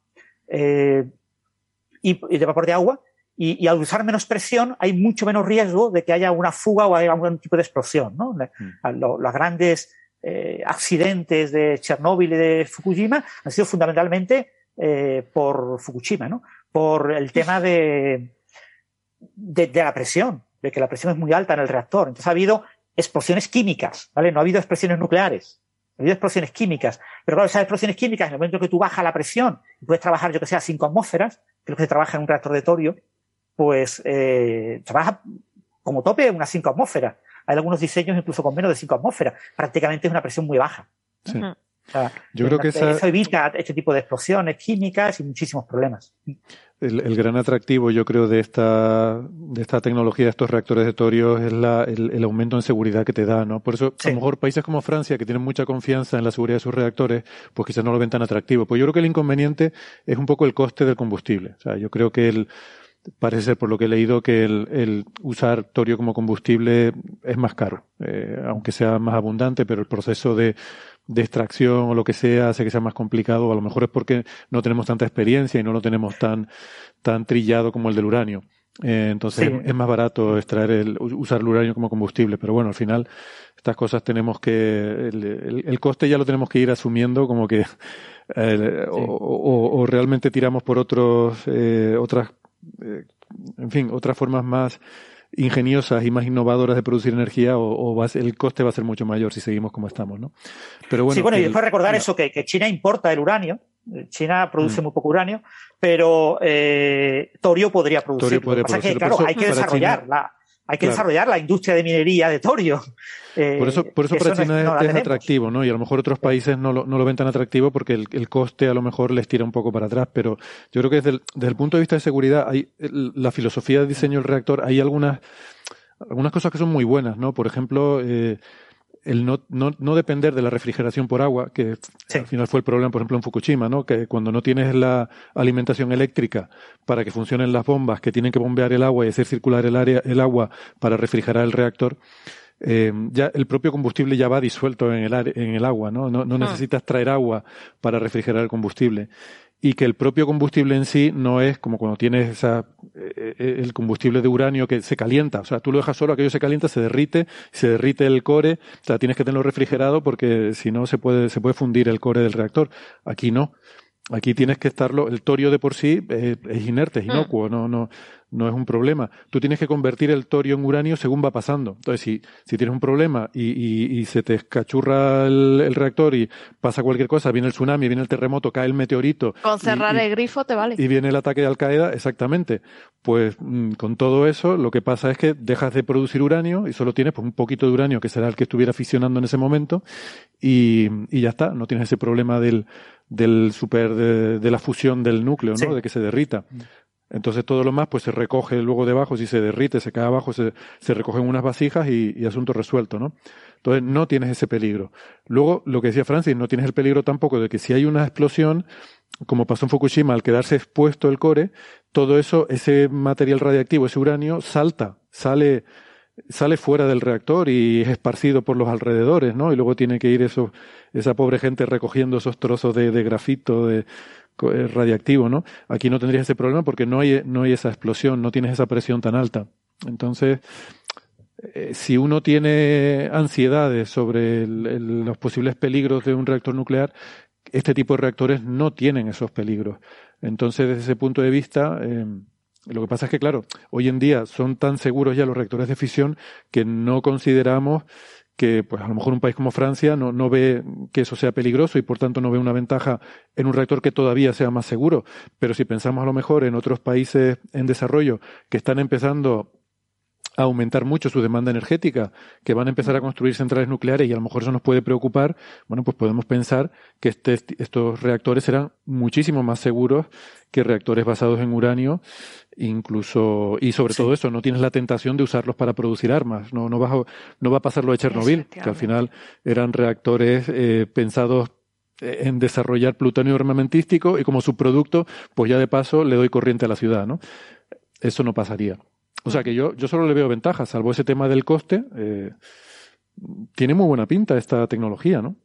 y, de vapor de agua. Y, y, al usar menos presión hay mucho menos riesgo de que haya una fuga o haya algún tipo de explosión. ¿no? Mm. Los, los grandes eh, accidentes de Chernóbil y de Fukushima han sido fundamentalmente eh, por Fukushima, ¿no? por el tema de, de, de, la presión, de que la presión es muy alta en el reactor. Entonces ha habido explosiones químicas, ¿vale? No ha habido explosiones nucleares. Ha habido explosiones químicas. Pero claro, esas explosiones químicas, en el momento que tú bajas la presión puedes trabajar, yo que sé, a 5 atmósferas, que es lo que se trabaja en un reactor de torio, pues eh, trabaja como tope unas 5 atmósferas. Hay algunos diseños incluso con menos de 5 atmósferas. Prácticamente es una presión muy baja. Sí. O sea, Yo creo que esa... eso evita este tipo de explosiones químicas y muchísimos problemas. El, el, gran atractivo, yo creo, de esta, de esta tecnología, de estos reactores de torio, es la, el, el, aumento en seguridad que te da, ¿no? Por eso, sí. a lo mejor países como Francia, que tienen mucha confianza en la seguridad de sus reactores, pues quizás no lo ven tan atractivo. Pues yo creo que el inconveniente es un poco el coste del combustible. O sea, yo creo que el, parece ser por lo que he leído que el, el usar torio como combustible es más caro, eh, aunque sea más abundante, pero el proceso de, de extracción o lo que sea hace que sea más complicado. A lo mejor es porque no tenemos tanta experiencia y no lo tenemos tan, tan trillado como el del uranio. Eh, entonces sí. es más barato extraer el, usar el uranio como combustible, pero bueno, al final estas cosas tenemos que, el, el, el coste ya lo tenemos que ir asumiendo como que, eh, sí. o, o, o, realmente tiramos por otros, eh, otras en fin, otras formas más ingeniosas y más innovadoras de producir energía o, o va ser, el coste va a ser mucho mayor si seguimos como estamos, ¿no? Pero bueno, sí, bueno, y después recordar no. eso, que, que, China importa el uranio, China produce mm. muy poco uranio, pero eh, Torio podría producir. Torio podría. Que, claro, hay que desarrollarla. Hay que claro. desarrollar la industria de minería de torio. Eh, por eso, por eso para eso China no es, es atractivo, ¿no? Y a lo mejor otros países no lo, no lo ven tan atractivo porque el, el, coste a lo mejor les tira un poco para atrás. Pero yo creo que desde el, desde el punto de vista de seguridad, hay la filosofía de diseño del reactor, hay algunas, algunas cosas que son muy buenas, ¿no? Por ejemplo, eh, el no, no, no, depender de la refrigeración por agua, que sí. al final fue el problema, por ejemplo, en Fukushima, ¿no? Que cuando no tienes la alimentación eléctrica para que funcionen las bombas que tienen que bombear el agua y hacer circular el, área, el agua para refrigerar el reactor, eh, ya el propio combustible ya va disuelto en el, en el agua, ¿no? No, no ah. necesitas traer agua para refrigerar el combustible y que el propio combustible en sí no es como cuando tienes esa, eh, el combustible de uranio que se calienta. O sea, tú lo dejas solo, aquello se calienta, se derrite, se derrite el core, o sea, tienes que tenerlo refrigerado porque si no se puede, se puede fundir el core del reactor. Aquí no. Aquí tienes que estarlo, el torio de por sí es, es inerte, es inocuo, no, no, no es un problema. Tú tienes que convertir el torio en uranio según va pasando. Entonces, si, si tienes un problema y, y, y se te escachurra el, el, reactor y pasa cualquier cosa, viene el tsunami, viene el terremoto, cae el meteorito. Con cerrar y, el grifo te vale. Y viene el ataque de Al Qaeda, exactamente. Pues mm, con todo eso, lo que pasa es que dejas de producir uranio y solo tienes pues, un poquito de uranio que será el que estuviera fisionando en ese momento y, y ya está. No tienes ese problema del, del super, de, de la fusión del núcleo, ¿no? Sí. De que se derrita. Entonces todo lo más pues se recoge luego debajo, si se derrite, se cae abajo, se, se recogen unas vasijas y, y, asunto resuelto, ¿no? Entonces no tienes ese peligro. Luego, lo que decía Francis, no tienes el peligro tampoco de que si hay una explosión, como pasó en Fukushima, al quedarse expuesto el core, todo eso, ese material radiactivo, ese uranio, salta, sale, sale fuera del reactor y es esparcido por los alrededores, ¿no? Y luego tiene que ir eso, esa pobre gente recogiendo esos trozos de, de grafito, de, eh, radiactivo, ¿no? Aquí no tendrías ese problema porque no hay, no hay esa explosión, no tienes esa presión tan alta. Entonces, eh, si uno tiene ansiedades sobre los posibles peligros de un reactor nuclear, este tipo de reactores no tienen esos peligros. Entonces, desde ese punto de vista, eh, lo que pasa es que, claro, hoy en día son tan seguros ya los reactores de fisión que no consideramos que pues a lo mejor un país como Francia no, no ve que eso sea peligroso y por tanto no ve una ventaja en un reactor que todavía sea más seguro. Pero si pensamos a lo mejor en otros países en desarrollo que están empezando a aumentar mucho su demanda energética, que van a empezar a construir centrales nucleares y a lo mejor eso nos puede preocupar, bueno, pues podemos pensar que este, estos reactores serán muchísimo más seguros que reactores basados en uranio, incluso, y sobre sí. todo eso, no tienes la tentación de usarlos para producir armas, no, no, vas a, no va a pasar lo de Chernobyl, que al final eran reactores eh, pensados en desarrollar plutonio armamentístico y como subproducto, pues ya de paso le doy corriente a la ciudad, ¿no? Eso no pasaría. O sea que yo, yo solo le veo ventajas, salvo ese tema del coste. Eh, tiene muy buena pinta esta tecnología, ¿no?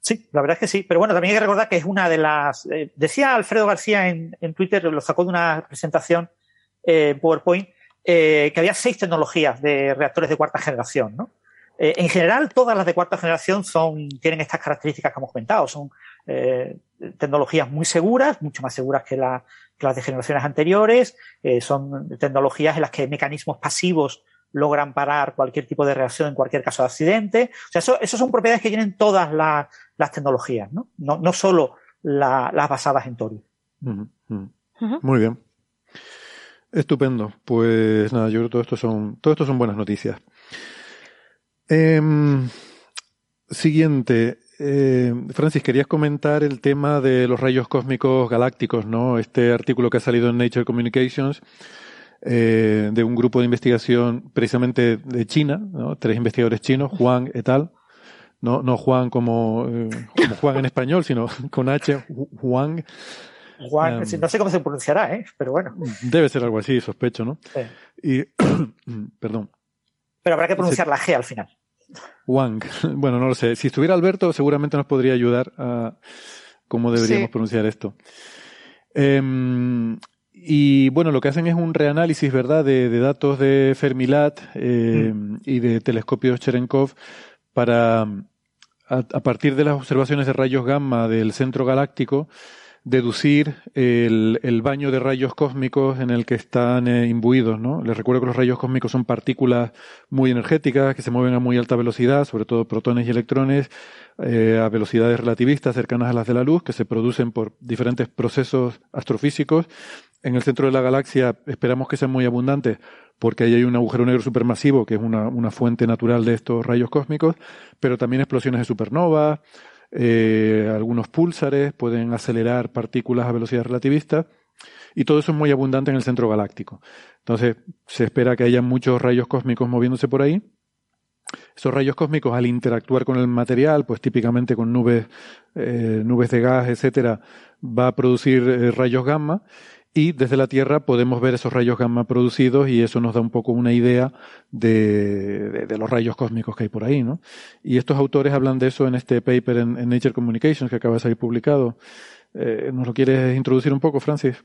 Sí, la verdad es que sí. Pero bueno, también hay que recordar que es una de las. Eh, decía Alfredo García en, en, Twitter, lo sacó de una presentación eh, PowerPoint, eh, que había seis tecnologías de reactores de cuarta generación, ¿no? En general, todas las de cuarta generación son, tienen estas características que hemos comentado. Son tecnologías muy seguras, mucho más seguras que, la, que las de generaciones anteriores. son tecnologías en las que mecanismos pasivos logran parar cualquier tipo de reacción en cualquier caso de accidente. O sea, eso, eso son propiedades que tienen todas las, las tecnologías, ¿no? No, no solo la, las basadas en Tori. Uh -huh. Uh -huh. Muy bien. Estupendo. Pues nada, yo creo que todo esto son, todo esto son buenas noticias. Eh, siguiente. Eh, Francis, querías comentar el tema de los rayos cósmicos galácticos, ¿no? Este artículo que ha salido en Nature Communications eh, de un grupo de investigación precisamente de China, ¿no? tres investigadores chinos, Juan et al. No, no Juan como, eh, como Juan en español, sino con H, Juan. Juan, um, no sé cómo se pronunciará, ¿eh? pero bueno. Debe ser algo así, sospecho, ¿no? Sí. Y, perdón. Pero habrá que pronunciar la G al final. Wang. Bueno, no lo sé. Si estuviera Alberto, seguramente nos podría ayudar a cómo deberíamos sí. pronunciar esto. Eh, y bueno, lo que hacen es un reanálisis, ¿verdad?, de, de datos de Fermilat eh, mm. y de telescopios Cherenkov para, a, a, partir de las observaciones de rayos gamma del centro galáctico, deducir el, el baño de rayos cósmicos en el que están eh, imbuidos, ¿no? Les recuerdo que los rayos cósmicos son partículas muy energéticas que se mueven a muy alta velocidad, sobre todo protones y electrones, eh, a velocidades relativistas cercanas a las de la luz, que se producen por diferentes procesos astrofísicos en el centro de la galaxia esperamos que sean muy abundantes porque ahí hay un agujero negro supermasivo que es una, una fuente natural de estos rayos cósmicos, pero también explosiones de supernova, eh, algunos púlsares pueden acelerar partículas a velocidad relativista y todo eso es muy abundante en el centro galáctico. Entonces se espera que haya muchos rayos cósmicos moviéndose por ahí. Esos rayos cósmicos al interactuar con el material, pues típicamente con nubes, eh, nubes de gas, etcétera, va a producir eh, rayos gamma y desde la Tierra podemos ver esos rayos gamma producidos y eso nos da un poco una idea de, de, los rayos cósmicos que hay por ahí, ¿no? Y estos autores hablan de eso en este paper en, Nature Communications que acaba de salir publicado. Eh, ¿Nos lo quieres introducir un poco, Francis?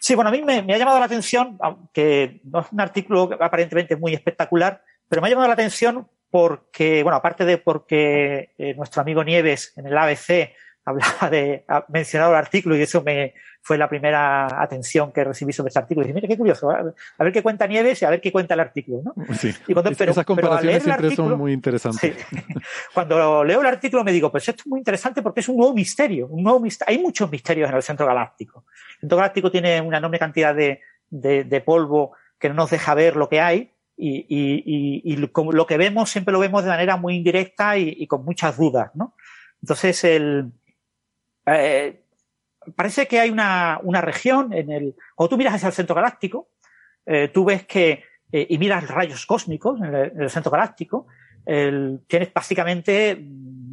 Sí, bueno, a mí me, me, ha llamado la atención, aunque no es un artículo aparentemente muy espectacular, pero me ha llamado la atención porque, bueno, aparte de porque eh, nuestro amigo Nieves en el ABC hablaba de, ha mencionado el artículo y eso me fue la primera atención que recibí sobre este artículo. Y dije, mira, qué curioso, a ver qué cuenta Nieves y a ver qué cuenta el artículo, ¿no? Sí. Y cuando, pero, Esas comparaciones siempre artículo, son muy interesantes. Sí. cuando leo el artículo me digo, pues esto es muy interesante porque es un nuevo misterio, un nuevo misterio. Hay muchos misterios en el centro galáctico. El centro galáctico tiene una enorme cantidad de, de, de polvo que no nos deja ver lo que hay, y, y, y, y, lo que vemos siempre lo vemos de manera muy indirecta y, y con muchas dudas, ¿no? Entonces, el, eh, parece que hay una, una, región en el. Cuando tú miras hacia el centro galáctico, eh, tú ves que. Eh, y miras rayos cósmicos en el, en el centro galáctico, tienes básicamente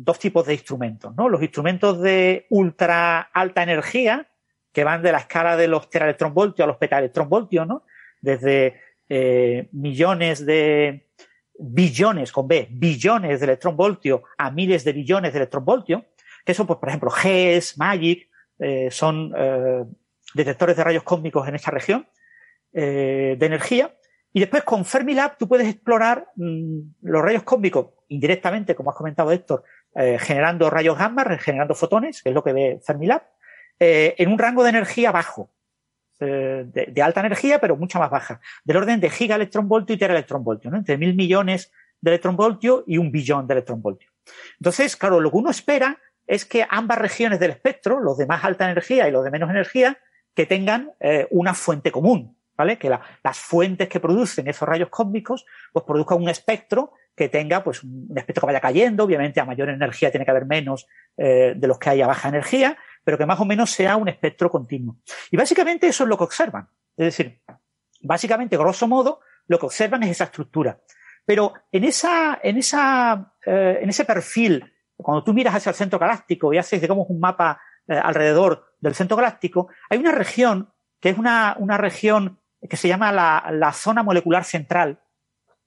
dos tipos de instrumentos, ¿no? Los instrumentos de ultra alta energía, que van de la escala de los teraelectronvoltios a los petaelectronvoltios, ¿no? Desde eh, millones de billones, con B, billones de electronvoltios a miles de billones de electronvoltios, que eso, pues, por ejemplo, GES, MAGIC, eh, son eh, detectores de rayos cósmicos en esta región eh, de energía. Y después con Fermilab tú puedes explorar mmm, los rayos cósmicos indirectamente, como has comentado Héctor, generando rayos gamma, generando fotones, que es lo que ve Fermilab, en un rango de energía bajo, de, alta energía, pero mucha más baja, del orden de gigaelectronvoltio y teraelectronvoltio, ¿no? entre mil millones de electronvoltio y un billón de electronvoltio. Entonces, claro, lo que uno espera es que ambas regiones del espectro, los de más alta energía y los de menos energía, que tengan eh, una fuente común, ¿vale? Que la, las fuentes que producen esos rayos cósmicos, pues produzcan un espectro que tenga, pues, un espectro que vaya cayendo, obviamente a mayor energía tiene que haber menos eh, de los que hay a baja energía, pero que más o menos sea un espectro continuo. Y básicamente eso es lo que observan. Es decir, básicamente, grosso modo, lo que observan es esa estructura. Pero en esa, en esa, eh, en ese perfil, cuando tú miras hacia el centro galáctico y haces, digamos, un mapa eh, alrededor del centro galáctico, hay una región que es una, una región que se llama la, la, zona molecular central,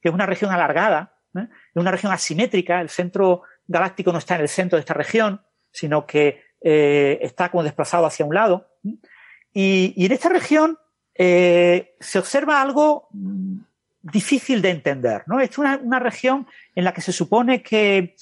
que es una región alargada, ¿eh? es una región asimétrica. El centro galáctico no está en el centro de esta región, sino que eh, está como desplazado hacia un lado. Y, y en esta región eh, se observa algo mm, difícil de entender, ¿no? Es una, una región en la que se supone que,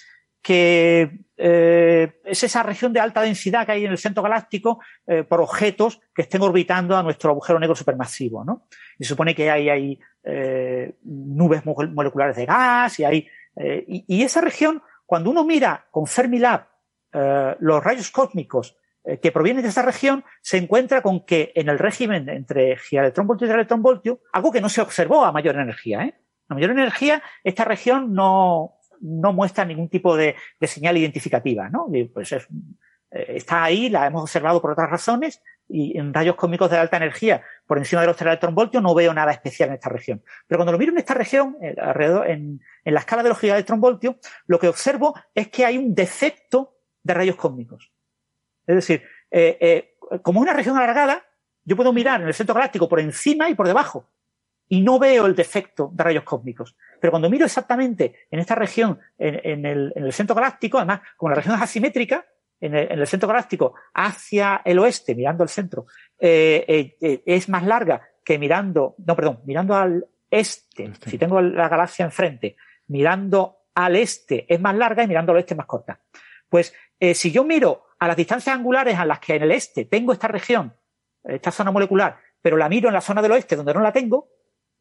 que eh, es esa región de alta densidad que hay en el centro galáctico eh, por objetos que estén orbitando a nuestro agujero negro supermasivo, ¿no? Y se supone que hay, hay eh, nubes moleculares de gas y hay y, esa región, cuando uno mira con Fermilab los rayos cósmicos que provienen de esa región, se encuentra con que en el régimen entre gigaelectronvoltio y electronvoltio, algo que no se observó a mayor energía, ¿eh? A mayor energía, esta región no, no muestra ningún tipo de, señal identificativa, ¿no? Pues es, está ahí, la hemos observado por otras razones, y en rayos cósmicos de alta energía, por encima de los electronvoltios, no veo nada especial en esta región. Pero cuando lo miro en esta región, alrededor, en, la escala de los gigaelectronvoltios, lo que observo es que hay un defecto de rayos cósmicos. Es decir, eh, eh, como una región alargada, yo puedo mirar en el centro galáctico por encima y por debajo y no veo el defecto de rayos cósmicos. Pero cuando miro exactamente en esta región, en, en, el, en el, centro galáctico, además, como la región es asimétrica, en el, en el, centro galáctico hacia el oeste, mirando el centro, eh, eh, es más larga que mirando, no, perdón, mirando al este. este. Si tengo la galaxia enfrente, mirando al este es más larga y mirando al oeste es más corta. Pues eh, si yo miro a las distancias angulares a las que en el este tengo esta región, esta zona molecular, pero la miro en la zona del oeste donde no la tengo,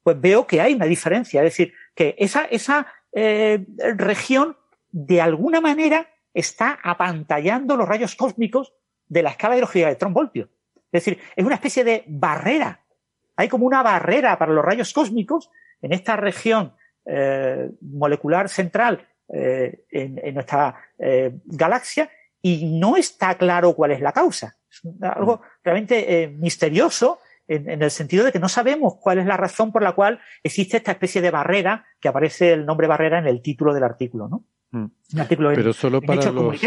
pues veo que hay una diferencia. Es decir, que esa, esa eh, región de alguna manera está apantallando los rayos cósmicos de la escala de los gigaelectronvoltios. Es decir, es una especie de barrera. Hay como una barrera para los rayos cósmicos en esta región eh, molecular central eh, en, en, nuestra galaxia y no está claro cuál es la causa. Es algo realmente eh, misterioso en, en, el sentido de que no sabemos cuál es la razón por la cual existe esta especie de barrera que aparece el nombre barrera en el título del artículo, ¿no? Mm. Un artículo pero en, solo para en los...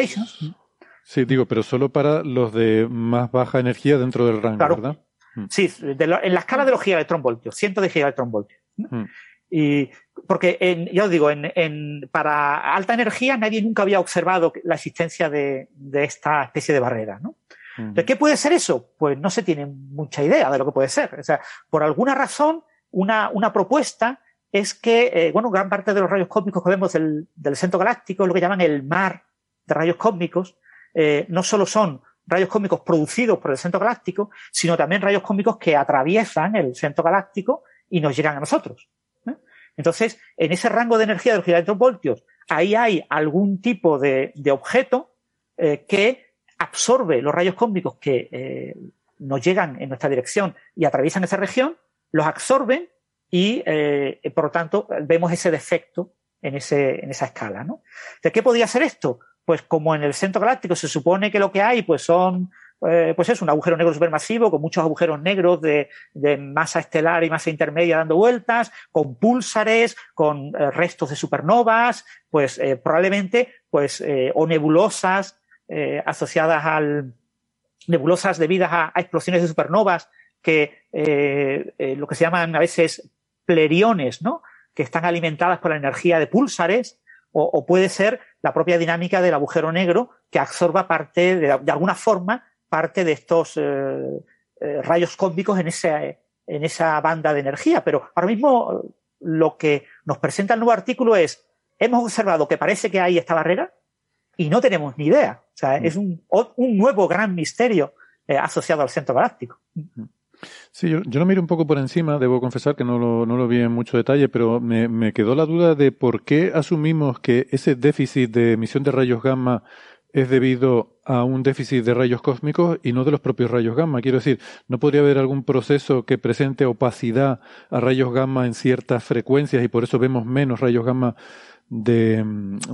Sí, digo, pero solo para los de más baja energía dentro del rango, claro. ¿verdad? Mm. Sí, de lo, en la escala de los gigaelectronvoltios, cientos de gigaelectronvoltios. ¿no? Mm. Y porque en, ya os digo, en, en, para alta energía nadie nunca había observado la existencia de, de esta especie de barrera, ¿no? Uh -huh. ¿De qué puede ser eso? Pues no se tiene mucha idea de lo que puede ser. O sea, por alguna razón, una, una propuesta es que, eh, bueno, gran parte de los rayos cósmicos que vemos del, del centro galáctico, lo que llaman el mar de rayos cósmicos, eh, no solo son rayos cósmicos producidos por el centro galáctico, sino también rayos cósmicos que atraviesan el centro galáctico y nos llegan a nosotros. Entonces, en ese rango de energía de los gigaelectronvoltios, ahí hay algún tipo de, objeto eh, que absorbe los rayos cósmicos que eh, nos llegan en nuestra dirección y atraviesan esa región, los absorben y, eh, por lo tanto, vemos ese defecto en, ese, en esa escala. ¿no? ¿De qué podría ser esto? Pues como en el centro galáctico se supone que lo que hay pues son eh, pues es un agujero negro supermasivo con muchos agujeros negros de, masa estelar y masa intermedia dando vueltas, con púlsares, con restos de supernovas, pues probablemente, pues, o nebulosas asociadas al, nebulosas debidas a, explosiones de supernovas que lo que se llaman a veces pleriones, ¿no? Que están alimentadas por la energía de púlsares, o, puede ser la propia dinámica del agujero negro que absorba parte, de, de alguna forma, parte de estos eh, eh, rayos cósmicos en, en esa banda de energía. Pero ahora mismo lo que nos presenta el nuevo artículo es, hemos observado que parece que hay esta barrera y no tenemos ni idea. O sea, es un, nuevo gran misterio eh, asociado al centro galáctico. Sí, yo, lo miro un poco por encima, debo confesar que no lo, no lo vi en mucho detalle, pero me, me, quedó la duda de por qué asumimos que ese déficit de emisión de rayos gamma es debido a un déficit de rayos cósmicos y no de los propios rayos gamma. Quiero decir, ¿no podría haber algún proceso que presente opacidad a rayos gamma en ciertas frecuencias y por eso vemos menos rayos gamma de,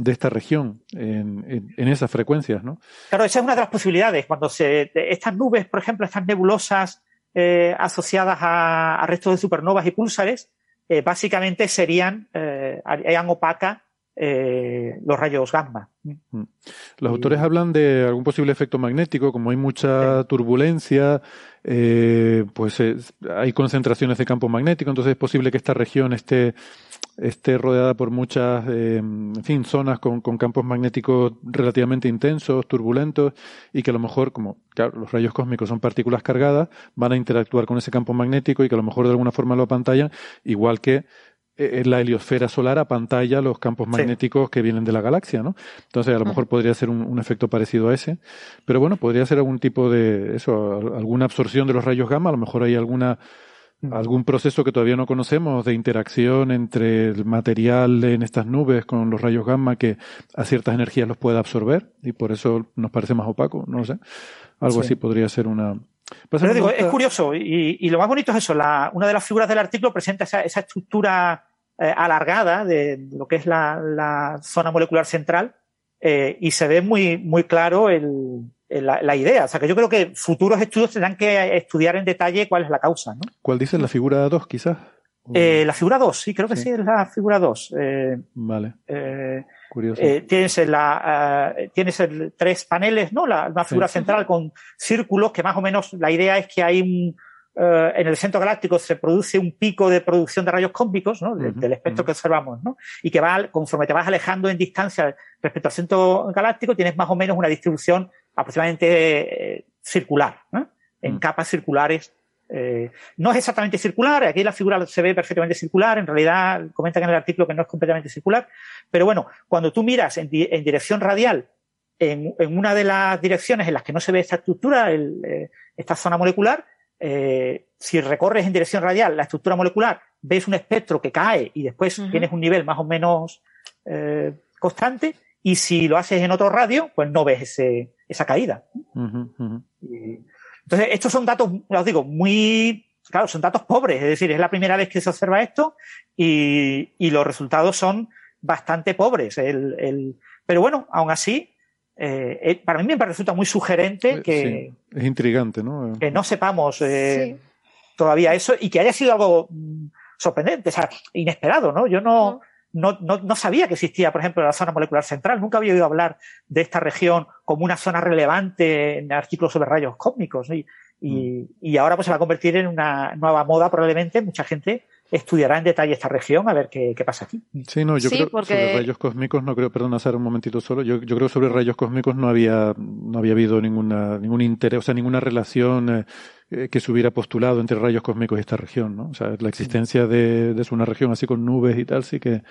esta región en, esas frecuencias, ¿no? Claro, esa es una de las posibilidades. Cuando se, estas nubes, por ejemplo, estas nebulosas eh, asociadas a, restos de supernovas y púlsares, eh, básicamente serían, eh, harían opaca eh, los rayos gamma. Mm. Los autores hablan de algún posible efecto magnético, como hay mucha turbulencia, eh, pues hay concentraciones de campo magnético, entonces es posible que esta región esté, esté rodeada por muchas, eh, en fin, zonas con, con, campos magnéticos relativamente intensos, turbulentos, y que a lo mejor, como claro, los rayos cósmicos son partículas cargadas, van a interactuar con ese campo magnético y que a lo mejor de alguna forma lo apantallan, igual que eh, la heliosfera solar pantalla los campos magnéticos que vienen de la galaxia, ¿no? Entonces, a lo mejor podría ser un, efecto parecido a ese. Pero bueno, podría ser algún tipo de, eso, alguna absorción de los rayos gamma, a lo mejor hay alguna, algún proceso que todavía no conocemos de interacción entre el material en estas nubes con los rayos gamma que a ciertas energías los puede absorber y por eso nos parece más opaco, no lo sé. Algo así podría ser una, pero digo, es curioso y, lo más bonito es eso. La, una de las figuras del artículo presenta esa, esa estructura eh, alargada de lo que es la, la zona molecular central eh, y se ve muy, muy claro el, la, la, idea. O sea que yo creo que futuros estudios tendrán que estudiar en detalle cuál es la causa. ¿no? ¿Cuál dice la figura 2 quizás? Eh, la figura 2, sí, creo que sí, es la figura 2. Eh, vale. Eh, Curioso. Eh, tienes la, uh, tienes el, tres paneles, ¿no? La, una figura central con círculos que más o menos la idea es que hay un, uh, en el centro galáctico se produce un pico de producción de rayos cósmicos, ¿no? De, uh -huh, del espectro que observamos, ¿no? Y que va, conforme te vas alejando en distancia respecto al centro galáctico, tienes más o menos una distribución aproximadamente eh, circular, ¿no? En capas circulares eh, no es exactamente circular, aquí la figura se ve perfectamente circular, en realidad comentan en el artículo que no es completamente circular, pero bueno, cuando tú miras en, en dirección radial, en, en, una de las direcciones en las que no se ve esta estructura, el, eh, esta zona molecular, eh, si recorres en dirección radial la estructura molecular, ves un espectro que cae y después uh -huh. tienes un nivel más o menos eh, constante, y si lo haces en otro radio, pues no ves ese, esa caída. Uh -huh, y, entonces, estos son datos, os digo, muy, claro, son datos pobres, es decir, es la primera vez que se observa esto y, y los resultados son bastante pobres. El, el, pero bueno, aún así, eh, para mí me resulta muy sugerente que... Sí, es intrigante, ¿no? Que no sepamos eh, sí. todavía eso y que haya sido algo sorprendente, o sea, inesperado, ¿no? Yo no... No, no, no, sabía que existía, por ejemplo, la zona molecular central. Nunca había oído hablar de esta región como una zona relevante en artículos sobre rayos cósmicos. Y, y, y, ahora pues se va a convertir en una nueva moda probablemente. Mucha gente estudiará en detalle esta región a ver qué, qué pasa aquí. Sí, no, yo sí, creo porque... sobre rayos cósmicos no creo, perdona Sara un momentito solo, yo, yo creo que sobre rayos cósmicos no había, no había habido ninguna, ningún interés, o sea, ninguna relación eh, que se hubiera postulado entre rayos cósmicos y esta región, ¿no? O sea, la existencia de, de una región así con nubes y tal, sí que,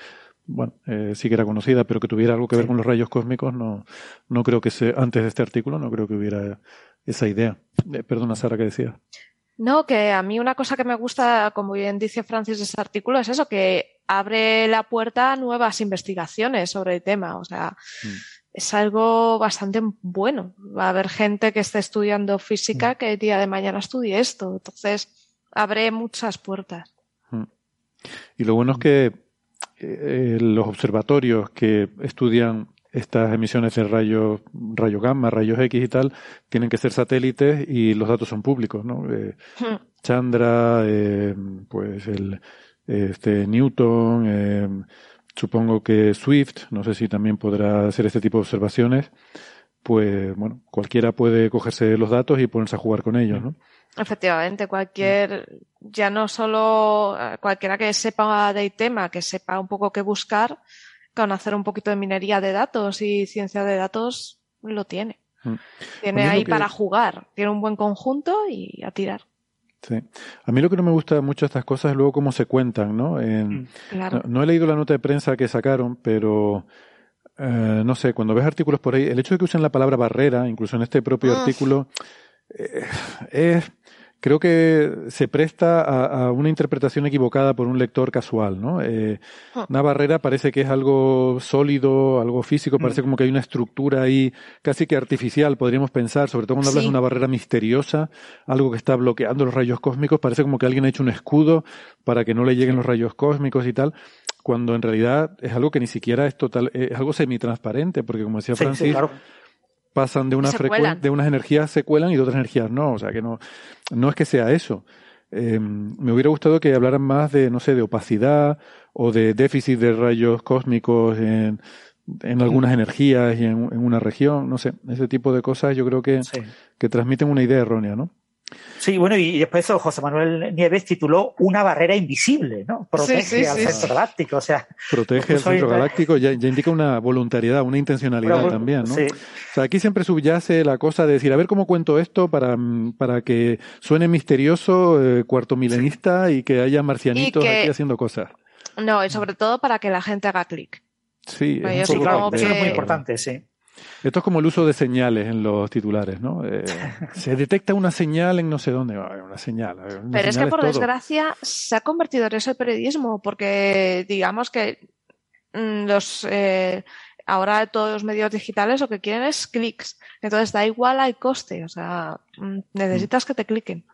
bueno, eh, sí que era conocida, pero que tuviera algo que ver sí. con los rayos cósmicos, no, no creo que se, antes de este artículo, no creo que hubiera esa idea. Eh, perdona, Sara, ¿qué decía? No, que a mí una cosa que me gusta, como bien dice Francis, de este artículo es eso, que abre la puerta a nuevas investigaciones sobre el tema. O sea, mm. es algo bastante bueno. Va a haber gente que esté estudiando física mm. que el día de mañana estudie esto. Entonces, abre muchas puertas. Mm. Y lo bueno es que eh, los observatorios que estudian estas emisiones de rayos rayo gamma, rayos X y tal, tienen que ser satélites y los datos son públicos, ¿no? Eh, Hmm. Chandra, eh, pues el este Newton, eh, supongo que Swift, no sé si también podrá hacer este tipo de observaciones, pues bueno, cualquiera puede cogerse los datos y ponerse a jugar con ellos, ¿no? Efectivamente, cualquier, ya no solo eh, cualquiera que sepa del tema, que sepa un poco qué buscar, con hacer un poquito de minería de datos y ciencia de datos, lo tiene. Mm. Tiene ahí que- para jugar, tiene un buen conjunto y a tirar. Sí. A mí lo que no me gusta mucho de estas cosas es luego cómo se cuentan, ¿no? En- Claro. no, no he leído la nota de prensa que sacaron, pero eh, no sé, cuando ves artículos por ahí, el hecho de que usen la palabra barrera, incluso en este propio Ah. artículo, eh, es, creo que se presta a, a una interpretación equivocada por un lector casual, ¿no? Eh, Ah. una barrera parece que es algo sólido, algo físico, Mm. parece como que hay una estructura ahí casi que artificial, podríamos pensar, sobre todo cuando hablas Sí. de una barrera misteriosa, algo que está bloqueando los rayos cósmicos, parece como que alguien ha hecho un escudo para que no le lleguen los rayos cósmicos y tal, cuando en realidad es algo que ni siquiera es total, es algo semitransparente, porque como decía Sí, sí, Francis, claro. Pasan de una frecuencia, de unas energías se cuelan y de otras energías no, o sea que no, no es que sea eso. Eh, me hubiera gustado que hablaran más de, no sé, de opacidad o de déficit de rayos cósmicos en, en algunas energías y en, en una región, no sé, ese tipo de cosas yo creo que, Sí. que transmiten una idea errónea, ¿no? Sí, bueno, y después eso, José Manuel Nieves tituló Una barrera invisible, ¿no? Protege Sí, sí, al sí, centro sí. galáctico, o sea, Protege al Incluso centro galáctico, ya, ya indica una voluntariedad, una intencionalidad bueno, también, ¿no? sí. O sea, aquí siempre subyace la cosa de decir, a ver cómo cuento esto para, mm, para que suene misterioso, eh, cuarto milenista y que haya marcianitos que- aquí haciendo cosas. No, y sobre todo para que la gente haga clic. Sí, Pues es yo un Sí, poco claro, supongo eso es muy importante, sí. Esto es como el uso de señales en los titulares, ¿no? Eh, se detecta una señal en no sé dónde. Una señal. una Pero es que por desgracia se ha convertido en eso el periodismo, porque digamos que mm, los eh, ahora todos los medios digitales lo que quieren es clics. Entonces da igual al coste, o sea, mm, necesitas que te cliquen.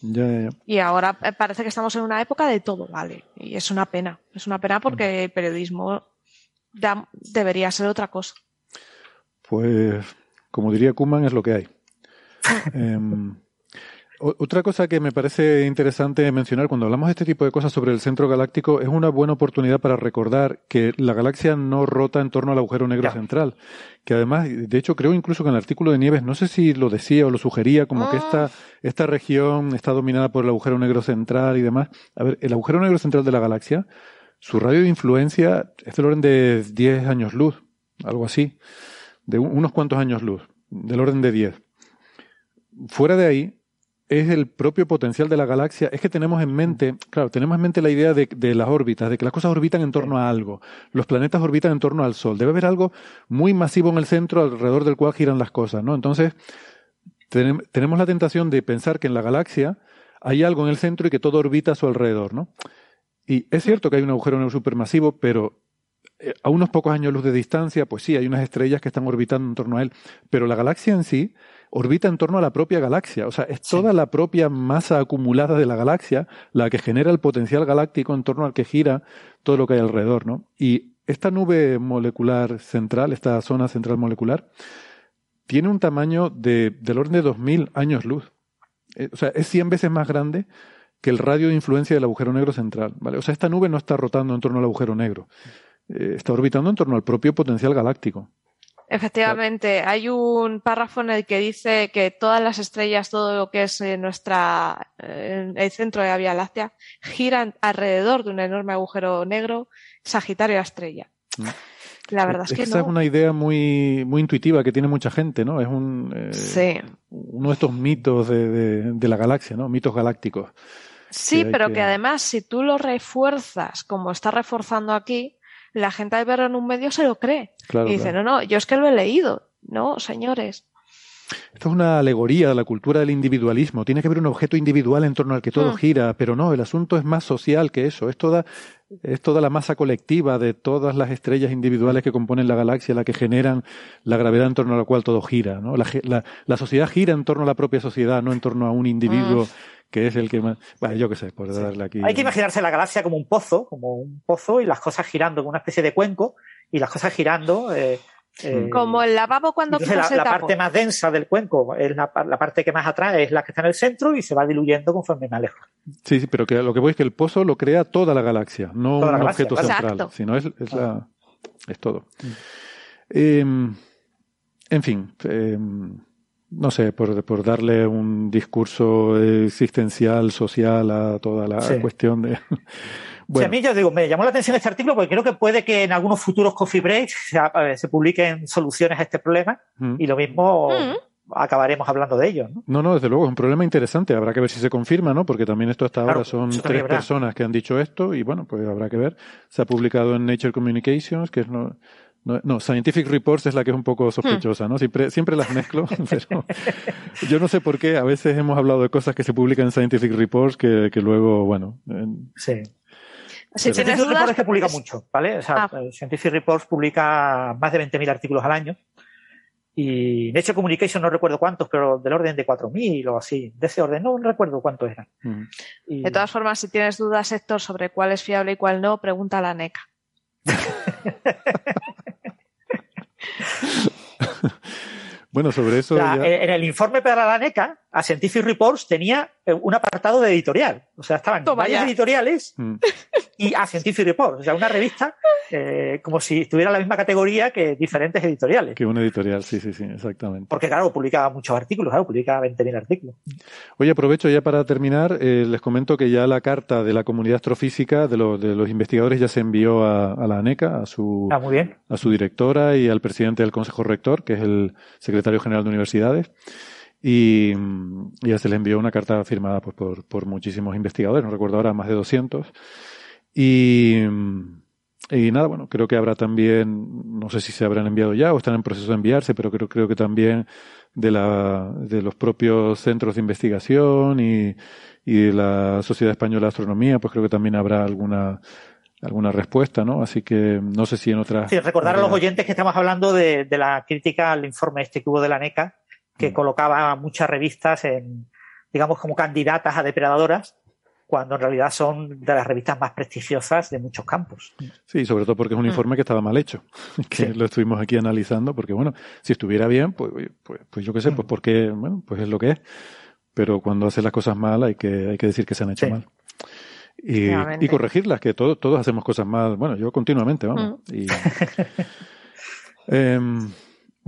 Ya, ya, ya. Y ahora eh, parece que estamos en una época de todo, vale. Y es una pena. Es una pena porque el periodismo da- debería ser otra cosa. Pues, como diría Kuman, es lo que hay. Em, otra cosa que me parece interesante mencionar cuando hablamos de este tipo de cosas sobre el centro galáctico es una buena oportunidad para recordar que la galaxia no rota en torno al agujero negro Ya. central. Que además, de hecho, creo incluso que en el artículo de Nieves, no sé si lo decía o lo sugería, como que Ah. esta, esta región está dominada por el agujero negro central y demás. A ver, el agujero negro central de la galaxia, su radio de influencia es del orden de 10 años luz, algo así, de un- unos cuantos años luz, del orden de 10. Fuera de ahí, es el propio potencial de la galaxia. Es que tenemos en mente, claro, tenemos en mente la idea de, de las órbitas, de que las cosas orbitan en torno a algo. Los planetas orbitan en torno al Sol. Debe haber algo muy masivo en el centro alrededor del cual giran las cosas, ¿no? Entonces, tenem- tenemos la tentación de pensar que en la galaxia hay algo en el centro y que todo orbita a su alrededor, ¿no? Y es cierto que hay un agujero negro supermasivo, pero a unos pocos años luz de distancia, pues sí, hay unas estrellas que están orbitando en torno a él, pero la galaxia en sí orbita en torno a la propia galaxia, o sea, es toda la propia masa acumulada de la galaxia la que genera el potencial galáctico en torno al que gira todo lo que hay alrededor, ¿no? Y esta nube molecular central, esta zona central molecular, tiene un tamaño de, del orden de 2000 años luz. Eh, o sea, es 100 veces más grande que el radio de influencia del agujero negro central, ¿vale? O sea, esta nube no está rotando en torno al agujero negro, eh, está orbitando en torno al propio potencial galáctico. Efectivamente, hay un párrafo en el que dice que todas las estrellas, todo lo que es eh, nuestra eh, el centro de la Vía Láctea, giran alrededor de un enorme agujero negro, Sagitario estrella. Mm. La verdad es, es que, esa no. es una idea muy, muy intuitiva que tiene mucha gente, ¿no? Es un, eh, Sí, uno de estos mitos de, de- de la galaxia, ¿no? Mitos galácticos. sí, que pero que- que además si tú lo refuerzas como está reforzando aquí, la gente al verlo en un medio se lo cree. Claro, y dice, claro. no, no, yo es que lo he leído. No, señores. Esto es una alegoría de la cultura del individualismo. Tiene que haber un objeto individual en torno al que todo Hmm. gira, pero no, el asunto es más social que eso. Es toda, es toda la masa colectiva de todas las estrellas individuales que componen la galaxia la que generan la gravedad en torno a la cual todo gira. ¿no? La, la- la sociedad gira en torno a la propia sociedad, no en torno a un individuo que es el que más. Bueno, yo qué sé, por darle aquí. Hay que imaginarse la galaxia como un pozo, como un pozo, y las cosas girando como una especie de cuenco, y las cosas girando, eh, Eh, Como el lavabo cuando la, el la parte más densa del cuenco es la, pa- la parte que más atrae, es la que está en el centro y se va diluyendo conforme me alejo. Sí, sí, pero que lo que voy es que el pozo lo crea toda la galaxia, no Toda un galaxia, objeto claro. central, Exacto. sino es, es la, es todo. Eh, en fin, eh, no sé, por, por darle un discurso existencial, social a toda la Sí. cuestión de... O sea, a mí, yo digo, me llamó la atención este artículo porque creo que puede que en algunos futuros coffee breaks se, se publiquen soluciones a este problema Mm. y lo mismo Mm. acabaremos hablando de ello. ¿no? No, no, desde luego es un problema interesante. Habrá que ver si se confirma, ¿no? Porque también esto hasta Claro, ahora son tres habrá. personas que han dicho esto y bueno, pues habrá que ver. Se ha publicado en Nature Communications, que es no, no, no, Scientific Reports es la que es un poco sospechosa, ¿no? Siempre, siempre las mezclo, pero yo no sé por qué. A veces hemos hablado de cosas que se publican en Scientific Reports que, que luego, bueno, en- Sí. Si Scientific dudas, Reports es que publica pues- mucho, ¿vale? O sea, Ah. eh, Scientific Reports publica más de 20.000 artículos al año y Nature Communication no recuerdo cuántos, pero del orden de 4.000 o así, de ese orden, no recuerdo cuántos eran. mm. Y- De todas formas, si tienes dudas, Héctor, sobre cuál es fiable y cuál no, pregunta a la NECA. Bueno, sobre eso O sea, ya- en en el informe para la NECA, a Scientific Reports tenía eh, un apartado de editorial. O sea, estaban Toma varias ya. editoriales Mm. y a Scientific Reports. O sea, una revista eh, como si estuviera en la misma categoría que diferentes editoriales. que una editorial, sí, sí, sí, exactamente. Porque, claro, publica muchos artículos, claro, publica 20.000 artículos. Oye, aprovecho ya para terminar, eh, les comento que ya la carta de la comunidad astrofísica de, los de los investigadores ya se envió a, a la ANECA, a su, Ah, muy bien. a su directora y al presidente del Consejo Rector, que es el secretario general de universidades. Y, y ya se le envió una carta firmada pues, por, por muchísimos investigadores, no recuerdo ahora, más de 200. Y, y nada, bueno, creo que habrá también, no sé si se habrán enviado ya o están en proceso de enviarse, pero creo, creo que también de, la, de los propios centros de investigación y, y de la Sociedad Española de Astronomía, pues creo que también habrá alguna, alguna respuesta, ¿no? Así que no sé si en otras. Sí, recordar a los oyentes que estamos hablando de, de la crítica al informe este que hubo de la NECA, que Mm. colocaba muchas revistas en, digamos, como candidatas a depredadoras, cuando en realidad son de las revistas más prestigiosas de muchos campos. Sí, sobre todo porque es un Mm. informe que estaba mal hecho, que Sí. lo estuvimos aquí analizando, porque bueno, si estuviera bien, pues, pues, pues yo qué sé, pues Mm. porque, bueno, pues es lo que es. Pero cuando hace las cosas mal hay que, hay que decir que se han hecho Sí. mal. Y, corregirlas, que todos todos hacemos cosas mal. Bueno, yo continuamente, vamos. Mm. Y, Em,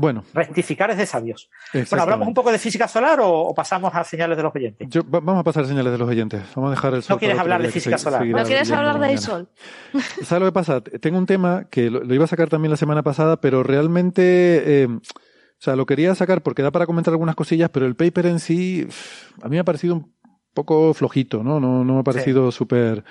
bueno, Rectificar es de sabios. Bueno. ¿hablamos un poco de física solar o, o pasamos a señales de los oyentes? Yo- vamos a pasar señales de los oyentes. Vamos a dejar el sol. quieres para otro hablar de física se- solar? ¿No quieres hablar del mañana. sol? ¿Sabes lo que pasa? Tengo un tema que lo, lo iba a sacar también la semana pasada, pero realmente, eh, o sea, lo quería sacar porque da para comentar algunas cosillas, pero el paper en sí, a mí me ha parecido un poco flojito, ¿no? No, no me ha parecido súper...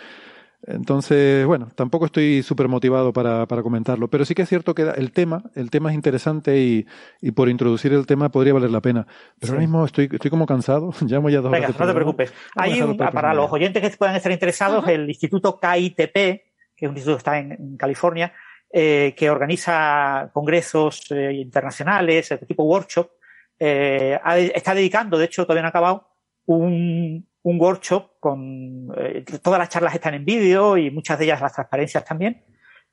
Entonces, bueno, tampoco estoy súper motivado para, para comentarlo, pero sí que es cierto que el tema, el tema es interesante y, y por introducir el tema podría valer la pena. Pero Sí. ahora mismo estoy, estoy como cansado, llamo ya dos Venga, horas no te preocupes. Hay un- para los oyentes que puedan estar interesados, el Instituto KITP, que es un instituto que está en, en California, eh, que organiza congresos eh, internacionales, eh, tipo workshop, eh, está dedicando, de hecho todavía no ha acabado, un, un workshop con eh, todas las charlas están en vídeo y muchas de ellas las transparencias también,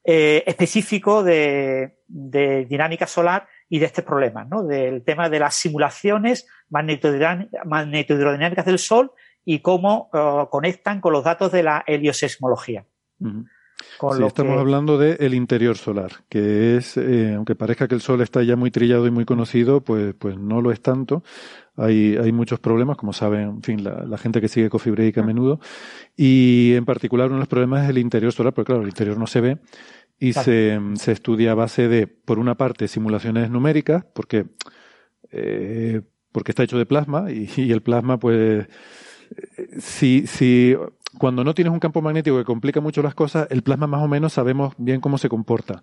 eh, específico de, dinámica solar y de este problema, ¿no? Del tema de las simulaciones magnetohidrodinámicas del Sol y cómo eh, conectan con los datos de la heliosesmología. Con Sí, lo estamos que- hablando del el interior solar, que es, eh, aunque parezca que el Sol está ya muy trillado y muy conocido, pues, pues no lo es tanto. Hay, hay muchos problemas, como saben, en fin, la, la gente que sigue Coffee Break a menudo. Y en particular uno de los problemas es el interior solar, porque claro, el interior no se ve y Claro. se, se estudia a base de, por una parte, simulaciones numéricas, porque, eh, porque está hecho de plasma y, y el plasma, pues, eh, si, si cuando no tienes un campo magnético que complica mucho las cosas, el plasma más o menos sabemos bien cómo se comporta.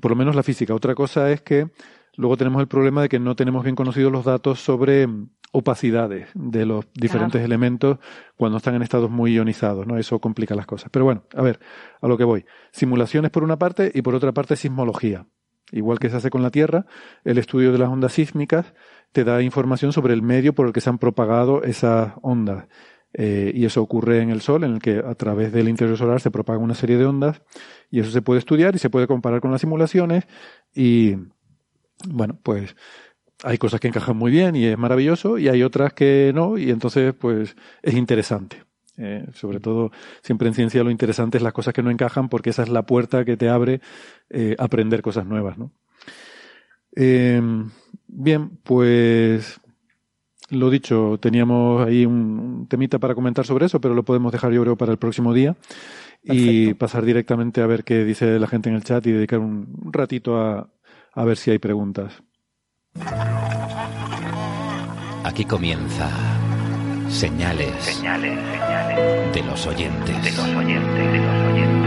Por lo menos la física. Otra cosa es que luego tenemos el problema de que no tenemos bien conocidos los datos sobre mm, opacidades de los diferentes elementos cuando están en estados muy ionizados, ¿no? Eso complica las cosas. Pero bueno, a ver, a lo que voy. Simulaciones por una parte y por otra parte sismología. Igual que se hace con la Tierra, el estudio de las ondas sísmicas te da información sobre el medio por el que se han propagado esas ondas. Eh, y eso ocurre en el Sol, en el que a través del interior solar se propaga una serie de ondas y eso se puede estudiar y se puede comparar con las simulaciones y, bueno, pues hay cosas que encajan muy bien y es maravilloso y hay otras que no y entonces pues es interesante. Eh, sobre todo, siempre en ciencia lo interesante es las cosas que no encajan porque esa es la puerta que te abre eh, aprender cosas nuevas, ¿no? Eh, bien, pues lo dicho, teníamos ahí un, temita para comentar sobre eso, pero lo podemos dejar yo creo para el próximo día y pasar directamente a ver qué dice la gente en el chat y dedicar un ratito a, a ver si hay preguntas. Aquí comienza señales, de los oyentes. De los oyentes, de los oyentes,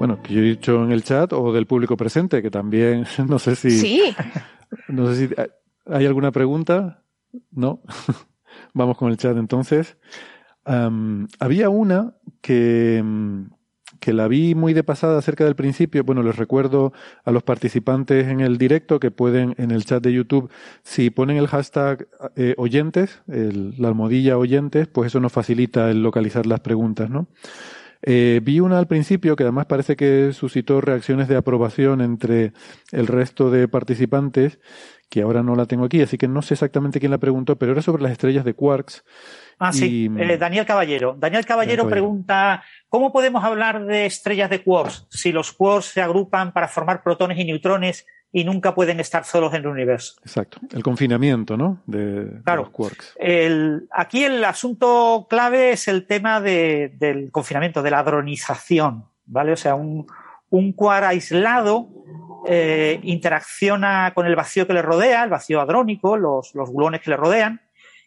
Bueno, que yo he dicho en el chat o del público presente, que también no sé si. Sí. No sé si hay alguna pregunta. No. Vamos con el chat entonces. había una que, que la vi muy de pasada cerca del principio. Bueno, les recuerdo a los participantes en el directo que pueden en el chat de YouTube, si ponen el hashtag eh, oyentes, la almohadilla oyentes, pues eso nos facilita el localizar las preguntas, ¿no? Eh, vi una al principio que además parece que suscitó reacciones de aprobación entre el resto de participantes, que ahora no la tengo aquí, así que no sé exactamente quién la preguntó, pero era sobre las estrellas de quarks. Ah, sí, eh, Daniel Caballero. Daniel Caballero pregunta, ¿cómo podemos hablar de estrellas de quarks si los quarks se agrupan para formar protones y neutrones y nunca pueden estar solos en el universo? Exacto, el confinamiento, ¿no? De, los quarks. aquí el asunto clave es el tema del confinamiento, de la hadronización, ¿vale? O sea, un, un quark aislado eh, interacciona con el vacío que le rodea, el vacío hadrónico, los, los gluones que le rodean,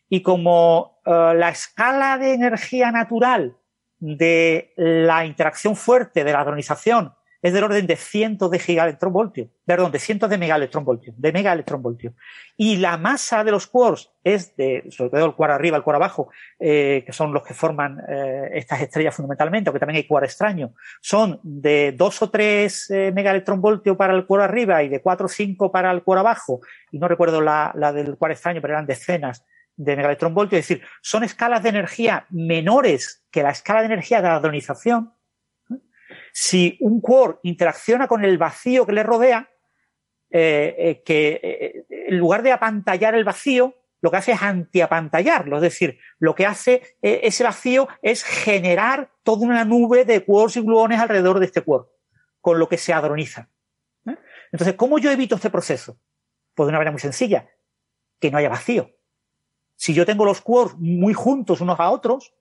y como eh, la escala de energía natural de la interacción fuerte de la hadronización es del orden de cientos de gigaelectronvoltios, perdón, de cientos de megaelectronvoltios, de megaelectronvoltios. Y la masa de los quarks es de, sobre todo el quark arriba, el quark abajo, eh, que son los que forman eh, estas estrellas fundamentalmente, aunque también hay quark extraño, son de dos o tres eh, megaelectronvoltios para el quark arriba y de cuatro o cinco para el quark abajo, y no recuerdo la, del quark extraño, pero eran decenas de megaelectronvoltio, es decir, son escalas de energía menores que la escala de energía de la hadronización. Si un quark interacciona con el vacío que le rodea, eh, eh, que eh, en lugar de apantallar el vacío, lo que hace es antiapantallarlo, es decir, lo que hace ese vacío es generar toda una nube de quarks y gluones alrededor de este quark, con lo que se hadroniza. Entonces, ¿cómo yo evito este proceso? Pues de una manera muy sencilla, que no haya vacío si yo tengo los quarks muy juntos unos a otros,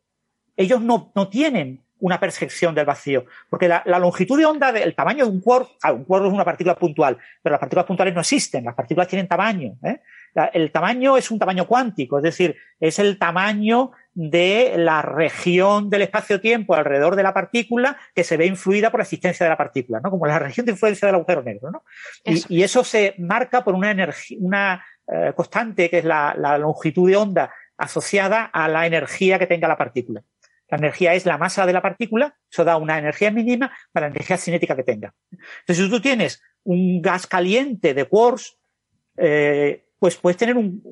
ellos no, no tienen una percepción del vacío. Porque la, longitud de onda del tamaño de un quark, un quark es una partícula puntual, pero las partículas puntuales no existen, las partículas tienen tamaño. ¿eh? el tamaño es un tamaño cuántico, es decir, es el tamaño de la región del espacio-tiempo alrededor de la partícula que se ve influida por la existencia de la partícula, ¿no? Como la región de influencia del agujero negro, ¿no? Y, y, eso se marca por una energía, una eh, constante, que es la, longitud de onda asociada a la energía que tenga la partícula. La energía es la masa de la partícula, eso da una energía mínima para la energía cinética que tenga. Entonces, si tú tienes un gas caliente de quarks, eh, pues puedes tener un,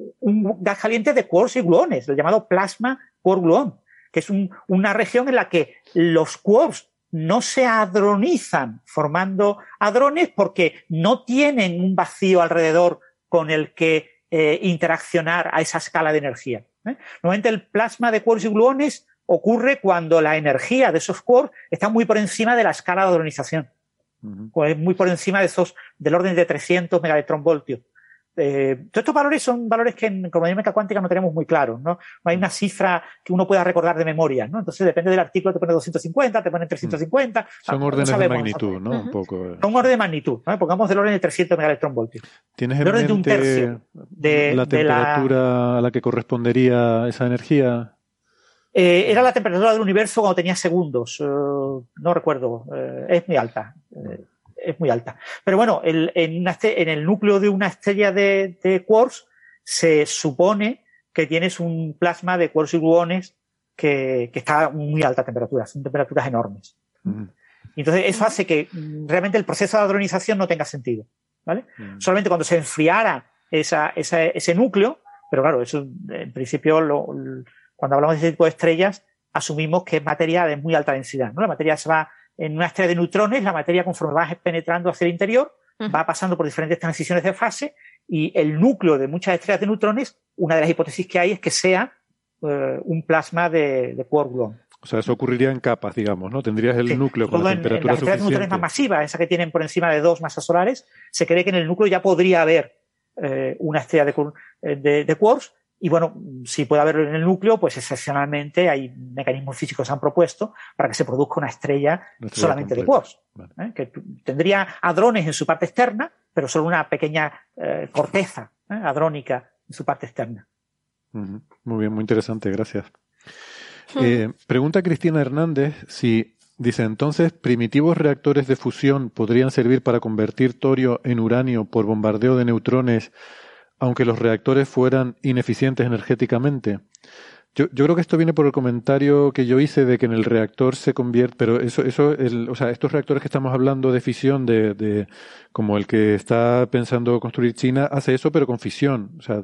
gas caliente de quarks y gluones, el llamado plasma quark gluón, que es una región en la que los quarks no se hadronizan formando hadrones porque no tienen un vacío alrededor con el que eh, interaccionar a esa escala de energía. ¿eh? Normalmente el plasma de quarks y gluones ocurre cuando la energía de esos quarks está muy por encima de la escala de hadronización. o es muy por encima de esos del orden de 300 megaelectronvoltios. Eh, todos estos valores son valores que en mecánica cuántica no tenemos muy claros, ¿no? No hay una cifra que uno pueda recordar de memoria, ¿no? Entonces depende del artículo, te pone 250, te pone 350. Son órdenes de magnitud, ¿no? Un poco. Son orden de magnitud, ¿no? Pongamos del orden de 300 megaelectronvoltios. ¿Tienes en mente de un tercio de la temperatura a la que correspondería esa energía? Eh, era la temperatura del universo cuando tenía segundos. no recuerdo. es muy alta es muy alta. Pero bueno, el, en, en, el núcleo de una estrella de, de, quarks se supone que tienes un plasma de quarks y gluones que, que está a muy alta temperatura, son temperaturas enormes. Entonces, eso hace que realmente el proceso de hadronización no tenga sentido. ¿vale? Solamente cuando se enfriara esa, esa, ese núcleo, pero claro, eso en principio, lo, cuando hablamos de ese tipo de estrellas, asumimos que es materia de muy alta densidad. ¿no? La materia se va en una estrella de neutrones, la materia conforme va penetrando hacia el interior, va pasando por diferentes transiciones de fase y el núcleo de muchas estrellas de neutrones, una de las hipótesis que hay es que sea eh, un plasma de, de quark gluón. O sea, eso ocurriría en capas, digamos, ¿no? Tendrías el núcleo con la temperatura en, las estrellas de neutrones más masivas, esa que tienen por encima de dos masas solares, se cree que en el núcleo ya podría haber eh, una estrella de, eh, de, de quarks y bueno, si puede haberlo en el núcleo, pues excepcionalmente hay mecanismos físicos que se han propuesto para que se produzca una estrella, solamente de quarks, ¿eh? que tendría hadrones en su parte externa, pero solo una pequeña eh, corteza ¿eh? hadrónica en su parte externa. Muy bien, muy interesante, gracias. pregunta Cristina Hernández si dice entonces primitivos reactores de fusión podrían servir para convertir torio en uranio por bombardeo de neutrones aunque los reactores fueran ineficientes energéticamente. Yo, yo, creo que esto viene por el comentario que yo hice de que en el reactor se convierte, pero eso, eso, el, o sea, estos reactores que estamos hablando de fisión, de, de, como el que está pensando construir China, hace eso, pero con fisión. O sea,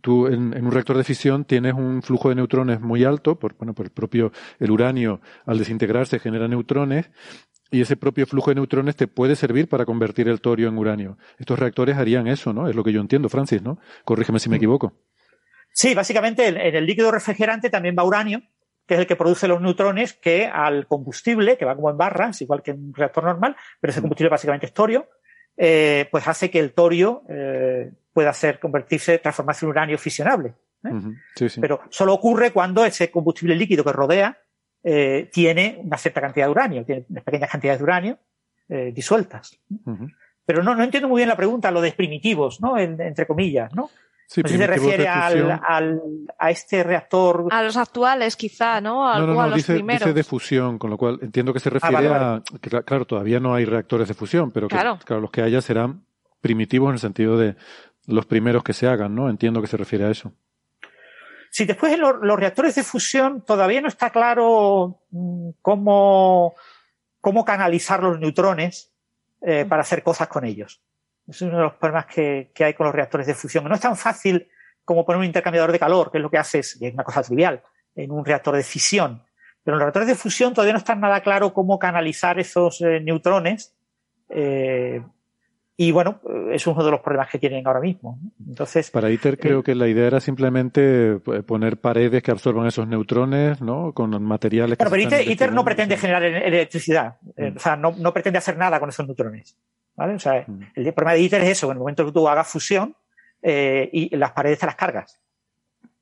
tú en, en, un reactor de fisión tienes un flujo de neutrones muy alto, por, bueno, por el propio, el uranio al desintegrarse genera neutrones, y ese propio flujo de neutrones te puede servir para convertir el torio en uranio. Estos reactores harían eso, ¿no? Es lo que yo entiendo, Francis, ¿no? Corrígeme si me equivoco. Sí, básicamente en el líquido refrigerante también va uranio, que es el que produce los neutrones que al combustible, que va como en barras, igual que en un reactor normal, pero ese combustible básicamente es torio, eh, pues hace que el torio eh, pueda hacer convertirse, transformarse en uranio fisionable. ¿eh? sí, sí. Pero solo ocurre cuando ese combustible líquido que rodea eh, tiene una cierta cantidad de uranio, tiene pequeñas cantidades de uranio eh, disueltas. Pero no, no entiendo muy bien la pregunta, lo de primitivos, ¿no? entre comillas, ¿no? Sí, no sé si se refiere al, al, a este reactor. A los actuales, quizá, ¿no? no, no, no dice, dice, de fusión, con lo cual entiendo que se ah, refiere a. Que, claro, todavía no hay reactores de fusión, pero que, claro. claro, los que haya serán primitivos en el sentido de los primeros que se hagan, ¿no? Entiendo que se refiere a eso. Si después en los, los reactores de fusión todavía no está claro mm, cómo, cómo canalizar los neutrones eh, para hacer cosas con ellos. Es uno de los problemas que, que, hay con los reactores de fusión. No es tan fácil como poner un intercambiador de calor, que es lo que haces, y es una cosa trivial, en un reactor de fisión. Pero en los reactores de fusión todavía no está nada claro cómo canalizar esos eh, neutrones eh, y bueno, es uno de los problemas que tienen ahora mismo. Entonces, para ITER creo que la idea era simplemente eh, poner paredes que absorban esos neutrones, ¿no? Con materiales. Claro, pero ITER, ITER, no pretende generar electricidad, eh, mm. o sea, no, no, pretende hacer nada con esos neutrones, ¿vale? O sea, mm. el problema de ITER es eso, en el momento que tú hagas fusión eh, y las paredes te las cargas,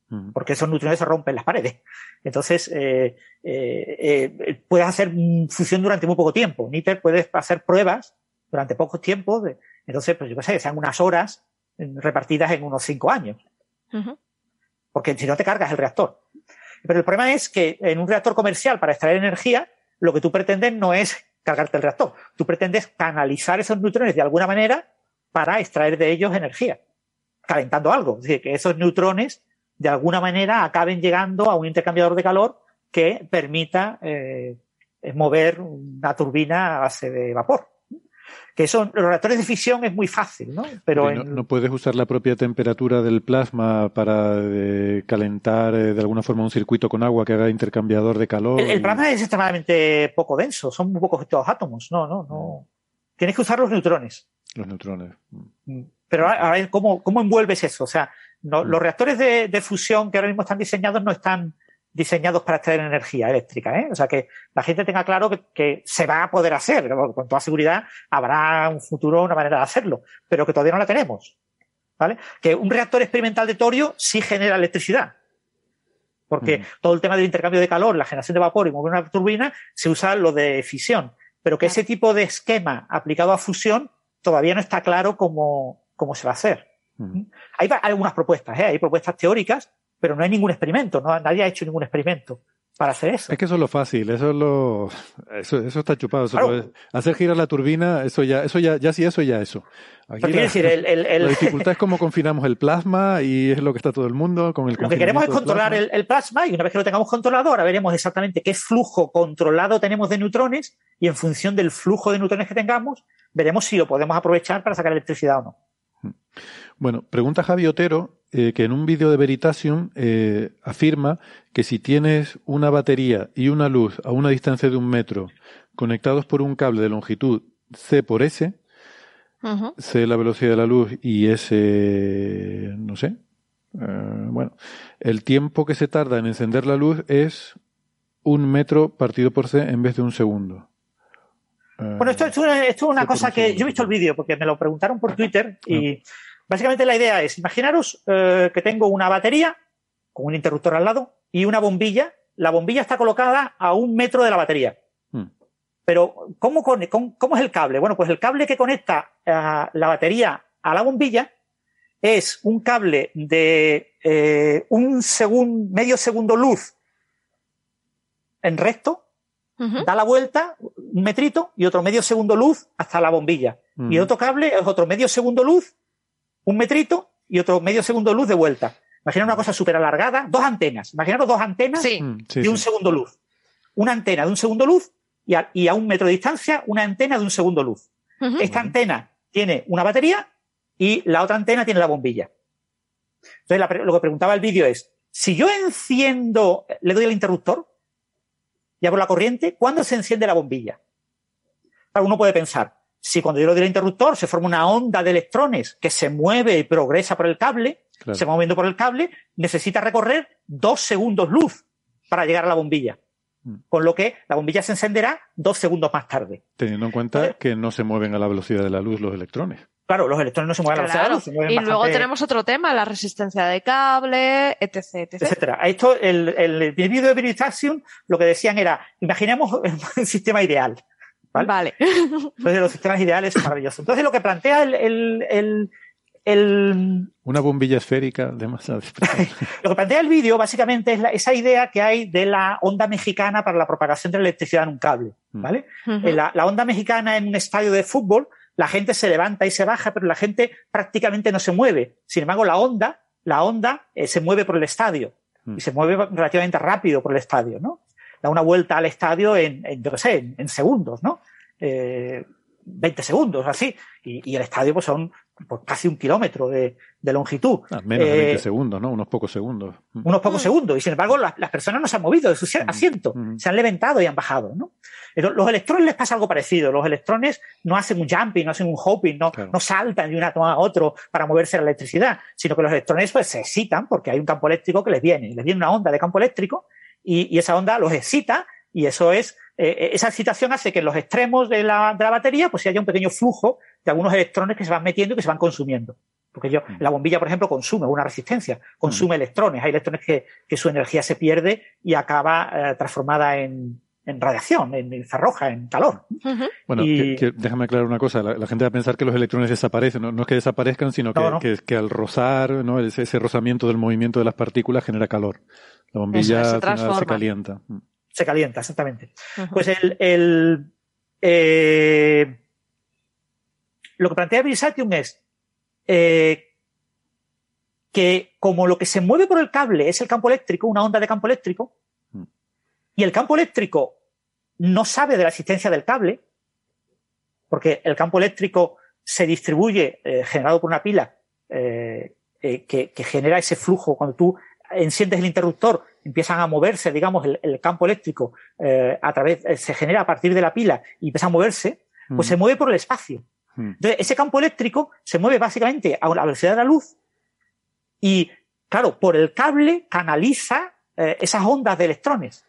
mm. porque esos neutrones se rompen las paredes. Entonces, eh, eh, puedes hacer fusión durante muy poco tiempo. En ITER puedes hacer pruebas durante poco tiempo. entonces, pues yo qué sé, sean unas horas repartidas en unos cinco años. Porque si no te cargas el reactor. Pero el problema es que en un reactor comercial para extraer energía, lo que tú pretendes no es cargarte el reactor. Tú pretendes canalizar esos neutrones de alguna manera para extraer de ellos energía, calentando algo. Es decir, que esos neutrones de alguna manera acaben llegando a un intercambiador de calor que permita eh, mover una turbina a base de vapor que son los reactores de fisión es muy fácil, ¿no? Pero no, puedes usar la propia temperatura del plasma para eh, calentar eh, de alguna forma un circuito con agua que haga intercambiador de calor. El, plasma es extremadamente poco denso, son muy pocos los átomos, no, no, no. Tienes que usar los neutrones. Los neutrones. Mm. Pero a, ver, ¿cómo, ¿cómo envuelves eso? O sea, no, mm. los reactores de, de fusión que ahora mismo están diseñados no están diseñados para extraer energía eléctrica. ¿eh? O sea, que la gente tenga claro que, que, se va a poder hacer, con toda seguridad habrá un futuro, una manera de hacerlo, pero que todavía no la tenemos. ¿Vale? Que un reactor experimental de torio sí genera electricidad. Porque mm. todo el tema del intercambio de calor, la generación de vapor y mover una turbina, se usa lo de fisión. Pero que ese tipo de esquema aplicado a fusión todavía no está claro cómo, cómo se va a hacer. Mm. Hay, hay algunas propuestas, ¿eh? hay propuestas teóricas, pero no hay ningún experimento, no, nadie ha hecho ningún experimento para hacer eso. Es que eso es lo fácil, eso es lo, eso, eso está chupado. hacer girar la turbina, eso ya, eso ya, ya sí eso, ya eso. Aquí la, decir, el, el, el... la dificultad es cómo confinamos el plasma y es lo que está todo el mundo con el Lo que queremos es controlar el, el, plasma y una vez que lo tengamos controlado, ahora veremos exactamente qué flujo controlado tenemos de neutrones y en función del flujo de neutrones que tengamos, veremos si lo podemos aprovechar para sacar electricidad o no. Bueno, pregunta Javi Otero eh, que en un vídeo de Veritasium eh, afirma que si tienes una batería y una luz a una distancia de un metro conectados por un cable de longitud C por S, Ujú. C la velocidad de la luz y S, no sé. Eh, bueno, el tiempo que se tarda en encender la luz es un metro partido por C en vez de un segundo. Bueno, esto, esto, esto es una cosa que yo he visto el vídeo porque me lo preguntaron por Twitter y básicamente la idea es, imaginaros eh, que tengo una batería con un interruptor al lado y una bombilla. La bombilla está colocada a un metro de la batería. Hmm. Pero, ¿cómo, con- cómo, cómo es el cable? Bueno, pues el cable que conecta eh, la batería a la bombilla es un cable de eh, un segundo, medio segundo luz en recto, da la vuelta, un metrito, y otro medio segundo luz hasta la bombilla. Y otro cable es otro medio segundo luz, un metrito, y otro medio segundo luz de vuelta. Imagina una cosa súper alargada, dos antenas. Imaginaros dos antenas Sí. Mm, de un segundo luz. Una antena de un segundo luz y a, y a un metro de distancia una antena de un segundo luz. Esta antena tiene una batería y la otra antena tiene la bombilla. Entonces, la lo que preguntaba el vídeo es, si yo enciendo, le doy al interruptor y abro la corriente, ¿cuándo se enciende la bombilla? Claro, uno puede pensar, si cuando yo le doy al interruptor se forma una onda de electrones que se mueve y progresa por el cable, Claro. se va moviendo por el cable, necesita recorrer dos segundos luz para llegar a la bombilla. Mm. Con lo que la bombilla se encenderá dos segundos más tarde. Teniendo en cuenta Entonces- que no se mueven a la velocidad de la luz los electrones. Claro, los electrones no se mueven a la velocidad de la luz, se mueven Y luego tenemos otro tema, la resistencia de cable, etc. etc. etcétera. A Esto, el, el, el vídeo de Veritasium lo que decían era, imaginemos un sistema ideal. ¿Vale? Vale. Entonces, los sistemas ideales son maravillosos. Entonces, lo que plantea el, el, el, el- Una bombilla esférica de masa despreciable. lo que plantea el vídeo básicamente es la- esa idea que hay de la onda mexicana para la propagación de la electricidad en un cable. ¿vale? Ujú. En la, la onda mexicana en un estadio de fútbol, la gente se levanta y se baja, pero la gente prácticamente no se mueve. Sin embargo, la onda, la onda eh, se mueve por el estadio Mm. y se mueve relativamente rápido por el estadio, ¿no? Da una vuelta al estadio en, en, yo qué sé, en, en segundos, ¿no? Eh, 20 segundos, así. Y, y el estadio pues son pues, casi un kilómetro de, de longitud. Ah, menos de 20 Eh, segundos, ¿no? Unos pocos segundos. Mm. unos pocos segundos. Y sin embargo, las, las personas no se han movido de su Mm. asiento, Mm. se han levantado y han bajado, ¿no? Pero los electrones les pasa algo parecido. Los electrones no hacen un jumping, no hacen un hopping, no, Claro. no saltan de un átomo a otro para moverse la electricidad, sino que los electrones pues, se excitan porque hay un campo eléctrico que les viene. Les viene una onda de campo eléctrico y, y esa onda los excita y eso es, eh, esa excitación hace que en los extremos de la, de la batería pues haya un pequeño flujo de algunos electrones que se van metiendo y que se van consumiendo. Porque yo, Mm. la bombilla, por ejemplo, consume una resistencia, consume electrones. Hay electrones que, que su energía se pierde y acaba eh, transformada en, en radiación, en infrarroja, en calor. Bueno, Y- que- que- déjame aclarar una cosa. La, la gente va a pensar que los electrones desaparecen. No, no es que desaparezcan, sino que, No, no. que, que al rozar, ¿no? ese, ese rozamiento del movimiento de las partículas genera calor. La bombilla Eso, se final calienta. Mm. Se calienta, exactamente. Pues el, el, eh, lo que plantea Brisatium es eh, que como lo que se mueve por el cable es el campo eléctrico, una onda de campo eléctrico. Y el campo eléctrico no sabe de la existencia del cable, porque el campo eléctrico se distribuye eh, generado por una pila eh, eh, que, que genera ese flujo cuando tú enciendes el interruptor, empiezan a moverse, digamos, el, el campo eléctrico a través, se genera a partir de la pila y empieza a moverse, pues Mm. se mueve por el espacio. Mm. Entonces, ese campo eléctrico se mueve básicamente a la velocidad de la luz y, claro, por el cable canaliza esas ondas de electrones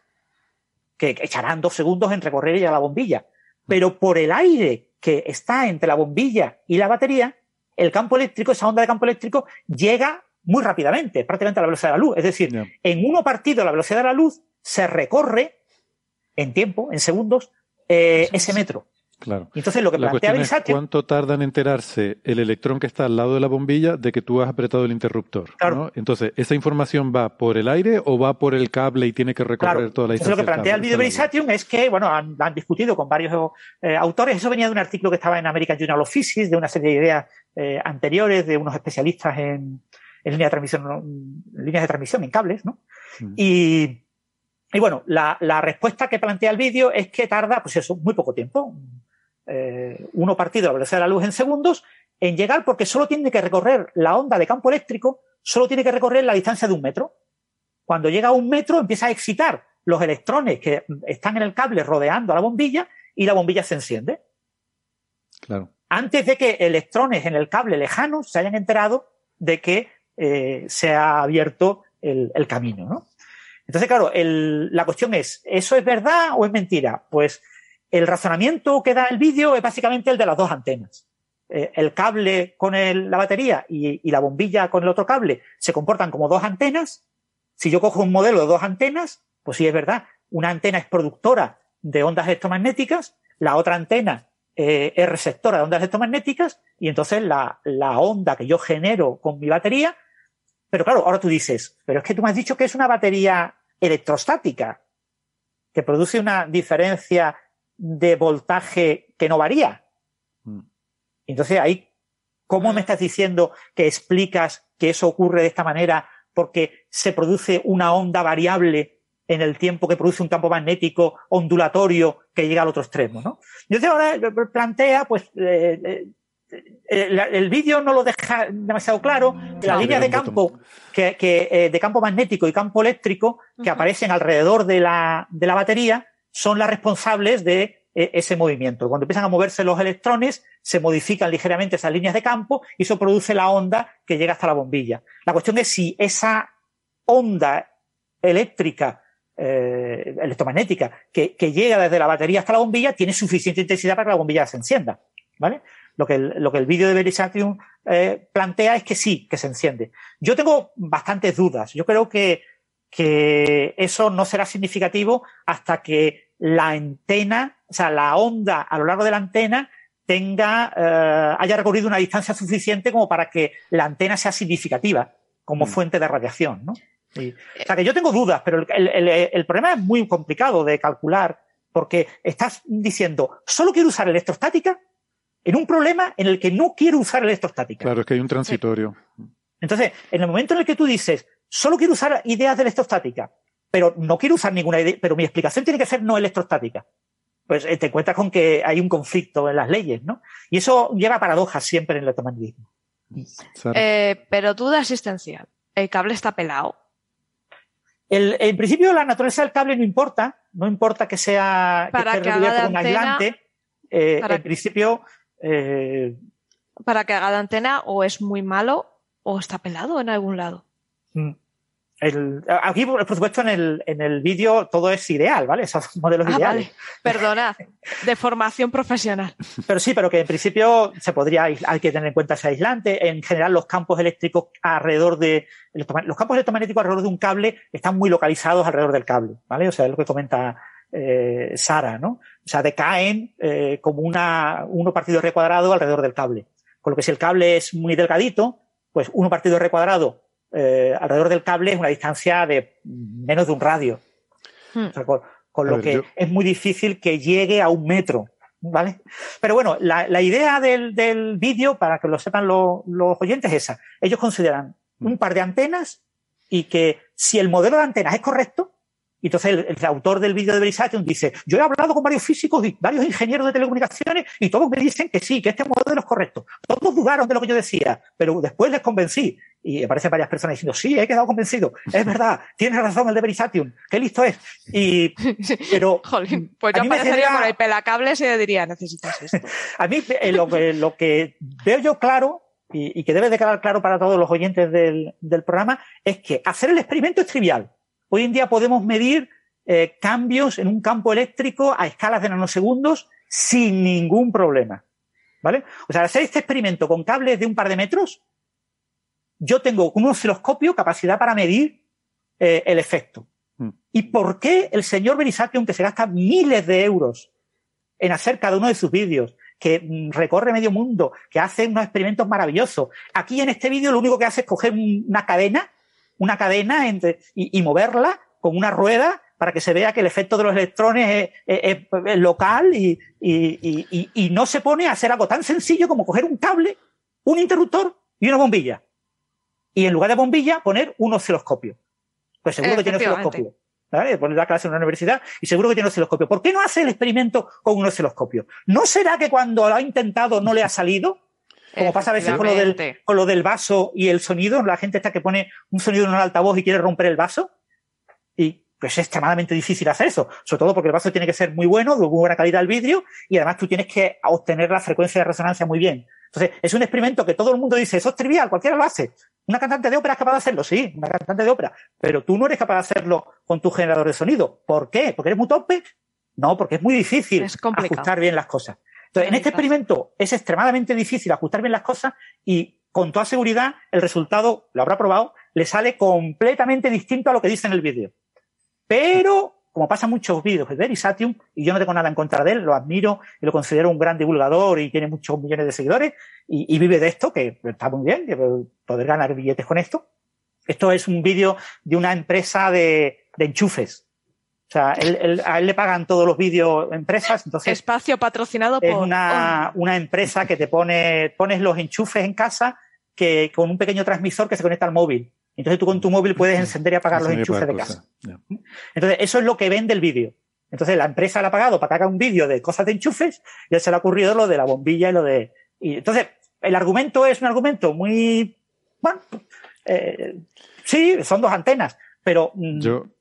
que echarán dos segundos en recorrer ya la bombilla. Pero por el aire que está entre la bombilla y la batería, el campo eléctrico, esa onda de campo eléctrico, llega muy rápidamente, prácticamente a la velocidad de la luz. Es decir, en uno partido la velocidad de la luz se recorre en tiempo, en segundos, eh, ese metro. Claro. Y entonces lo que La plantea es cuánto tarda en enterarse el electrón que está al lado de la bombilla de que tú has apretado el interruptor. Claro. ¿no? Entonces, ¿esa información va por el aire o va por el cable y tiene que recorrer Claro. toda la Entonces, distancia? lo que plantea el la Brisatium es que, bueno, han, han discutido con varios eh, autores. Eso venía de un artículo que estaba en American Journal of Physics, de una serie de ideas eh, anteriores de unos especialistas en, en línea de transmisión, en líneas de transmisión, en cables, ¿no? Mm. Y, y bueno, la, la respuesta que plantea el vídeo es que tarda, pues eso, muy poco tiempo. Eh, uno partido a la velocidad de la luz en segundos en llegar porque solo tiene que recorrer la onda de campo eléctrico, solo tiene que recorrer la distancia de un metro. Cuando llega a un metro empieza a excitar los electrones que están en el cable rodeando a la bombilla y la bombilla se enciende. Claro. Antes de que electrones en el cable lejano se hayan enterado de que eh, se ha abierto el, el camino, ¿no? Entonces, claro, el, la cuestión es, ¿eso es verdad o es mentira? Pues el razonamiento que da el vídeo es básicamente el de las dos antenas. Eh, el cable con la batería y, la bombilla con el otro cable se comportan como dos antenas. Si yo cojo un modelo de dos antenas, pues sí es verdad, una antena es productora de ondas electromagnéticas, la otra antena eh, es receptora de ondas electromagnéticas y entonces la onda que yo genero con mi batería pero claro, ahora tú dices, pero es que tú me has dicho que es una batería electrostática, que produce una diferencia de voltaje que no varía. Mm. Entonces ahí, ¿cómo me estás diciendo que explicas que eso ocurre de esta manera porque se produce una onda variable en el tiempo que produce un campo magnético ondulatorio que llega al otro extremo, ¿no? Entonces ahora plantea, pues, eh, eh el, el vídeo no lo deja demasiado claro. Las líneas de campo, que, que eh, de campo magnético y campo eléctrico que aparecen alrededor de la, de la batería son las responsables de eh, ese movimiento. Cuando empiezan a moverse los electrones, se modifican ligeramente esas líneas de campo y eso produce la onda que llega hasta la bombilla. La cuestión es si esa onda eléctrica eh, electromagnética que, llega desde la batería hasta la bombilla tiene suficiente intensidad para que la bombilla se encienda. ¿Vale? Lo que el, lo que el vídeo de Verisatium eh, plantea es que sí, que se enciende. Yo tengo bastantes dudas. Yo creo que, que eso no será significativo hasta que la antena, o sea, la onda a lo largo de la antena tenga, eh, haya recorrido una distancia suficiente como para que la antena sea significativa como mm. fuente de radiación, ¿no? Y, o sea, que yo tengo dudas, pero el, el, el, problema es muy complicado de calcular porque estás diciendo, solo quiero usar electrostática en un problema en el que no quiero usar electrostática. Claro, es que hay un transitorio. Entonces, en el momento en el que tú dices, solo quiero usar ideas de electrostática, pero no quiero usar ninguna idea, pero mi explicación tiene que ser no electrostática, pues eh, te encuentras con que hay un conflicto en las leyes, ¿no? Y eso lleva a paradojas siempre en el electromagnetismo. Eh, pero duda existencial. ¿El cable está pelado? El, en principio, la naturaleza del cable no importa, no importa que sea Para que esté haga con un de antena- aislante. Eh, Para- En principio, eh, ¿Para que haga de antena o es muy malo o está pelado en algún lado? El, aquí, por supuesto, en el, en el vídeo todo es ideal, ¿vale? Son modelos Ah, ideales. vale. Perdonad. De formación profesional. Pero sí, pero que en principio se podría, hay que tener en cuenta ese aislante. En general, los campos eléctricos alrededor de, los campos electromagnéticos alrededor de un cable están muy localizados alrededor del cable, ¿vale? O sea, es lo que comenta eh, Sara, ¿no? O sea, decaen eh, como una, uno partido R cuadrado alrededor del cable. Con lo que si el cable es muy delgadito, pues uno partido R cuadrado eh, alrededor del cable es una distancia de menos de un radio. Hmm. O sea, con, lo ver, que yo- es muy difícil que llegue a un metro, ¿vale? Pero bueno, la, la idea del, del vídeo, para que lo sepan lo- los oyentes, es esa. Ellos consideran un par de antenas y que si el modelo de antenas es correcto, y entonces el, el autor del vídeo de Verisation dice, yo he hablado con varios físicos y varios ingenieros de telecomunicaciones y todos me dicen que sí, que este modelo es correcto. Todos dudaron de lo que yo decía, pero después les convencí. Y aparecen varias personas diciendo, sí, he quedado convencido, es verdad, tienes razón el de Verisation, qué listo es. Y, pero Jolín, pues yo aparecería genera- por el pelacables y diría, necesitas esto. a mí eh, lo, que, lo que veo yo claro y, y que debe de quedar claro para todos los oyentes del, del programa es que hacer el experimento es trivial. Hoy en día podemos medir eh, cambios en un campo eléctrico a escalas de nanosegundos sin ningún problema. ¿Vale? O sea, hacer este experimento con cables de un par de metros, yo tengo con un osciloscopio capacidad para medir eh, el efecto. Mm. ¿Y por qué el señor Berisation, que se gasta miles de euros en hacer cada uno de sus vídeos, que mm, recorre medio mundo, que hace unos experimentos maravillosos. Aquí en este vídeo lo único que hace es coger un- una cadena, una cadena entre, y, y moverla con una rueda para que se vea que el efecto de los electrones es, es- es- local y, y- y- y- no se pone a hacer algo tan sencillo como coger un cable, un interruptor y una bombilla. Y en lugar de bombilla poner un osciloscopio. Pues seguro que tiene osciloscopio. ¿vale? Poner la clase en una universidad y seguro que tiene osciloscopio. ¿Por qué no hace el experimento con un osciloscopio? ¿No será que cuando lo ha intentado no le ha salido? Como pasa a veces con lo, del, con lo del vaso y el sonido, la gente está que pone un sonido en un altavoz y quiere romper el vaso. Y pues es extremadamente difícil hacer eso, sobre todo porque el vaso tiene que ser muy bueno, de muy buena calidad el vidrio, y además tú tienes que obtener la frecuencia de resonancia muy bien. Entonces, es un experimento que todo el mundo dice, eso es trivial, cualquiera lo hace. Una cantante de ópera es capaz de hacerlo, sí, una cantante de ópera, pero tú no eres capaz de hacerlo con tu generador de sonido. ¿Por qué? ¿Porque eres muy tope? No, porque es muy difícil ajustar bien las cosas. Entonces, en este experimento es extremadamente difícil ajustar bien las cosas y con toda seguridad el resultado, lo habrá probado, le sale completamente distinto a lo que dice en el vídeo. Pero como pasa en muchos vídeos de Verisatium, y yo no tengo nada en contra de él, lo admiro y lo considero un gran divulgador y tiene muchos millones de seguidores y, vive de esto, que está muy bien, que poder ganar billetes con esto. Esto es un vídeo de una empresa de, enchufes. O sea, a él le pagan todos los vídeos empresas, entonces... Espacio patrocinado por... Es una, una empresa que te pone, pones los enchufes en casa que con un pequeño transmisor que se conecta al móvil. Entonces tú con tu móvil puedes encender y apagar los enchufes de casa. Entonces eso es lo que vende el vídeo. Entonces la empresa le ha pagado para que haga un vídeo de cosas de enchufes y él se le ha ocurrido lo de la bombilla y lo de... Y entonces el argumento es un argumento muy... Bueno, eh, sí, son dos antenas, pero mm,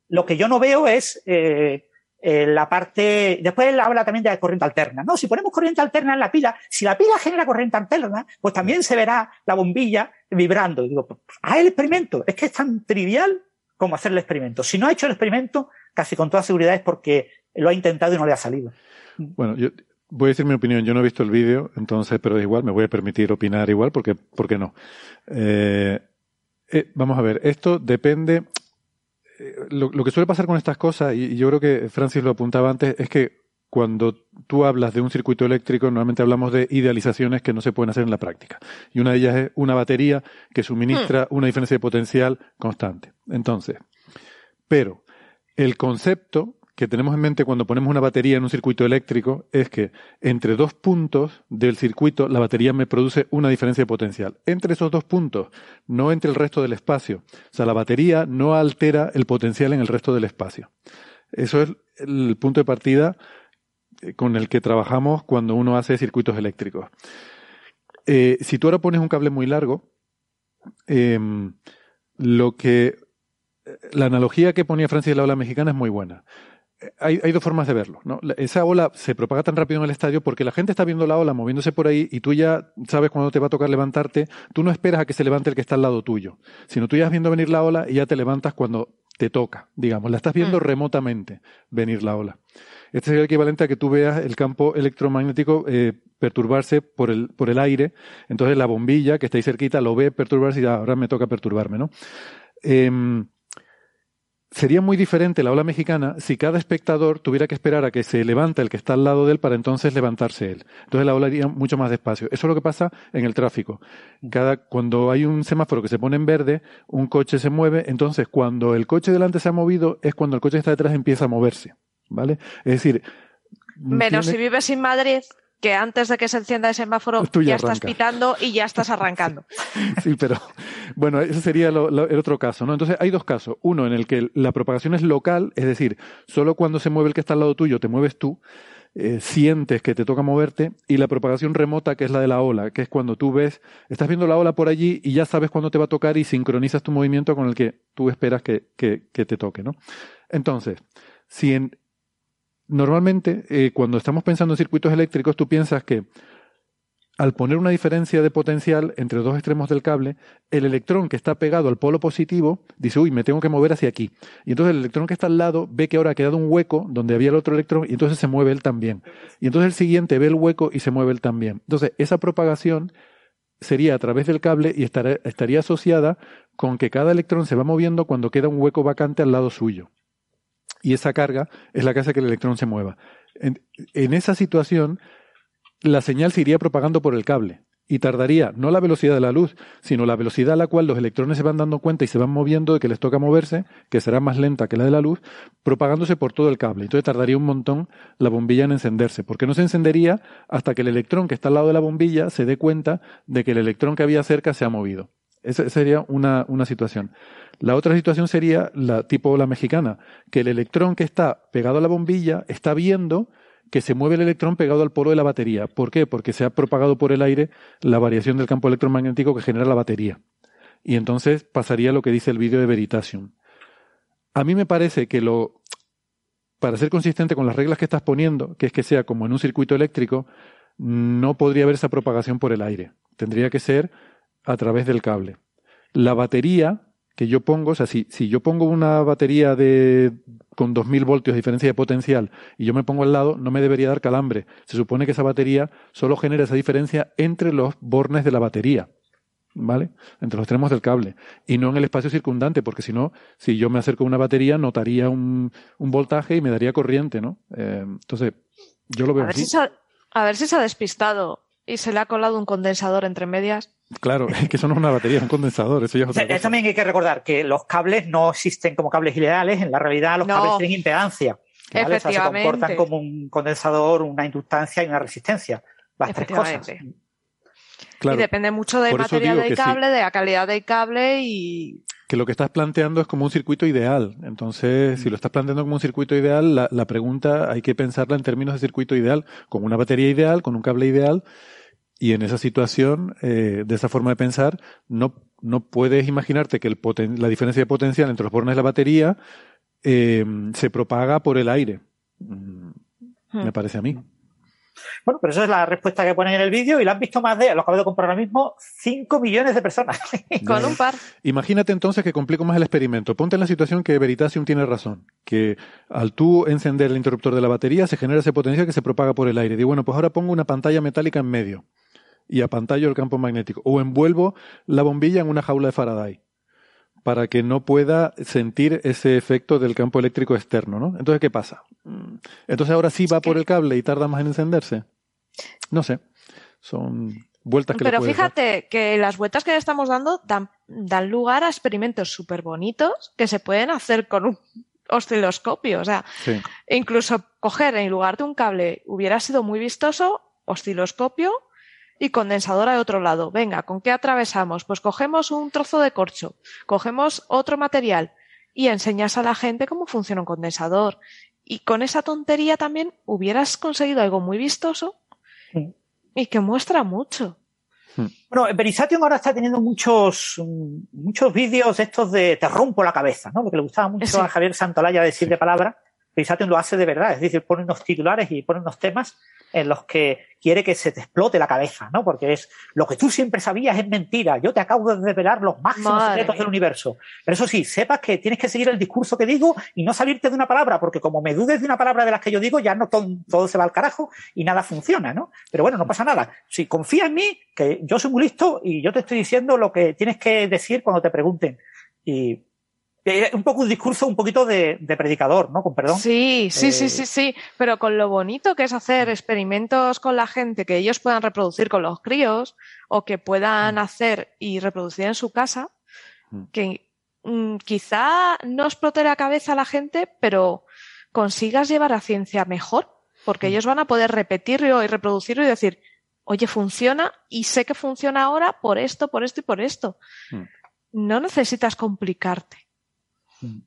lo que yo no veo es... Eh, eh, la parte. Después él habla también de corriente alterna. No, si ponemos corriente alterna en la pila, si la pila genera corriente alterna, pues también se verá la bombilla vibrando. digo, pues, haz el experimento. Es que es tan trivial como hacer el experimento. Si no ha hecho el experimento, casi con toda seguridad es porque lo ha intentado y no le ha salido. Bueno, yo voy a decir mi opinión. Yo no he visto el vídeo, entonces, pero igual, me voy a permitir opinar igual, porque, ¿por qué no? Eh, eh, vamos a ver, esto depende lo, que suele pasar con estas cosas, y, yo creo que Francis lo apuntaba antes, es que cuando tú hablas de un circuito eléctrico, normalmente hablamos de idealizaciones que no se pueden hacer en la práctica. Y una de ellas es una batería que suministra hmm. una diferencia de potencial constante. Entonces, pero el concepto que tenemos en mente cuando ponemos una batería en un circuito eléctrico es que entre dos puntos del circuito la batería me produce una diferencia de potencial. Entre esos dos puntos, no entre el resto del espacio. O sea, la batería no altera el potencial en el resto del espacio. Eso es el punto de partida eh, con el que trabajamos cuando uno hace circuitos eléctricos. Eh, si tú ahora pones un cable muy largo, em, lo que eh, la analogía que ponía Francis de la ola mexicana es muy buena hay, dos formas de verlo. ¿no? Esa ola se propaga tan rápido en el estadio porque la gente está viendo la ola moviéndose por ahí y tú ya sabes cuándo te va a tocar levantarte. Tú no esperas a que se levante el que está al lado tuyo, sino tú ya vas viendo venir la ola y ya te levantas cuando te toca, digamos. La estás viendo mm. remotamente venir la ola. Este sería el equivalente a que tú veas el campo electromagnético eh, perturbarse por el, por el aire. Entonces la bombilla que está ahí cerquita lo ve perturbarse y ahora me toca perturbarme, ¿no? Em, sería muy diferente la ola mexicana si cada espectador tuviera que esperar a que se levante el que está al lado de él para entonces levantarse él. Entonces la ola iría mucho más despacio. Eso es lo que pasa en el tráfico. Cada, cuando hay un semáforo que se pone en verde, un coche se mueve, entonces cuando el coche delante se ha movido es cuando el coche que está detrás empieza a moverse. ¿Vale? Es decir, Menos si vives en Madrid, que antes de que se encienda el semáforo ya, estás pitando y ya estás arrancando. sí, pero bueno, ese sería el otro caso, ¿no? Entonces hay dos casos. Uno en el que la propagación es local, es decir, solo cuando se mueve el que está al lado tuyo te mueves tú, eh, sientes que te toca moverte, y la propagación remota, que es la de la ola, que es cuando tú ves, estás viendo la ola por allí y ya sabes cuándo te va a tocar y sincronizas tu movimiento con el que tú esperas que, que, que te toque, ¿no? Entonces, si en, normalmente eh, cuando estamos pensando en circuitos eléctricos, tú piensas que al poner una diferencia de potencial entre dos extremos del cable, el electrón que está pegado al polo positivo dice, uy, me tengo que mover hacia aquí. Y entonces el electrón que está al lado ve que ahora ha quedado un hueco donde había el otro electrón y entonces se mueve él también. Y entonces el siguiente ve el hueco y se mueve él también. Entonces esa propagación sería a través del cable y estaría asociada con que cada electrón se va moviendo cuando queda un hueco vacante al lado suyo y esa carga es la que hace que el electrón se mueva. En, esa situación, la señal se iría propagando por el cable y tardaría no la velocidad de la luz, sino la velocidad a la cual los electrones se van dando cuenta y se van moviendo de que les toca moverse, que será más lenta que la de la luz, propagándose por todo el cable. Entonces tardaría un montón la bombilla en encenderse, porque no se encendería hasta que el electrón que está al lado de la bombilla se dé cuenta de que el electrón que había cerca se ha movido. Esa sería una, una situación. La otra situación sería la tipo la mexicana, que el electrón que está pegado a la bombilla está viendo que se mueve el electrón pegado al polo de la batería. ¿Por qué? Porque se ha propagado por el aire la variación del campo electromagnético que genera la batería. Y entonces pasaría lo que dice el vídeo de Veritasium. A mí me parece que lo, para ser consistente con las reglas que estás poniendo, que es que sea como en un circuito eléctrico, no podría haber esa propagación por el aire. Tendría que ser a través del cable. La batería que yo pongo, o sea, si, si yo pongo una batería de con 2000 voltios de diferencia de potencial y yo me pongo al lado, no me debería dar calambre. Se supone que esa batería solo genera esa diferencia entre los bornes de la batería. ¿Vale? Entre los extremos del cable. Y no en el espacio circundante, porque si no, si yo me acerco a una batería, notaría un, un voltaje y me daría corriente, ¿no? Eh, entonces, yo lo veo A ver, así. si se ha, a ver si se ha despistado y se le ha colado un condensador entre medias. Claro, es que eso no es una batería, es un condensador, eso ya es otra Eh, cosa. También hay que recordar que los cables no existen como cables ideales, en la realidad los No. cables tienen impedancia. ¿vale? O sea, se comportan como un condensador, una inductancia y una resistencia. Las tres cosas. Claro, y depende mucho del material del sí. cable, de la calidad del cable y que lo que estás planteando es como un circuito ideal. Entonces, si lo estás planteando como un circuito ideal, la, la pregunta hay que pensarla en términos de circuito ideal, con una batería ideal, con un cable ideal, y en esa situación, eh, de esa forma de pensar, no, no puedes imaginarte que el poten- la diferencia de potencial entre los bornes de la batería eh, se propaga por el aire. Mm, Hmm. Me parece a mí. Bueno, pero esa es la respuesta que ponen en el vídeo y la han visto más de, lo acabo de comprar ahora mismo, 5 millones de personas. con un par. Imagínate entonces que complico más el experimento. Ponte en la situación que Veritasium tiene razón, que al tú encender el interruptor de la batería se genera ese potencial que se propaga por el aire. Digo, bueno, pues ahora pongo una pantalla metálica en medio y apantallo el campo magnético. O envuelvo la bombilla en una jaula de Faraday para que no pueda sentir ese efecto del campo eléctrico externo, ¿no? Entonces, ¿qué pasa? Mm, Entonces ahora sí va por el cable y tarda más en encenderse. No sé. Son vueltas que le Pero dar. fíjate que las vueltas que le estamos dando dan, dan lugar a experimentos súper bonitos que se pueden hacer con un osciloscopio. O sea, Sí. incluso coger en lugar de un cable hubiera sido muy vistoso, osciloscopio y condensadora de otro lado. Venga, ¿con qué atravesamos? Pues cogemos un trozo de corcho, cogemos otro material y enseñas a la gente cómo funciona un condensador. Y con esa tontería también hubieras conseguido algo muy vistoso Sí. y que muestra mucho. Bueno, Verisation ahora está teniendo muchos, muchos vídeos de estos de te rompo la cabeza, ¿no? Lo que le gustaba mucho Sí. a Javier Santolaya decir de palabra. Verisation lo hace de verdad, es decir, pone unos titulares y pone unos temas en los que quiere que se te explote la cabeza, ¿no? Porque es lo que tú siempre sabías es mentira. Yo te acabo de revelar los máximos Madre secretos del universo. Pero eso sí, sepas que tienes que seguir el discurso que digo y no salirte de una palabra, porque como me dudes de una palabra de las que yo digo, ya no to- todo se va al carajo y nada funciona, ¿no? Pero bueno, no pasa nada. Si confía en mí, que yo soy muy listo y yo te estoy diciendo lo que tienes que decir cuando te pregunten. Y un poco un discurso un poquito de, de predicador, ¿no? Con perdón. Sí, sí, sí, Eh, sí, sí. Pero con lo bonito que es hacer experimentos con la gente que ellos puedan reproducir con los críos o que puedan hacer y reproducir en su casa, Mm. que mm, quizá no explote la cabeza a la gente, pero consigas llevar a ciencia mejor, porque ellos van a poder repetirlo y reproducirlo y decir, oye, funciona y sé que funciona ahora por esto, por esto y por esto. Mm. No necesitas complicarte.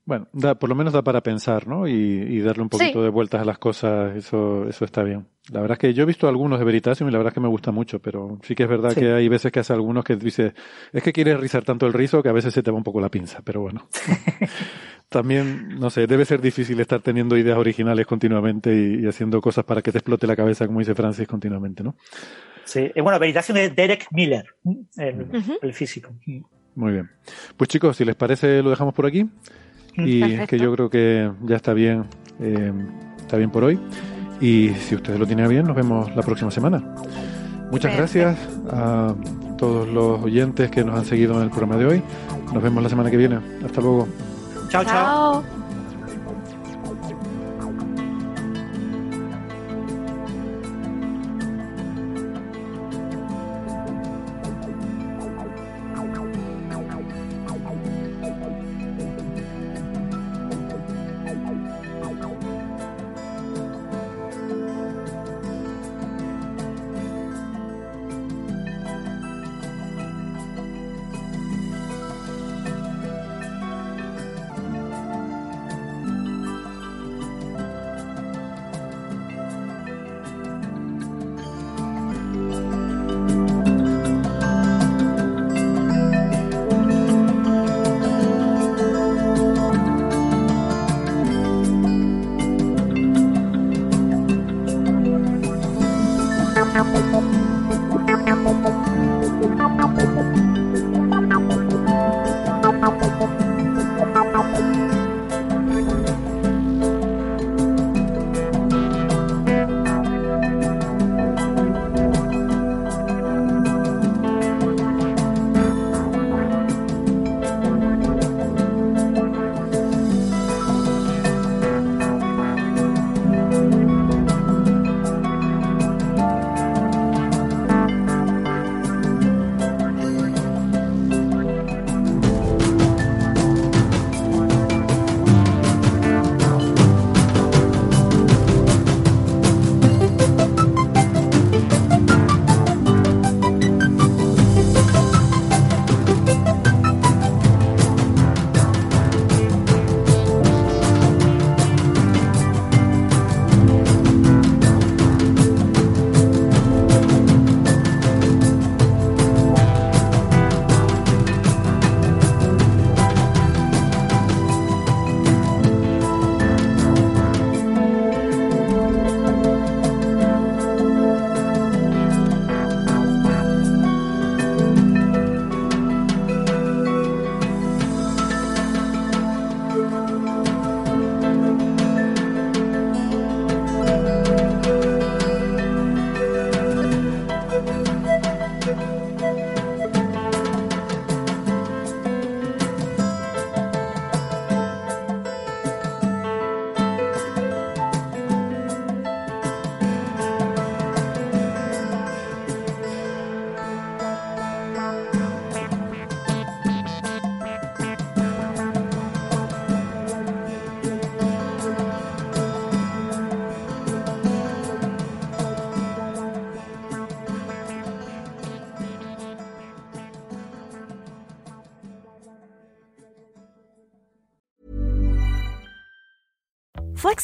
Bueno, da, por lo menos da para pensar, ¿no? Y, y darle un poquito Sí. de vueltas a las cosas, eso, eso está bien. La verdad es que yo he visto algunos de Veritasium y la verdad es que me gusta mucho, pero sí que es verdad Sí. que hay veces que hace algunos que dice, es que quieres rizar tanto el rizo que a veces se te va un poco la pinza, pero bueno. También, no sé, debe ser difícil estar teniendo ideas originales continuamente y, y haciendo cosas para que te explote la cabeza, como dice Francis, continuamente, ¿no? Sí. Y bueno, Veritasium es Derek Miller, el físico. Muy bien. Pues chicos, si les parece, lo dejamos por aquí. Y Perfecto. que yo creo que ya está bien, eh, está bien por hoy. Y si ustedes lo tienen bien, nos vemos la próxima semana. Muchas Perfecto. gracias a todos los oyentes que nos han seguido en el programa de hoy. Nos vemos la semana que viene. Hasta luego. Chao, chao. Chao.